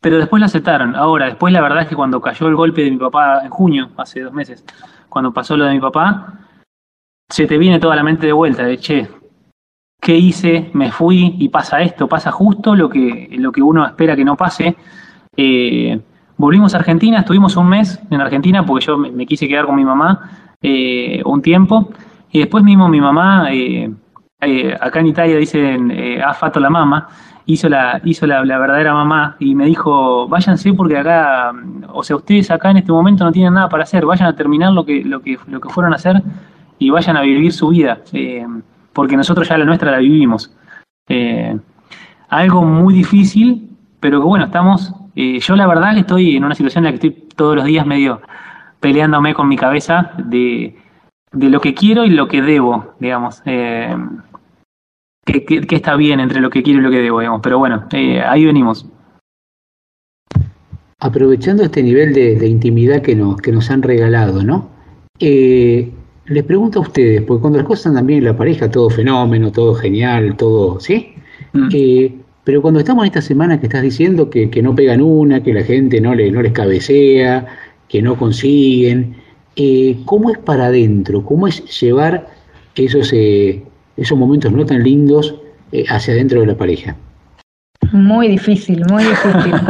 pero después lo aceptaron. Ahora, después la verdad es que cuando cayó el golpe de mi papá en junio, hace dos meses, cuando pasó lo de mi papá, se te viene toda la mente de vuelta, de che, ¿qué hice? Me fui y pasa esto, pasa justo lo que, lo que uno espera que no pase. Eh, volvimos a Argentina, estuvimos un mes en Argentina porque yo me, quise quedar con mi mamá eh, un tiempo y después mismo mi mamá, eh, acá en Italia dicen ha fato la mamá, hizo la, hizo la, verdadera mamá y me dijo, váyanse porque acá, o sea, ustedes acá en este momento no tienen nada para hacer, vayan a terminar lo que, lo que, lo que fueron a hacer y vayan a vivir su vida, eh, porque nosotros ya la nuestra la vivimos. Eh, algo muy difícil, pero que bueno, estamos, eh, yo la verdad que estoy en una situación en la que estoy todos los días medio peleándome con mi cabeza de, de lo que quiero y lo que debo, digamos que, está bien entre lo que quiero y lo que debo, digamos. Pero bueno, eh, ahí venimos. Aprovechando este nivel de, intimidad que nos, que nos han regalado, ¿no? Eh, les pregunto a ustedes, porque cuando las cosas andan bien en la pareja, todo fenómeno, todo genial, todo, ¿sí? Mm. Eh, pero cuando estamos en esta semana que estás diciendo que, no pegan una, que la gente no, le, no les cabecea, que no consiguen, ¿cómo es para adentro? ¿Cómo es llevar esos, esos momentos no tan lindos eh, hacia adentro de la pareja? Muy difícil, muy difícil.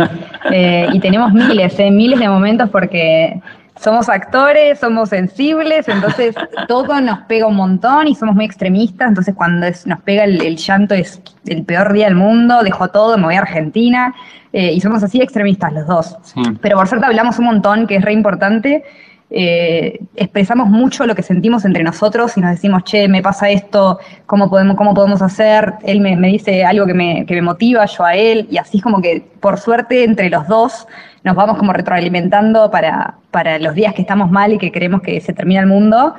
Eh, y tenemos miles, eh, miles de momentos porque somos actores, somos sensibles, entonces todo nos pega un montón y somos muy extremistas, entonces cuando nos pega el, llanto es el peor día del mundo, dejo todo, me voy a Argentina, y somos así extremistas los dos. Pero por suerte hablamos un montón, que es re importante, eh, expresamos mucho lo que sentimos entre nosotros y nos decimos, che, me pasa esto, ¿cómo podemos, cómo podemos hacer? Él me, dice algo que me, que me, motiva, yo a él, y así es como que, por suerte, entre los dos nos vamos como retroalimentando para, para los días que estamos mal y que creemos que se termina el mundo.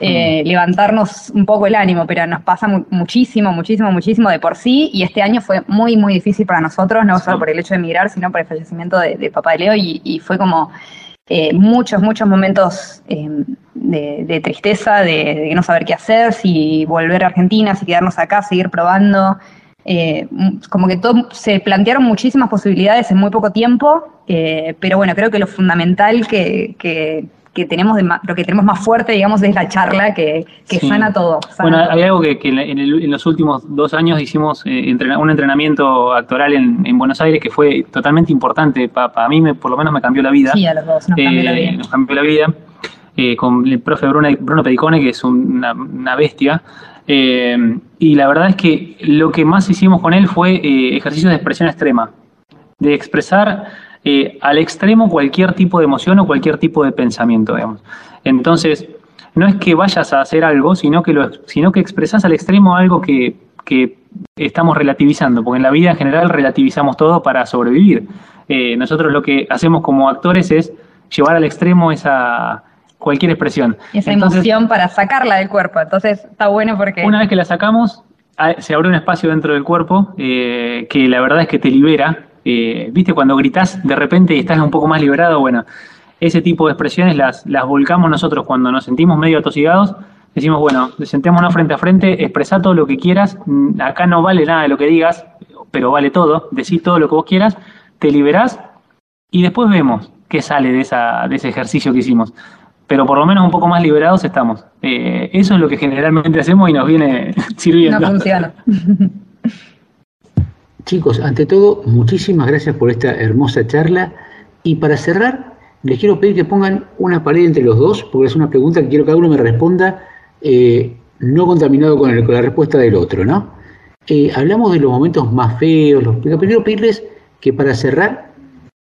Eh, mm. levantarnos un poco el ánimo, pero nos pasa muchísimo, muchísimo, muchísimo de por sí y este año fue muy, muy difícil para nosotros, no solo por el hecho de emigrar, sino por el fallecimiento de, papá de Leo y fue como eh, muchos, muchos momentos eh, de, tristeza, de, no saber qué hacer, si volver a Argentina, si quedarnos acá, seguir probando. Eh, como que todo, se plantearon muchísimas posibilidades en muy poco tiempo, pero bueno, creo que lo fundamental que tenemos lo que tenemos más fuerte, digamos, es la charla que, sana todo. bueno, hay algo que, en, los últimos dos años hicimos eh, un entrenamiento actoral en, Buenos Aires que fue totalmente importante. Para mí, me, por lo menos, me cambió la vida. Sí, a los dos nos cambió la vida. Eh, nos cambió la vida. Eh, con el profe Bruno, Bruno Pedicone, que es una, bestia. y la verdad es que lo que más hicimos con él fue ejercicios de expresión extrema, de expresar eh, al extremo cualquier tipo de emoción o cualquier tipo de pensamiento, digamos. Entonces, no es que vayas a hacer algo, sino que, lo, sino que expresas al extremo algo que, que estamos relativizando, porque en la vida en general relativizamos todo para sobrevivir. Eh, nosotros lo que hacemos como actores es llevar al extremo esa cualquier expresión. Esa emoción para sacarla del cuerpo. Entonces está bueno porque... Una vez que la sacamos, se abre un espacio dentro del cuerpo eh, que la verdad es que te libera eh, ¿Viste cuando gritas de repente y estás un poco más liberado? Bueno, ese tipo de expresiones las, las volcamos nosotros cuando nos sentimos medio atosigados. Decimos, bueno, sentémonos frente a frente, expresa todo lo que quieras. Mm, acá no vale nada de lo que digas, pero vale todo. Decí todo lo que vos quieras, te liberás y después vemos qué sale de, esa, de ese ejercicio que hicimos. Pero por lo menos un poco más liberados estamos. Eh, eso es lo que generalmente hacemos y nos viene sirviendo. No funciona. Chicos, ante todo, muchísimas gracias por esta hermosa charla. Y para cerrar, les quiero pedir que pongan una pared entre los dos, porque es una pregunta que quiero que cada uno me responda eh, no contaminado con, la respuesta del otro, ¿no? Eh, hablamos de los momentos más feos, los, pero quiero pedirles que para cerrar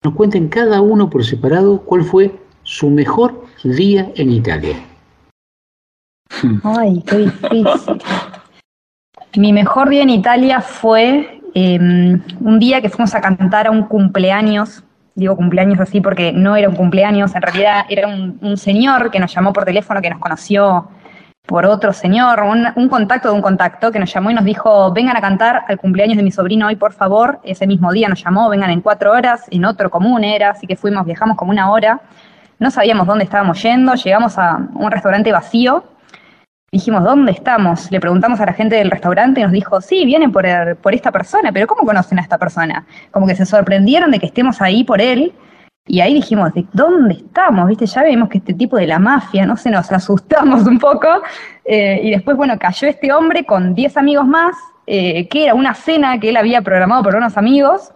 nos cuenten cada uno por separado cuál fue su mejor día en Italia. Ay, qué difícil. Mi mejor día en Italia fue em, un día que fuimos a cantar a un cumpleaños. Digo cumpleaños así porque no era un cumpleaños, en realidad era un, señor que nos llamó por teléfono, que nos conoció por otro señor, un, un, contacto de un contacto que nos llamó y nos dijo, vengan a cantar al cumpleaños de mi sobrino hoy, por favor. Ese mismo día nos llamó, vengan en cuatro horas, en otro común era, así que fuimos, viajamos como una hora. No sabíamos dónde estábamos yendo, llegamos a un restaurante vacío. Dijimos, ¿dónde estamos? Le preguntamos a la gente del restaurante y nos dijo, sí, vienen por, el, por esta persona, pero ¿cómo conocen a esta persona? Como que se sorprendieron de que estemos ahí por él y ahí dijimos, ¿de dónde estamos? ¿Viste? Ya vemos que este tipo de la mafia, no sé, nos asustamos un poco. Eh, y después, bueno, cayó este hombre con 10 amigos más, eh, que era una cena que él había programado por unos amigos,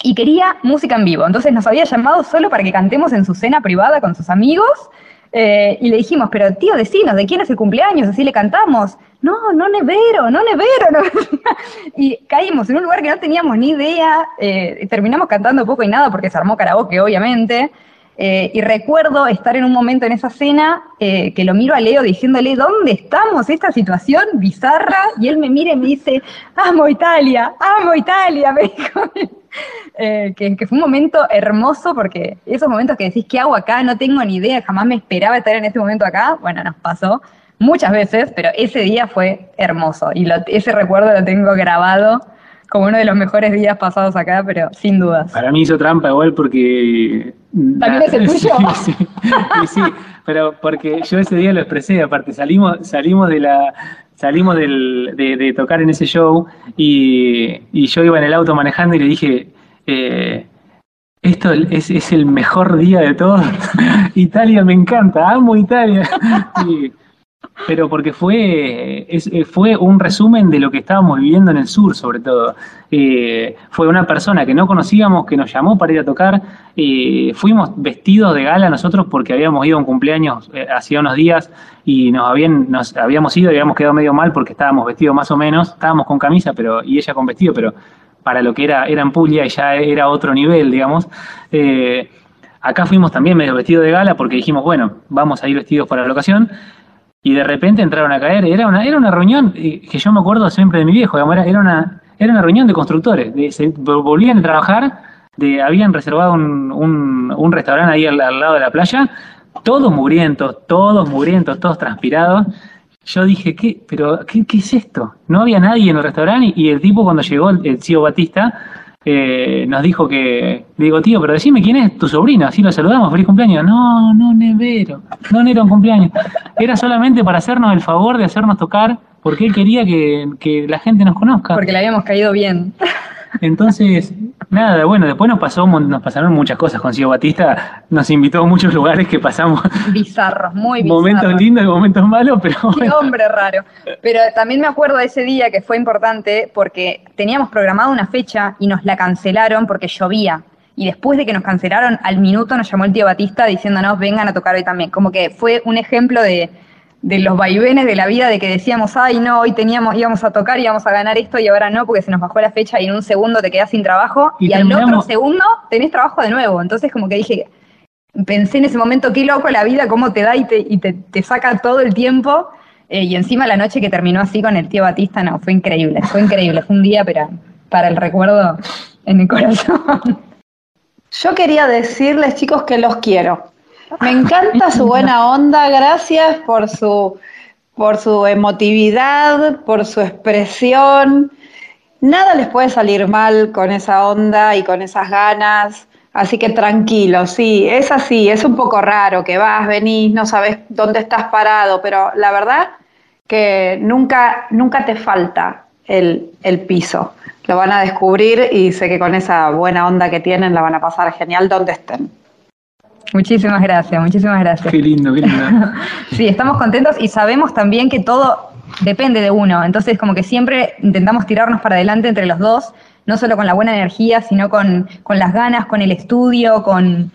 y quería música en vivo. Entonces nos había llamado solo para que cantemos en su cena privada con sus amigos. Eh, y le dijimos, pero tío, decinos, ¿de quién es el cumpleaños? Así le cantamos. No, no nevero, no nevero. Y caímos en un lugar que no teníamos ni idea. Eh, terminamos cantando poco y nada porque se armó karaoke, obviamente. Eh, y recuerdo estar en un momento en esa cena que lo miro a Leo diciéndole, ¿dónde estamos? Esta situación bizarra. Y él me mira y me dice, amo Italia, amo Italia, me dijo. Eh, que, que, fue un momento hermoso porque esos momentos que decís, ¿qué hago acá? No tengo ni idea, jamás me esperaba estar en este momento acá. Bueno, nos pasó muchas veces, pero ese día fue hermoso y lo, ese recuerdo lo tengo grabado como uno de los mejores días pasados acá, pero sin dudas. Para mí hizo trampa igual porque... ¿También es el tuyo? Sí, sí, sí, pero porque yo ese día lo expresé, aparte salimos, salimos de la... Salimos del, de, tocar en ese show y, y, yo iba en el auto manejando y le dije, eh, esto es, es, el mejor día de todos. Italia me encanta, amo Italia. y, pero porque fue, es, fue un resumen de lo que estábamos viviendo en el sur, sobre todo. Eh, fue una persona que no conocíamos, que nos llamó para ir a tocar. Eh, fuimos vestidos de gala nosotros porque habíamos ido a un cumpleaños eh, hacía unos días y nos, habían, nos habíamos ido y habíamos quedado medio mal porque estábamos vestidos más o menos. Estábamos con camisa pero y ella con vestido, pero para lo que era, era en Puglia y ya era otro nivel, digamos. acá fuimos también medio vestidos de gala porque dijimos, bueno, vamos a ir vestidos para la ocasión y de repente entraron a caer. Era una, era una reunión que yo me acuerdo siempre de mi viejo, era, era, una, era una reunión de constructores, de, se volvían a trabajar, de, habían reservado un, un, restaurante ahí al, lado de la playa, todos mugrientos, todos mugrientos, todos transpirados. Yo dije, ¿qué? ¿Pero qué, qué es esto? No había nadie en el restaurante y, el tipo cuando llegó, el, el tío Batista, eh, nos dijo que, digo, tío, pero decime quién es tu sobrino, así lo saludamos, feliz cumpleaños. No, no, Nevero, no, no era un cumpleaños. Era solamente para hacernos el favor de hacernos tocar, porque él quería que, que la gente nos conozca. Porque le habíamos caído bien. Entonces, nada, bueno, después nos pasó, nos pasaron muchas cosas con Ciego Batista, nos invitó a muchos lugares que pasamos. Bizarros, muy bizarros. Momentos lindos y momentos malos, pero. Qué bueno. hombre raro. Pero también me acuerdo de ese día que fue importante porque teníamos programada una fecha y nos la cancelaron porque llovía. Y después de que nos cancelaron, al minuto nos llamó el tío Batista diciéndonos vengan a tocar hoy también. Como que fue un ejemplo de de los vaivenes de la vida de que decíamos, ay no, hoy teníamos, íbamos a tocar, íbamos a ganar esto y ahora no, porque se nos bajó la fecha y en un segundo te quedas sin trabajo y, y al otro segundo tenés trabajo de nuevo. Entonces como que dije, pensé en ese momento, qué loco la vida, cómo te da y te, y te, te saca todo el tiempo. Eh, y encima la noche que terminó así con el tío Batista, no, fue increíble, fue increíble, fue un día para, para el recuerdo en el corazón. Yo quería decirles, chicos, que los quiero. Me encanta su buena onda, gracias por su, por su emotividad, por su expresión. Nada les puede salir mal con esa onda y con esas ganas. Así que tranquilo, sí, es así, es un poco raro que vas, venís, no sabes dónde estás parado, pero la verdad que nunca, nunca te falta el, el piso. Lo van a descubrir y sé que con esa buena onda que tienen la van a pasar genial donde estén. Muchísimas gracias, muchísimas gracias. Qué lindo, qué lindo. sí, estamos contentos y sabemos también que todo depende de uno. Entonces, como que siempre intentamos tirarnos para adelante entre los dos, no solo con la buena energía, sino con, con las ganas, con el estudio, con,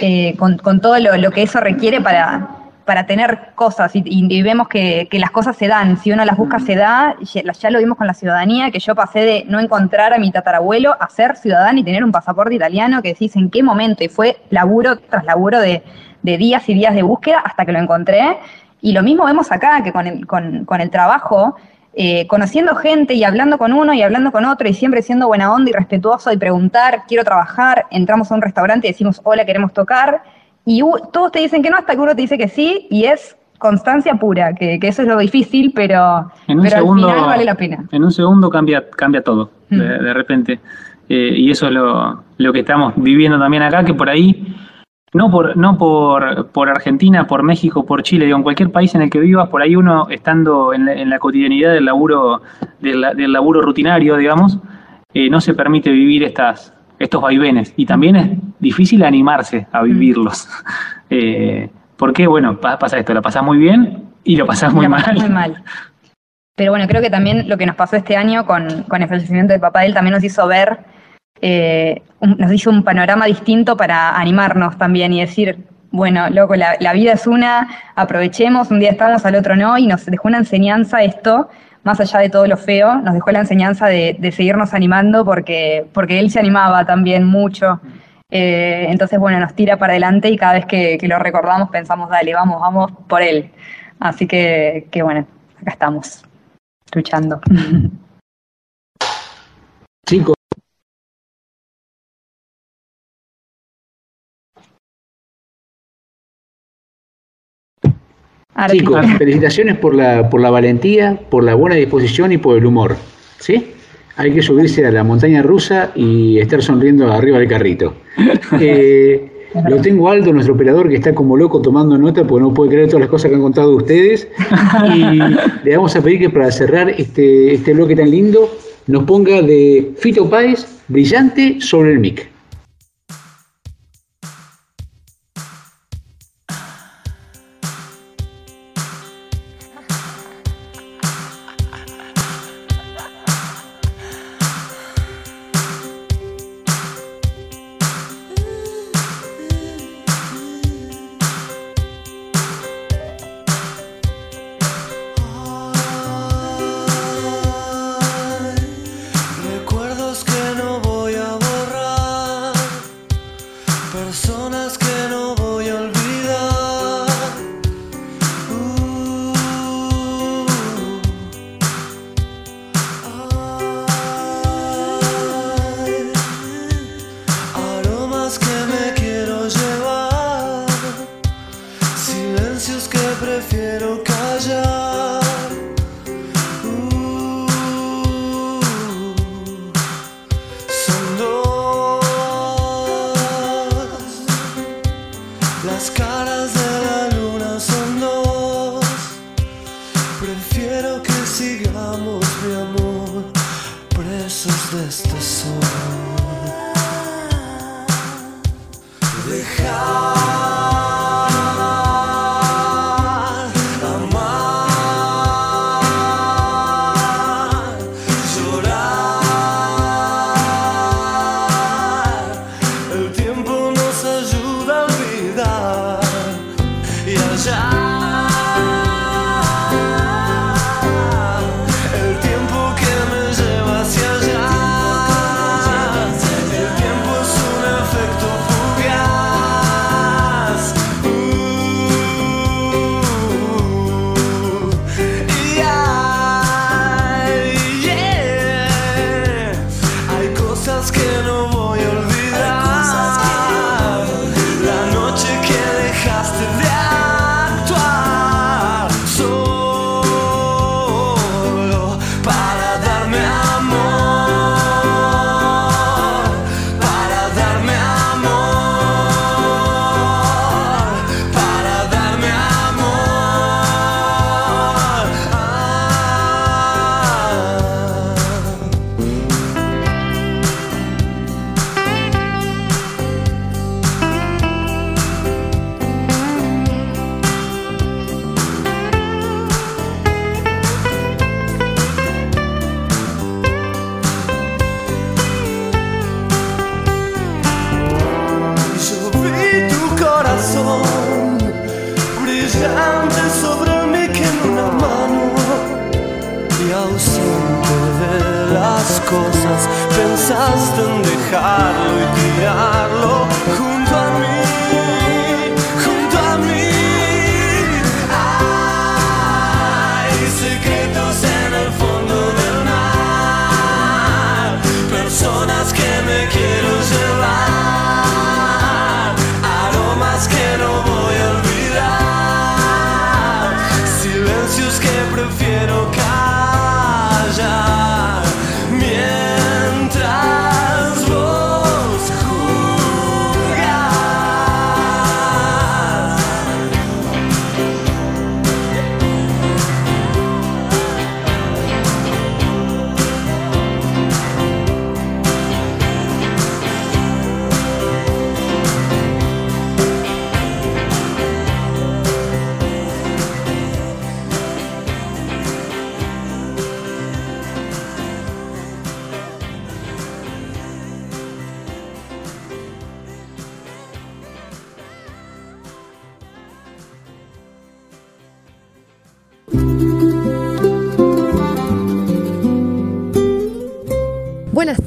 eh, con, con todo lo, lo, que eso requiere para, para tener cosas y, y vemos que, que, las cosas se dan, si uno las busca se da, ya, ya, lo vimos con la ciudadanía, que yo pasé de no encontrar a mi tatarabuelo a ser ciudadano y tener un pasaporte italiano, que decís en qué momento, y fue laburo tras laburo de, de días y días de búsqueda hasta que lo encontré, y lo mismo vemos acá, que con el, con, con el trabajo, eh, conociendo gente y hablando con uno y hablando con otro y siempre siendo buena onda y respetuoso y preguntar, quiero trabajar, entramos a un restaurante y decimos, hola, queremos tocar, y todos te dicen que no hasta que uno te dice que sí, y es constancia pura, que, eso es lo difícil, pero, en un segundo, al final vale la pena. En un segundo cambia, cambia todo, de, mm. repente. Eh, y eso es lo, lo que estamos viviendo también acá, que por ahí no por, no por, por Argentina, por México, por Chile, digo, en cualquier país en el que vivas, por ahí uno estando en la, cotidianidad del laburo, del, laburo rutinario, digamos, eh, no se permite vivir estas, estos vaivenes. Y también es difícil animarse a vivirlos. eh, porque, bueno, pasa esto, la pasás muy bien y lo pasás muy mal. Muy mal. Pero bueno, creo que también lo que nos pasó este año con, con el fallecimiento del papá de él también nos hizo ver eh, nos hizo un panorama distinto para animarnos también y decir, bueno, loco, la, vida es una, aprovechemos, un día estamos, al otro no, y nos dejó una enseñanza esto, más allá de todo lo feo, nos dejó la enseñanza de, seguirnos animando porque, él se animaba también mucho. Eh, entonces, bueno, nos tira para adelante y cada vez que, lo recordamos pensamos, dale, vamos, vamos por él. Así que, que bueno, acá estamos, luchando. Chicos, Chicos, felicitaciones por la, por la valentía, por la buena disposición y por el humor. ¿Sí? Hay que subirse a la montaña rusa y estar sonriendo arriba del carrito. Eh, lo tengo Aldo, nuestro operador, que está como loco tomando nota porque no puede creer todas las cosas que han contado ustedes. Y le vamos a pedir que para cerrar este, este bloque tan lindo nos ponga de Fito Páez brillante sobre el mic.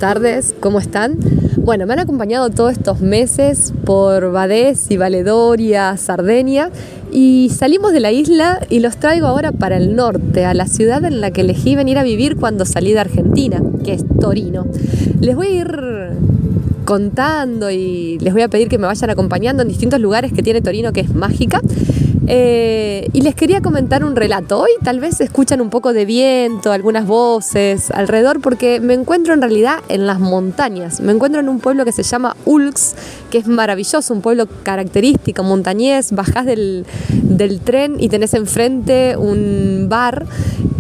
Tardes, ¿cómo están? Bueno, me han acompañado todos estos meses por Badés y Valedoria, Sardenia, y salimos de la isla y los traigo ahora para el norte, a la ciudad en la que elegí venir a vivir cuando salí de Argentina, que es Torino. Les voy a ir contando y les voy a pedir que me vayan acompañando en distintos lugares que tiene Torino, que es mágica. Eh, y les quería comentar un relato. Hoy tal vez escuchan un poco de viento, algunas voces alrededor, porque me encuentro en realidad en las montañas. Me encuentro en un pueblo que se llama Ulx, que es maravilloso, un pueblo característico, montañés. Bajás del, tren y tenés enfrente un bar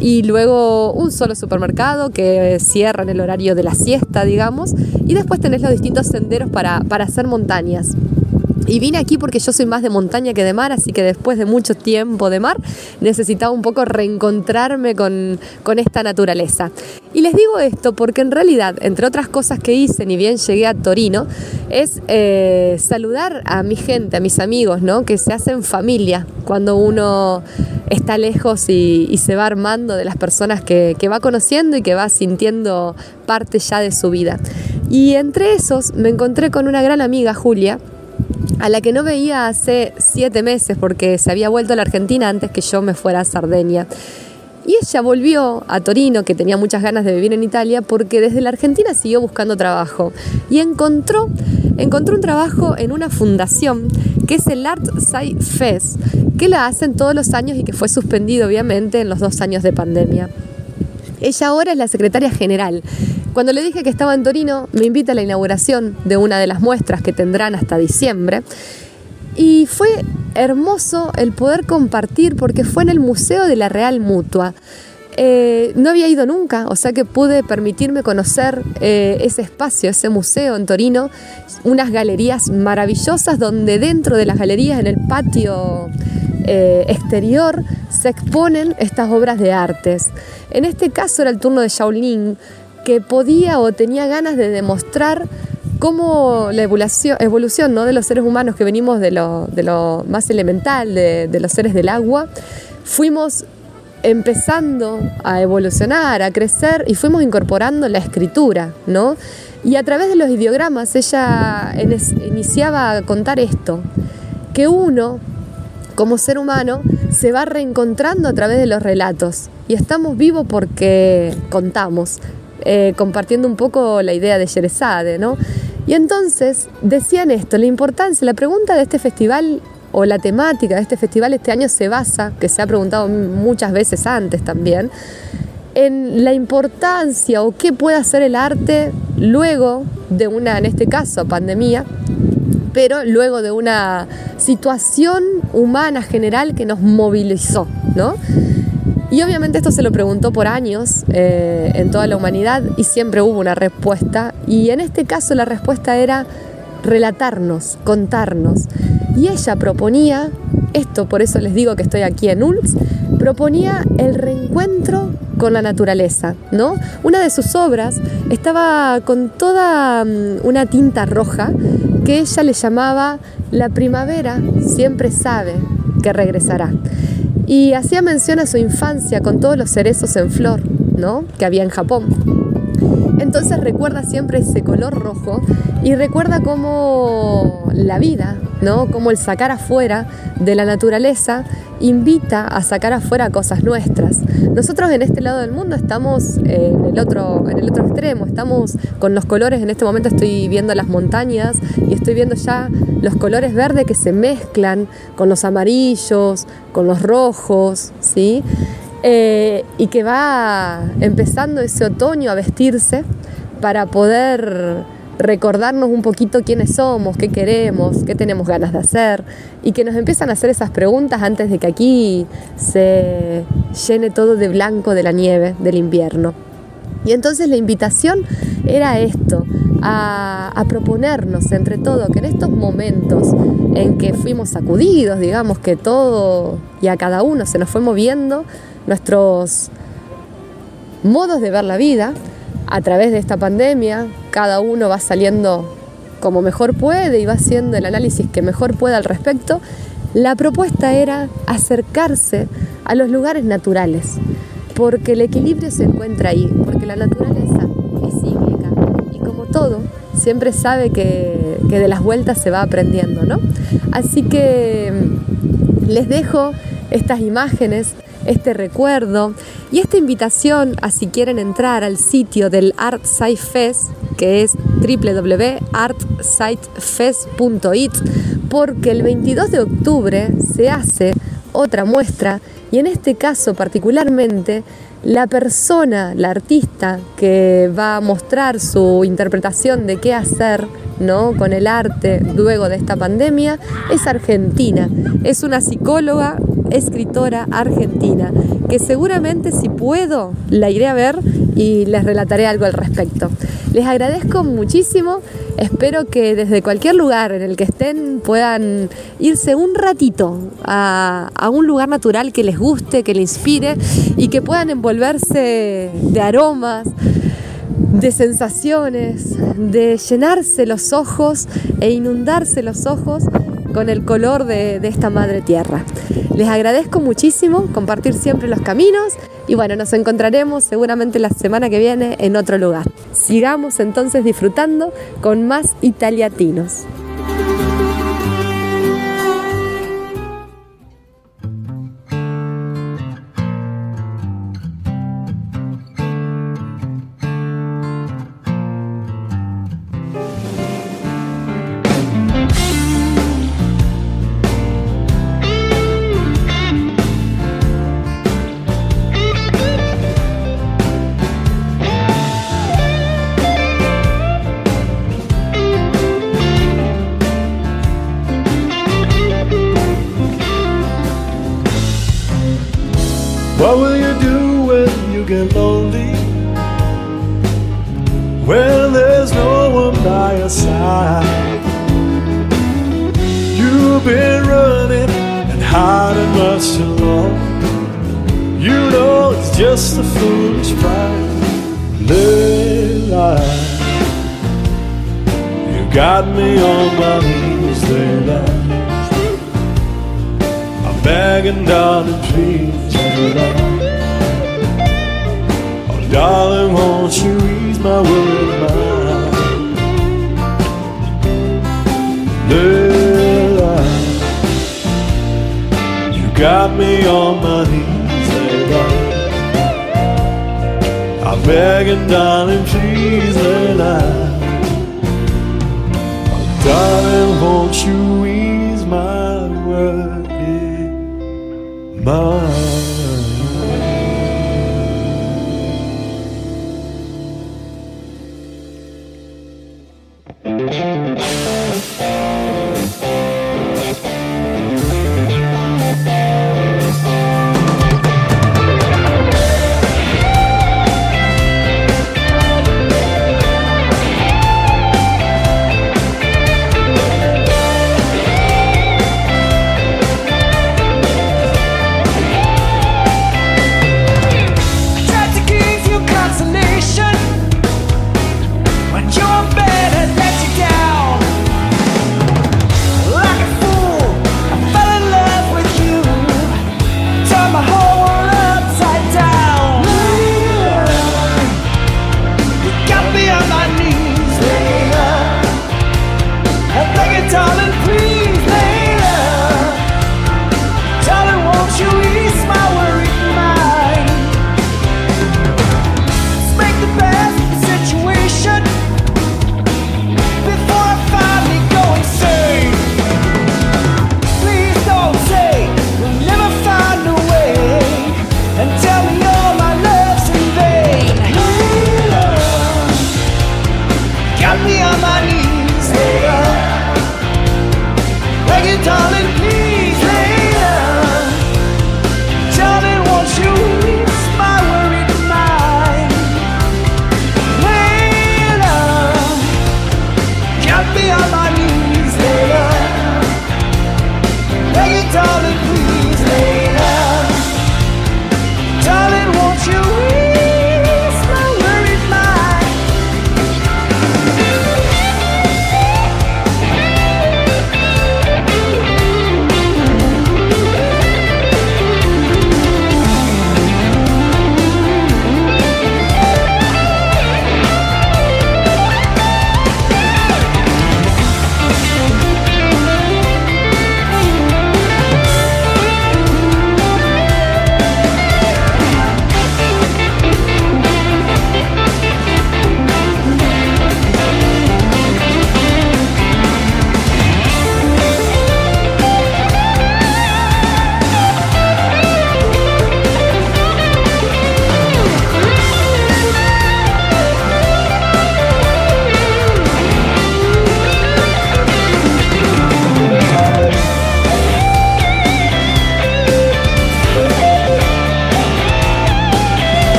y luego un solo supermercado que cierra en el horario de la siesta, digamos. Y después tenés los distintos senderos para hacer montañas. Y vine aquí porque yo soy más de montaña que de mar, así que después de mucho tiempo de mar necesitaba un poco reencontrarme con, con esta naturaleza. Y les digo esto porque en realidad, entre otras cosas que hice, ni bien llegué a Torino, es eh, saludar a mi gente, a mis amigos, ¿no? que se hacen familia cuando uno está lejos y, y se va armando de las personas que, que va conociendo y que va sintiendo parte ya de su vida. Y entre esos me encontré con una gran amiga, Julia, a la que no veía hace siete meses porque se había vuelto a la Argentina antes que yo me fuera a Sardenia. Y ella volvió a Torino, que tenía muchas ganas de vivir en Italia, porque desde la Argentina siguió buscando trabajo. Y encontró, encontró un trabajo en una fundación que es el Art Sci Fest, que la hacen todos los años y que fue suspendido obviamente en los dos años de pandemia. Ella ahora es la secretaria general. Cuando le dije que estaba en Torino, me invita a la inauguración de una de las muestras que tendrán hasta diciembre. Y fue hermoso el poder compartir porque fue en el Museo de la Real Mutua. Eh, no había ido nunca, o sea que pude permitirme conocer eh, ese espacio, ese museo en Torino, unas galerías maravillosas donde dentro de las galerías, en el patio eh, exterior, se exponen estas obras de artes. En este caso era el turno de Shaolin, que podía o tenía ganas de demostrar cómo la evolución, ¿no? de los seres humanos que venimos de lo, de lo más elemental, de, de los seres del agua, fuimos empezando a evolucionar, a crecer y fuimos incorporando la escritura, ¿no? Y a través de los ideogramas ella iniciaba a contar esto, que uno, como ser humano, se va reencontrando a través de los relatos y estamos vivos porque contamos, eh, compartiendo un poco la idea de Sherezade, ¿no? Y entonces decían esto, la importancia, la pregunta de este festival o la temática de este festival este año se basa, que se ha preguntado muchas veces antes también, en la importancia o qué puede hacer el arte luego de una, en este caso, pandemia, pero luego de una situación humana general que nos movilizó, ¿no? Y obviamente esto se lo preguntó por años eh, en toda la humanidad y siempre hubo una respuesta. Y en este caso la respuesta era relatarnos, contarnos. Y ella proponía, esto por eso les digo que estoy aquí en ULS, proponía el reencuentro con la naturaleza, ¿no? Una de sus obras estaba con toda mm, una tinta roja que ella le llamaba La primavera siempre sabe que regresará. Y hacía mención a su infancia con todos los cerezos en flor, ¿no? Que había en Japón. Entonces recuerda siempre ese color rojo y recuerda cómo la vida, ¿no? Como el sacar afuera de la naturaleza invita a sacar afuera cosas nuestras. Nosotros en este lado del mundo estamos en el otro, en el otro extremo, estamos con los colores, en este momento estoy viendo las montañas y estoy viendo ya los colores verdes que se mezclan con los amarillos, con los rojos, ¿sí? Eh, y que va empezando ese otoño a vestirse para poder recordarnos un poquito quiénes somos, qué queremos, qué tenemos ganas de hacer y que nos empiezan a hacer esas preguntas antes de que aquí se llene todo de blanco de la nieve del invierno. Y entonces la invitación era esto, a, a, proponernos entre todo que en estos momentos en que fuimos sacudidos, digamos que todo y a cada uno se nos fue moviendo, nuestros modos de ver la vida a través de esta pandemia. Cada uno va saliendo como mejor puede y va haciendo el análisis que mejor pueda al respecto. la propuesta era acercarse a los lugares naturales, porque el equilibrio se encuentra ahí, porque la naturaleza es cíclica y como todo, siempre sabe que, que de las vueltas se va aprendiendo, ¿no? Así que mm, les dejo estas imágenes este recuerdo y esta invitación a si quieren entrar al sitio del Art Site Fest, que es www.artsitefest.it, porque el 22 de octubre se hace otra muestra y en este caso particularmente la persona, la artista que va a mostrar su interpretación de qué hacer ¿no? con el arte luego de esta pandemia es argentina. Es una psicóloga, escritora argentina, que seguramente si puedo la iré a ver y les relataré algo al respecto. Les agradezco muchísimo, espero que desde cualquier lugar en el que estén puedan irse un ratito a, a un lugar natural que les guste, que les inspire y que puedan envolverse de aromas, de sensaciones, de llenarse los ojos e inundarse los ojos con el color de, esta madre tierra. Les agradezco muchísimo compartir siempre los caminos y bueno, nos encontraremos seguramente la semana que viene en otro lugar. Sigamos entonces disfrutando con más italiatinos.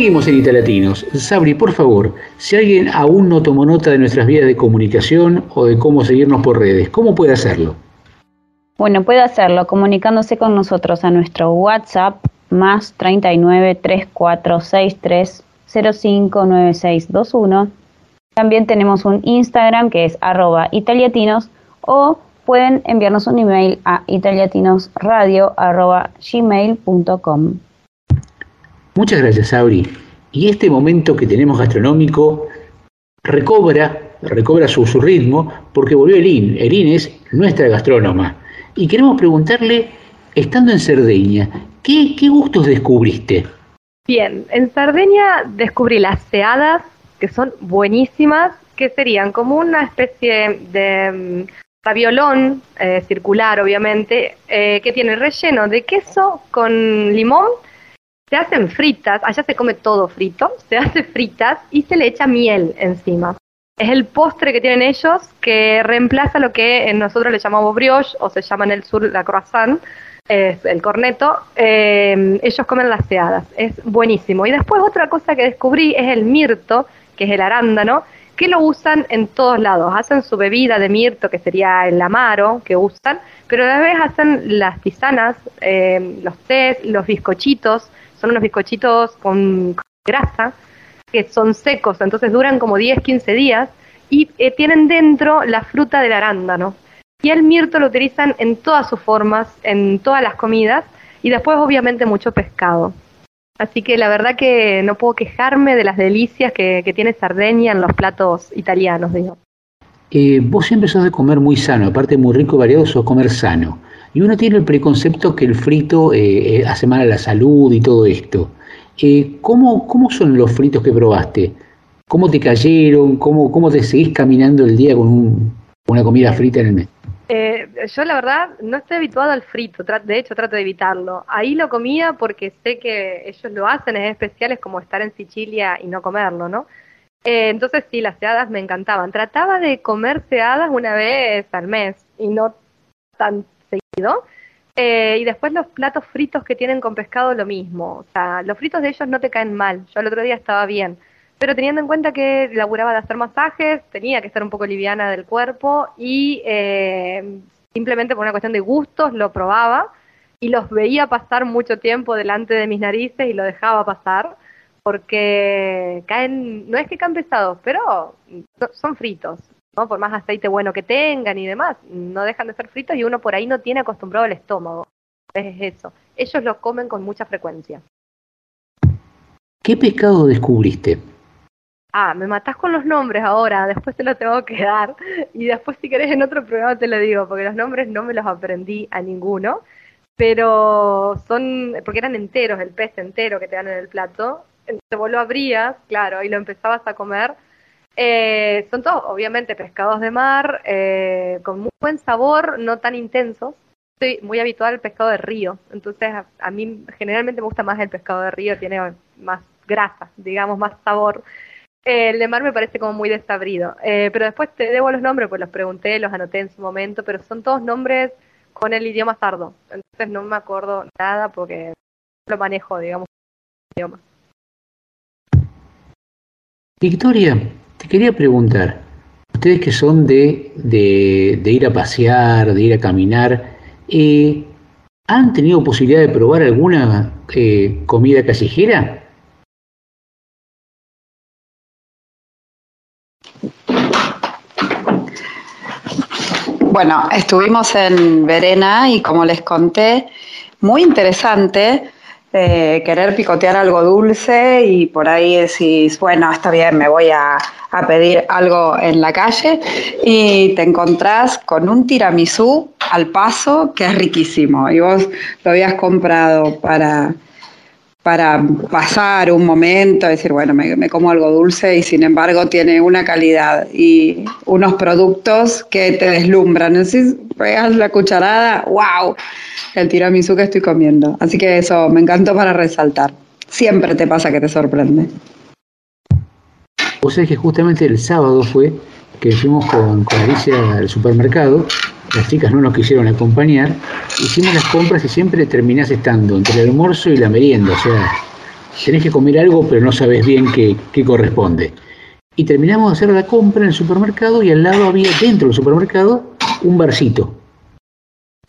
Seguimos en Italatinos. Sabri, por favor, si alguien aún no tomó nota de nuestras vías de comunicación o de cómo seguirnos por redes, ¿cómo puede hacerlo? Bueno, puede hacerlo comunicándose con nosotros a nuestro WhatsApp más 39 3463 059621. También tenemos un Instagram que es arroba italiatinos o pueden enviarnos un email a italiatinosradio.gmail.com. Muchas gracias, Sabri. Y este momento que tenemos gastronómico recobra, recobra su, su ritmo porque volvió Elin. Elin es nuestra gastrónoma. Y queremos preguntarle, estando en Cerdeña, ¿qué, qué gustos descubriste? Bien, en Sardeña descubrí las ceadas, que son buenísimas, que serían como una especie de mm, raviolón eh, circular, obviamente, eh, que tiene relleno de queso con limón. Se hacen fritas, allá se come todo frito, se hace fritas y se le echa miel encima. Es el postre que tienen ellos que reemplaza lo que nosotros le llamamos brioche o se llama en el sur la croissant, es el corneto. Eh, ellos comen las ceadas, es buenísimo. Y después otra cosa que descubrí es el mirto, que es el arándano, que lo usan en todos lados. Hacen su bebida de mirto, que sería el amaro que usan, pero a la vez hacen las tisanas, eh, los tés, los bizcochitos, son unos bizcochitos con grasa, que son secos, entonces duran como 10, 15 días, y eh, tienen dentro la fruta del arándano. Y el mirto lo utilizan en todas sus formas, en todas las comidas, y después obviamente mucho pescado. Así que la verdad que no puedo quejarme de las delicias que, tiene Sardeña en los platos italianos, digo. Eh, vos siempre sos de comer muy sano, aparte muy rico y variado, sos comer sano. Y uno tiene el preconcepto que el frito eh, eh, hace mal a la salud y todo esto. ¿cómo, ¿Cómo son los fritos que probaste? ¿Cómo te cayeron? ¿Cómo, cómo te seguís caminando el día con una comida frita en el mes? Eh, yo la verdad no estoy habituado al frito, de hecho trato de evitarlo. Ahí lo comía porque sé que ellos lo hacen, es especial, es como estar en Sicilia y no comerlo, ¿no? Eh, entonces sí, las ceadas me encantaban. Trataba de comer ceadas una vez al mes y no tan Eh, y después los platos fritos que tienen con pescado lo mismo. O sea, los fritos de ellos no te caen mal. Yo el otro día estaba bien pero teniendo en cuenta que laburaba de hacer masajes, tenía que estar un poco liviana del cuerpo y eh, simplemente por una cuestión de gustos lo probaba y los veía pasar mucho tiempo delante de mis narices y lo dejaba pasar porque caen, no es que caen pesados, pero son fritos, ¿no? Por más aceite bueno que tengan y demás, no dejan de ser fritos y uno por ahí no tiene acostumbrado el estómago. Es eso. Ellos los comen con mucha frecuencia. ¿Qué pescado descubriste? Ah, me matás con los nombres ahora, después te lo tengo que dar. Y después si querés en otro programa te lo digo, porque los nombres no me los aprendí a ninguno. Pero son, porque eran enteros, el pez entero que te dan en el plato. Entonces vos lo abrías, claro, y lo empezabas a comer. Eh, son todos, obviamente, pescados de mar, eh, con muy buen sabor, no tan intensos. Estoy muy habitual al pescado de río, entonces a, a mí generalmente me gusta más el pescado de río, tiene más grasa, digamos, más sabor. El de mar me parece como muy desabrido. Eh, pero después te debo los nombres, pues los pregunté, los anoté en su momento, pero son todos nombres con el idioma sardo. Entonces no me acuerdo nada porque lo manejo, digamos, el idioma. Victoria, te quería preguntar, ustedes que son de, de, ir a pasear, de ir a caminar, eh, ¿han tenido posibilidad de probar alguna eh, comida callejera? Bueno, estuvimos en Verena y como les conté, muy interesante eh, querer picotear algo dulce y por ahí decís, bueno, está bien, me voy a, a, pedir algo en la calle y te encontrás con un tiramisú al paso que es riquísimo y vos lo habías comprado para para pasar un momento, decir, bueno, me, como algo dulce y sin embargo tiene una calidad y unos productos que te deslumbran. Si pegas la cucharada, wow, el tiramisú que estoy comiendo. Así que eso me encantó para resaltar. Siempre te pasa que te sorprende. O sea que justamente el sábado fue que fuimos con, con Alicia al supermercado las chicas no nos quisieron acompañar, hicimos las compras y siempre terminás estando entre el almuerzo y la merienda, o sea, tenés que comer algo, pero no sabes bien qué, qué corresponde. Y terminamos de hacer la compra en el supermercado y al lado había, dentro del supermercado, un barcito.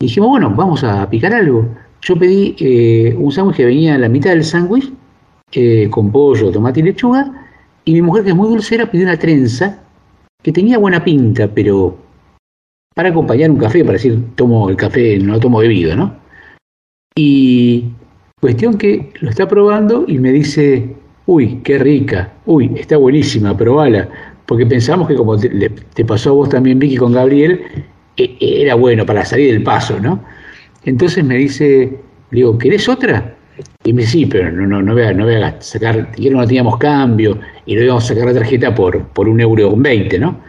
Y dijimos, bueno, vamos a picar algo. Yo pedí eh, un sándwich que venía a la mitad del sándwich, eh, con pollo, tomate y lechuga, y mi mujer, que es muy dulcera, pidió una trenza que tenía buena pinta, pero para acompañar un café, para decir, tomo el café, no tomo bebido, ¿no? Y cuestión que lo está probando y me dice, uy, qué rica, uy, está buenísima, probala. Porque pensamos que como te, pasó a vos también, Vicky, con Gabriel, e- era bueno para salir del paso, ¿no? Entonces me dice, digo, ¿querés otra? Y me dice, sí, pero no, no, no voy a, no voy a sacar, ya no teníamos cambio y no íbamos a sacar la tarjeta por, por un euro con 20, ¿no?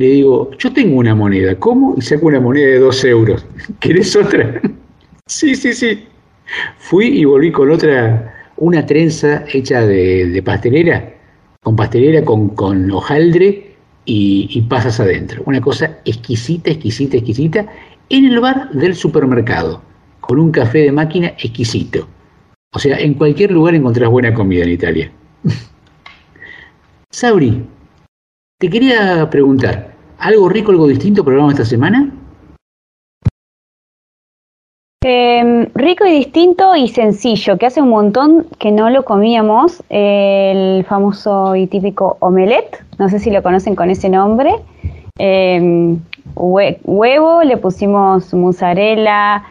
Le digo, yo tengo una moneda, ¿cómo? Y saco una moneda de dos euros. ¿Querés otra? sí, sí, sí. Fui y volví con otra, una trenza hecha de, de pastelera, con pastelera, con, con hojaldre y, y pasas adentro. Una cosa exquisita, exquisita, exquisita, en el bar del supermercado, con un café de máquina exquisito. O sea, en cualquier lugar encontrás buena comida en Italia. Sabri, te quería preguntar, ¿algo rico, algo distinto programamos esta semana? Eh, rico y distinto y sencillo, que hace un montón que no lo comíamos, el famoso y típico omelette, no sé si lo conocen con ese nombre. Hue- huevo, le pusimos mozzarella,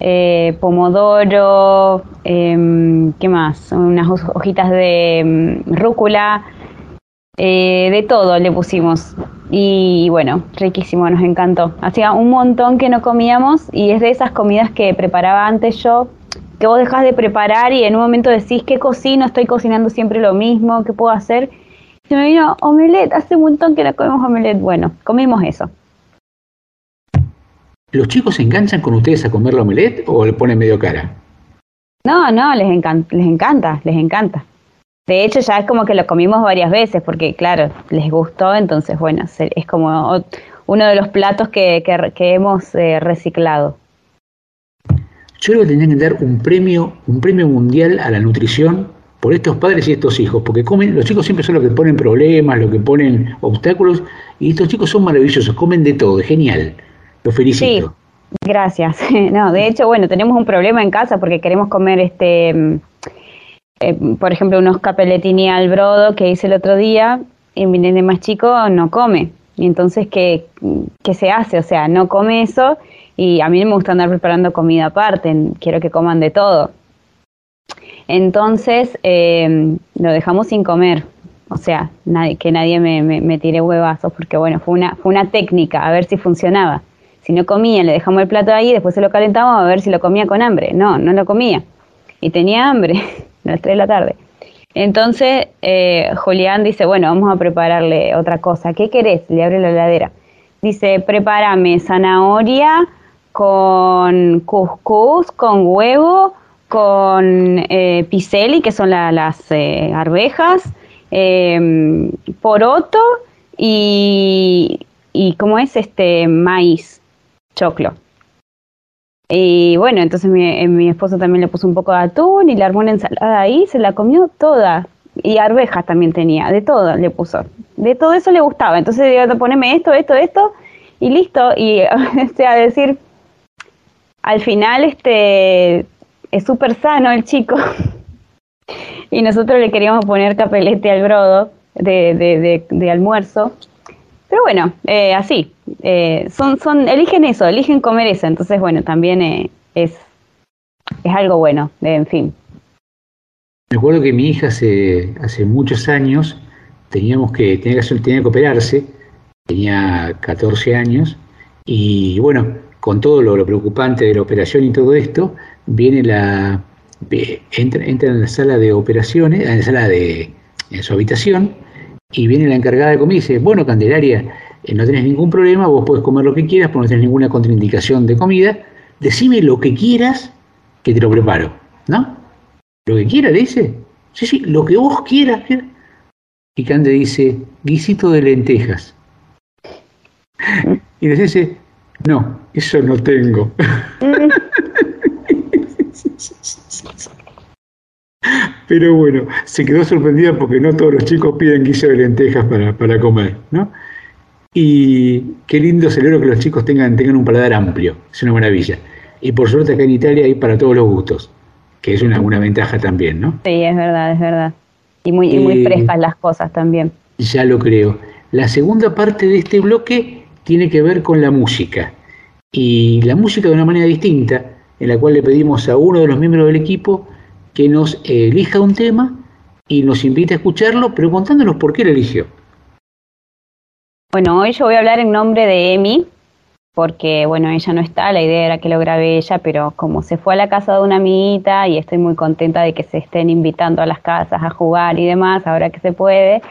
eh, pomodoro, em, ¿qué más? Unas hoj- hojitas de em, rúcula, eh, de todo le pusimos. Y bueno, riquísimo, nos encantó. Hacía un montón que no comíamos y es de esas comidas que preparaba antes yo, que vos dejás de preparar y en un momento decís, ¿qué cocino? Estoy cocinando siempre lo mismo, ¿qué puedo hacer? Y se me vino omelette, hace un montón que no comemos omelette. Bueno, comimos eso. ¿Los chicos se enganchan con ustedes a comer la omelette o le ponen medio cara? No, no, les, encan- les encanta, les encanta. De hecho, ya es como que lo comimos varias veces, porque claro, les gustó, entonces bueno, es como uno de los platos que, que- que hemos eh, reciclado. Yo creo que tendrían que dar un premio, un premio mundial a la nutrición por estos padres y estos hijos, porque comen, los chicos siempre son los que ponen problemas, los que ponen obstáculos, y estos chicos son maravillosos, comen de todo, es genial. Los felicito. Gracias. No, de hecho, bueno, tenemos un problema en casa porque queremos comer este, eh, por ejemplo, unos capelletini al brodo que hice el otro día y mi nene más chico no come. Y entonces, ¿qué, ¿qué se hace? O sea, no come eso y a mí me gusta andar preparando comida aparte, quiero que coman de todo. Entonces, eh, lo dejamos sin comer. O sea, que nadie me, me, me tire huevazos porque, bueno, fue una, fue una técnica a ver si funcionaba. Si no comía, le dejamos el plato ahí, después se lo calentamos a ver si lo comía con hambre. No, no lo comía. Y tenía hambre, a las 3 de la tarde. Entonces, eh, Julián dice, bueno, vamos a prepararle otra cosa. ¿Qué querés? Le abre la heladera. Dice, prepárame zanahoria con cuscús, con huevo, con eh, que son la- las eh, arvejas, eh, poroto y, y, ¿cómo es? Este, maíz, choclo. Y bueno, entonces mi, eh, mi esposo también le puso un poco de atún y le armó una ensalada ahí, se la comió toda. Y arvejas también tenía, de todo le puso. De todo eso le gustaba. Entonces digo, poneme esto, esto, esto, y listo. Y o sea, decir, al final este es súper sano el chico. y nosotros le queríamos poner capelete al brodo de, de, de, de almuerzo. Pero bueno, eh, así, eh, son, son, eligen eso, eligen comer eso, entonces bueno, también eh, es, es algo bueno, en fin. Me acuerdo que mi hija hace, hace muchos años teníamos que, tenía que, tenía que operarse, tenía 14 años, y bueno, con todo lo, lo preocupante de la operación y todo esto, viene la, entra, entra en la sala de operaciones, en la sala de, en su habitación, y viene la encargada de comida y dice, bueno, Candelaria, eh, no tenés ningún problema, vos podés comer lo que quieras, porque no tenés ninguna contraindicación de comida, decime lo que quieras que te lo preparo, ¿no? Lo que quiera, le dice. Sí, sí, lo que vos quieras. Y Cande dice, guisito de lentejas. Y le dice, no, eso no tengo. Pero bueno, se quedó sorprendida porque no todos los chicos piden guiso de lentejas para, para comer, ¿no? Y qué lindo celebro que los chicos tengan, tengan un paladar amplio, es una maravilla. Y por suerte acá en Italia hay para todos los gustos, que es una, una ventaja también, ¿no? Sí, es verdad, es verdad. Y muy, y muy Eh, frescas las cosas también. Ya lo creo. La segunda parte de este bloque tiene que ver con la música. Y la música de una manera distinta, en la cual le pedimos a uno de los miembros del equipo que nos eh, elija un tema y nos invite a escucharlo, pero contándonos por qué lo eligió. Bueno, hoy yo voy a hablar en nombre de Emi, porque bueno, ella no está, la idea era que lo grabe ella, pero como se fue a la casa de una amiguita y estoy muy contenta de que se estén invitando a las casas a jugar y demás, ahora que se puede,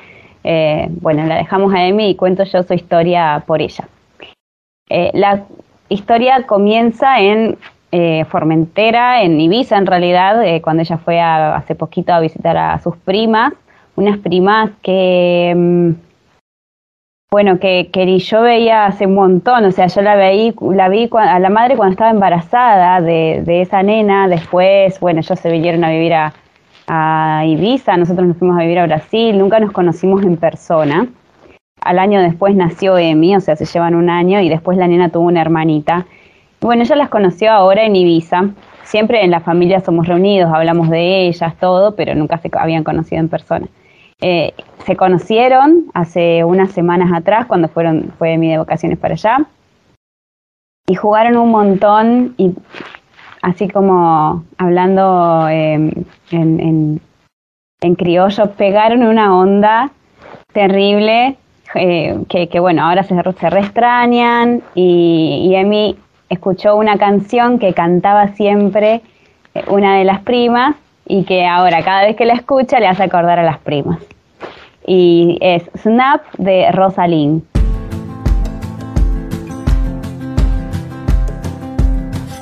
eh, bueno, la dejamos a Emi y cuento yo su historia por ella. Eh, la historia comienza en eh, Formentera, en Ibiza en realidad, eh, cuando ella fue a- hace poquito a visitar a sus primas, unas primas que... mm, bueno, que, que yo veía hace un montón, o sea, yo la veí, la vi a la madre cuando estaba embarazada de, de esa nena, después, bueno, ellos se vinieron a vivir a, a Ibiza, nosotros nos fuimos a vivir a Brasil, nunca nos conocimos en persona. Al año después nació Emi, o sea, se llevan un año y después la nena tuvo una hermanita. Bueno, ella las conoció ahora en Ibiza. Siempre en la familia somos reunidos, hablamos de ellas, todo, pero nunca se habían conocido en persona. Eh, se conocieron hace unas semanas atrás cuando fueron, fue mi de vacaciones para allá y jugaron un montón y así como hablando eh, en, criollo, pegaron una onda terrible eh, que, bueno, ahora se, se y, y Emi escuchó una canción que cantaba siempre eh, una de las primas y que ahora cada vez que la escucha le hace acordar a las primas. Y es Snap de Rosalind.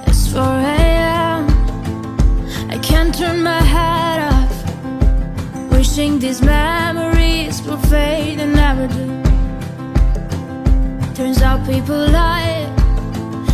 It's 4 a.m. I can't turn my head off. Wishing these memories will fade and never do. Turns out people lie.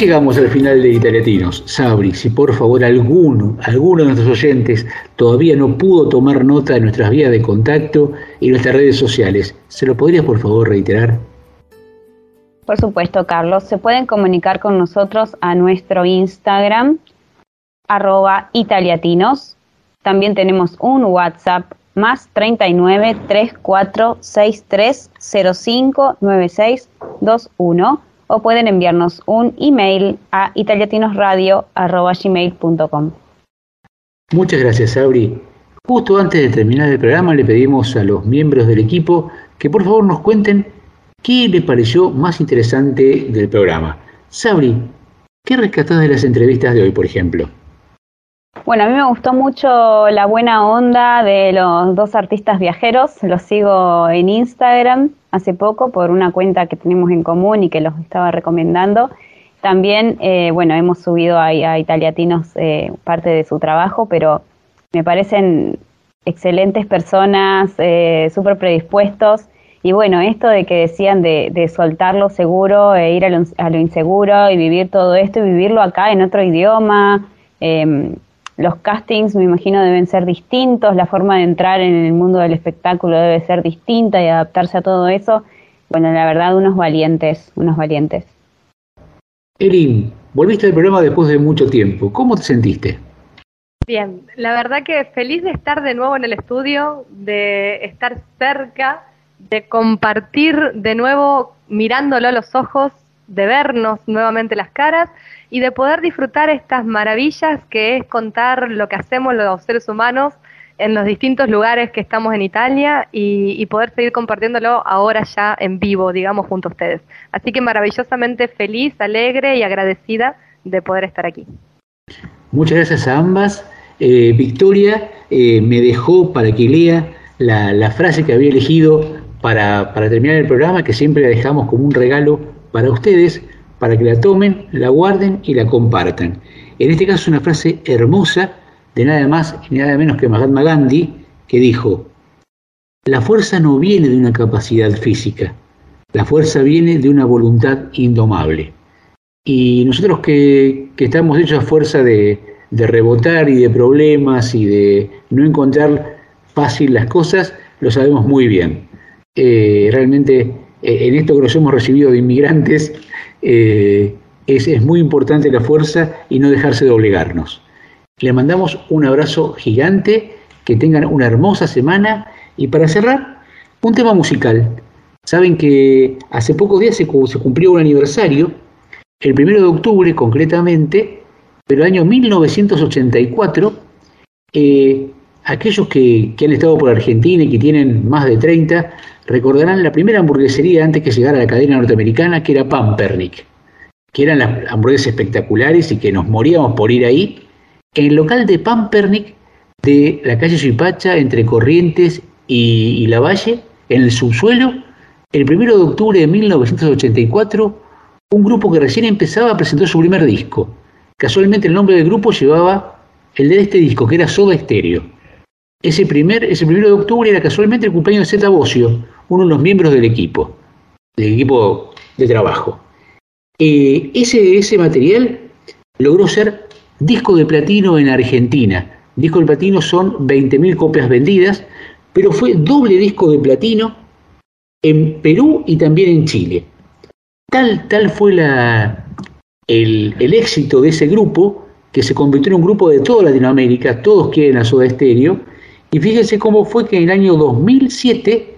Llegamos al final de Italiatinos. Sabri, si por favor alguno, alguno de nuestros oyentes todavía no pudo tomar nota de nuestras vías de contacto y nuestras redes sociales, ¿se lo podrías por favor reiterar? Por supuesto, Carlos. Se pueden comunicar con nosotros a nuestro Instagram, arroba italiatinos. También tenemos un WhatsApp más 39 34 63 05 96 21 o pueden enviarnos un email a italiatinosradio.gmail.com. Muchas gracias, Sabri. Justo antes de terminar el programa le pedimos a los miembros del equipo que por favor nos cuenten qué les pareció más interesante del programa. Sabri, ¿qué rescatás de las entrevistas de hoy, por ejemplo? Bueno, a mí me gustó mucho la buena onda de los dos artistas viajeros. Los sigo en Instagram hace poco por una cuenta que tenemos en común y que los estaba recomendando. También, eh, bueno, hemos subido a, a Italiatinos eh, parte de su trabajo, pero me parecen excelentes personas, eh, súper predispuestos. Y bueno, esto de que decían de, de soltar lo seguro e ir a lo, a lo, inseguro y vivir todo esto y vivirlo acá en otro idioma. Eh, los castings, me imagino, deben ser distintos, la forma de entrar en el mundo del espectáculo debe ser distinta y adaptarse a todo eso. Bueno, la verdad, unos valientes, unos valientes. Erin, volviste al programa después de mucho tiempo. ¿Cómo te sentiste? Bien, la verdad que feliz de estar de nuevo en el estudio, de estar cerca, de compartir de nuevo mirándolo a los ojos, de vernos nuevamente las caras y de poder disfrutar estas maravillas que es contar lo que hacemos los seres humanos en los distintos lugares que estamos en Italia y, poder seguir compartiéndolo ahora ya en vivo, digamos, junto a ustedes. Así que maravillosamente feliz, alegre y agradecida de poder estar aquí. Muchas gracias a ambas. Eh, Victoria eh, me dejó para que lea la, la frase que había elegido para, para terminar el programa, que siempre la dejamos como un regalo para ustedes, para que la tomen, la guarden y la compartan. En este caso una frase hermosa de nada más y nada menos que Mahatma Gandhi, que dijo, la fuerza no viene de una capacidad física, la fuerza viene de una voluntad indomable. Y nosotros que, estamos hechos a fuerza de, de, rebotar y de problemas y de no encontrar fácil las cosas, lo sabemos muy bien. Eh, realmente en esto que nos hemos recibido de inmigrantes, eh, es, muy importante la fuerza y no dejarse doblegarnos. Le mandamos un abrazo gigante, que tengan una hermosa semana y para cerrar, un tema musical. Saben que hace pocos días se, se cumplió un aniversario, el primero de octubre concretamente, pero el año 1984, eh, aquellos que, que, han estado por Argentina y que tienen más de 30, recordarán la primera hamburguesería antes que llegara a la cadena norteamericana, que era Pampernick, que eran las hamburguesas espectaculares y que nos moríamos por ir ahí en el local de Pampernick de la calle Suipacha entre Corrientes y, y La Valle, en el subsuelo, el 1 de octubre de 1984, un grupo que recién empezaba presentó su primer disco. Casualmente el nombre del grupo llevaba el de este disco, que era Soda Stereo. Ese, primer, ese 1 de octubre era casualmente el cumpleaños de Zeta Bocio, uno de los miembros del equipo, del equipo de trabajo. Eh, ese, ese material logró ser disco de platino en Argentina. Disco de platino son 20.000 copias vendidas, pero fue doble disco de platino en Perú y también en Chile. Tal, tal fue la, el, el, éxito de ese grupo que se convirtió en un grupo de toda Latinoamérica, todos quieren a Soda Stereo, y fíjense cómo fue que en el año 2007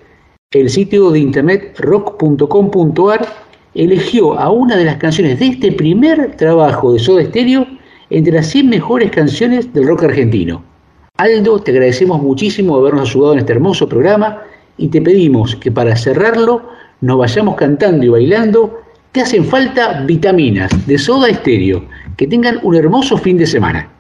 el sitio de internet rock.com.ar eligió a una de las canciones de este primer trabajo de Soda Stereo entre las 100 mejores canciones del rock argentino. Aldo, te agradecemos muchísimo habernos ayudado en este hermoso programa y te pedimos que para cerrarlo nos vayamos cantando y bailando Te hacen falta vitaminas de Soda Stereo. Que tengan un hermoso fin de semana.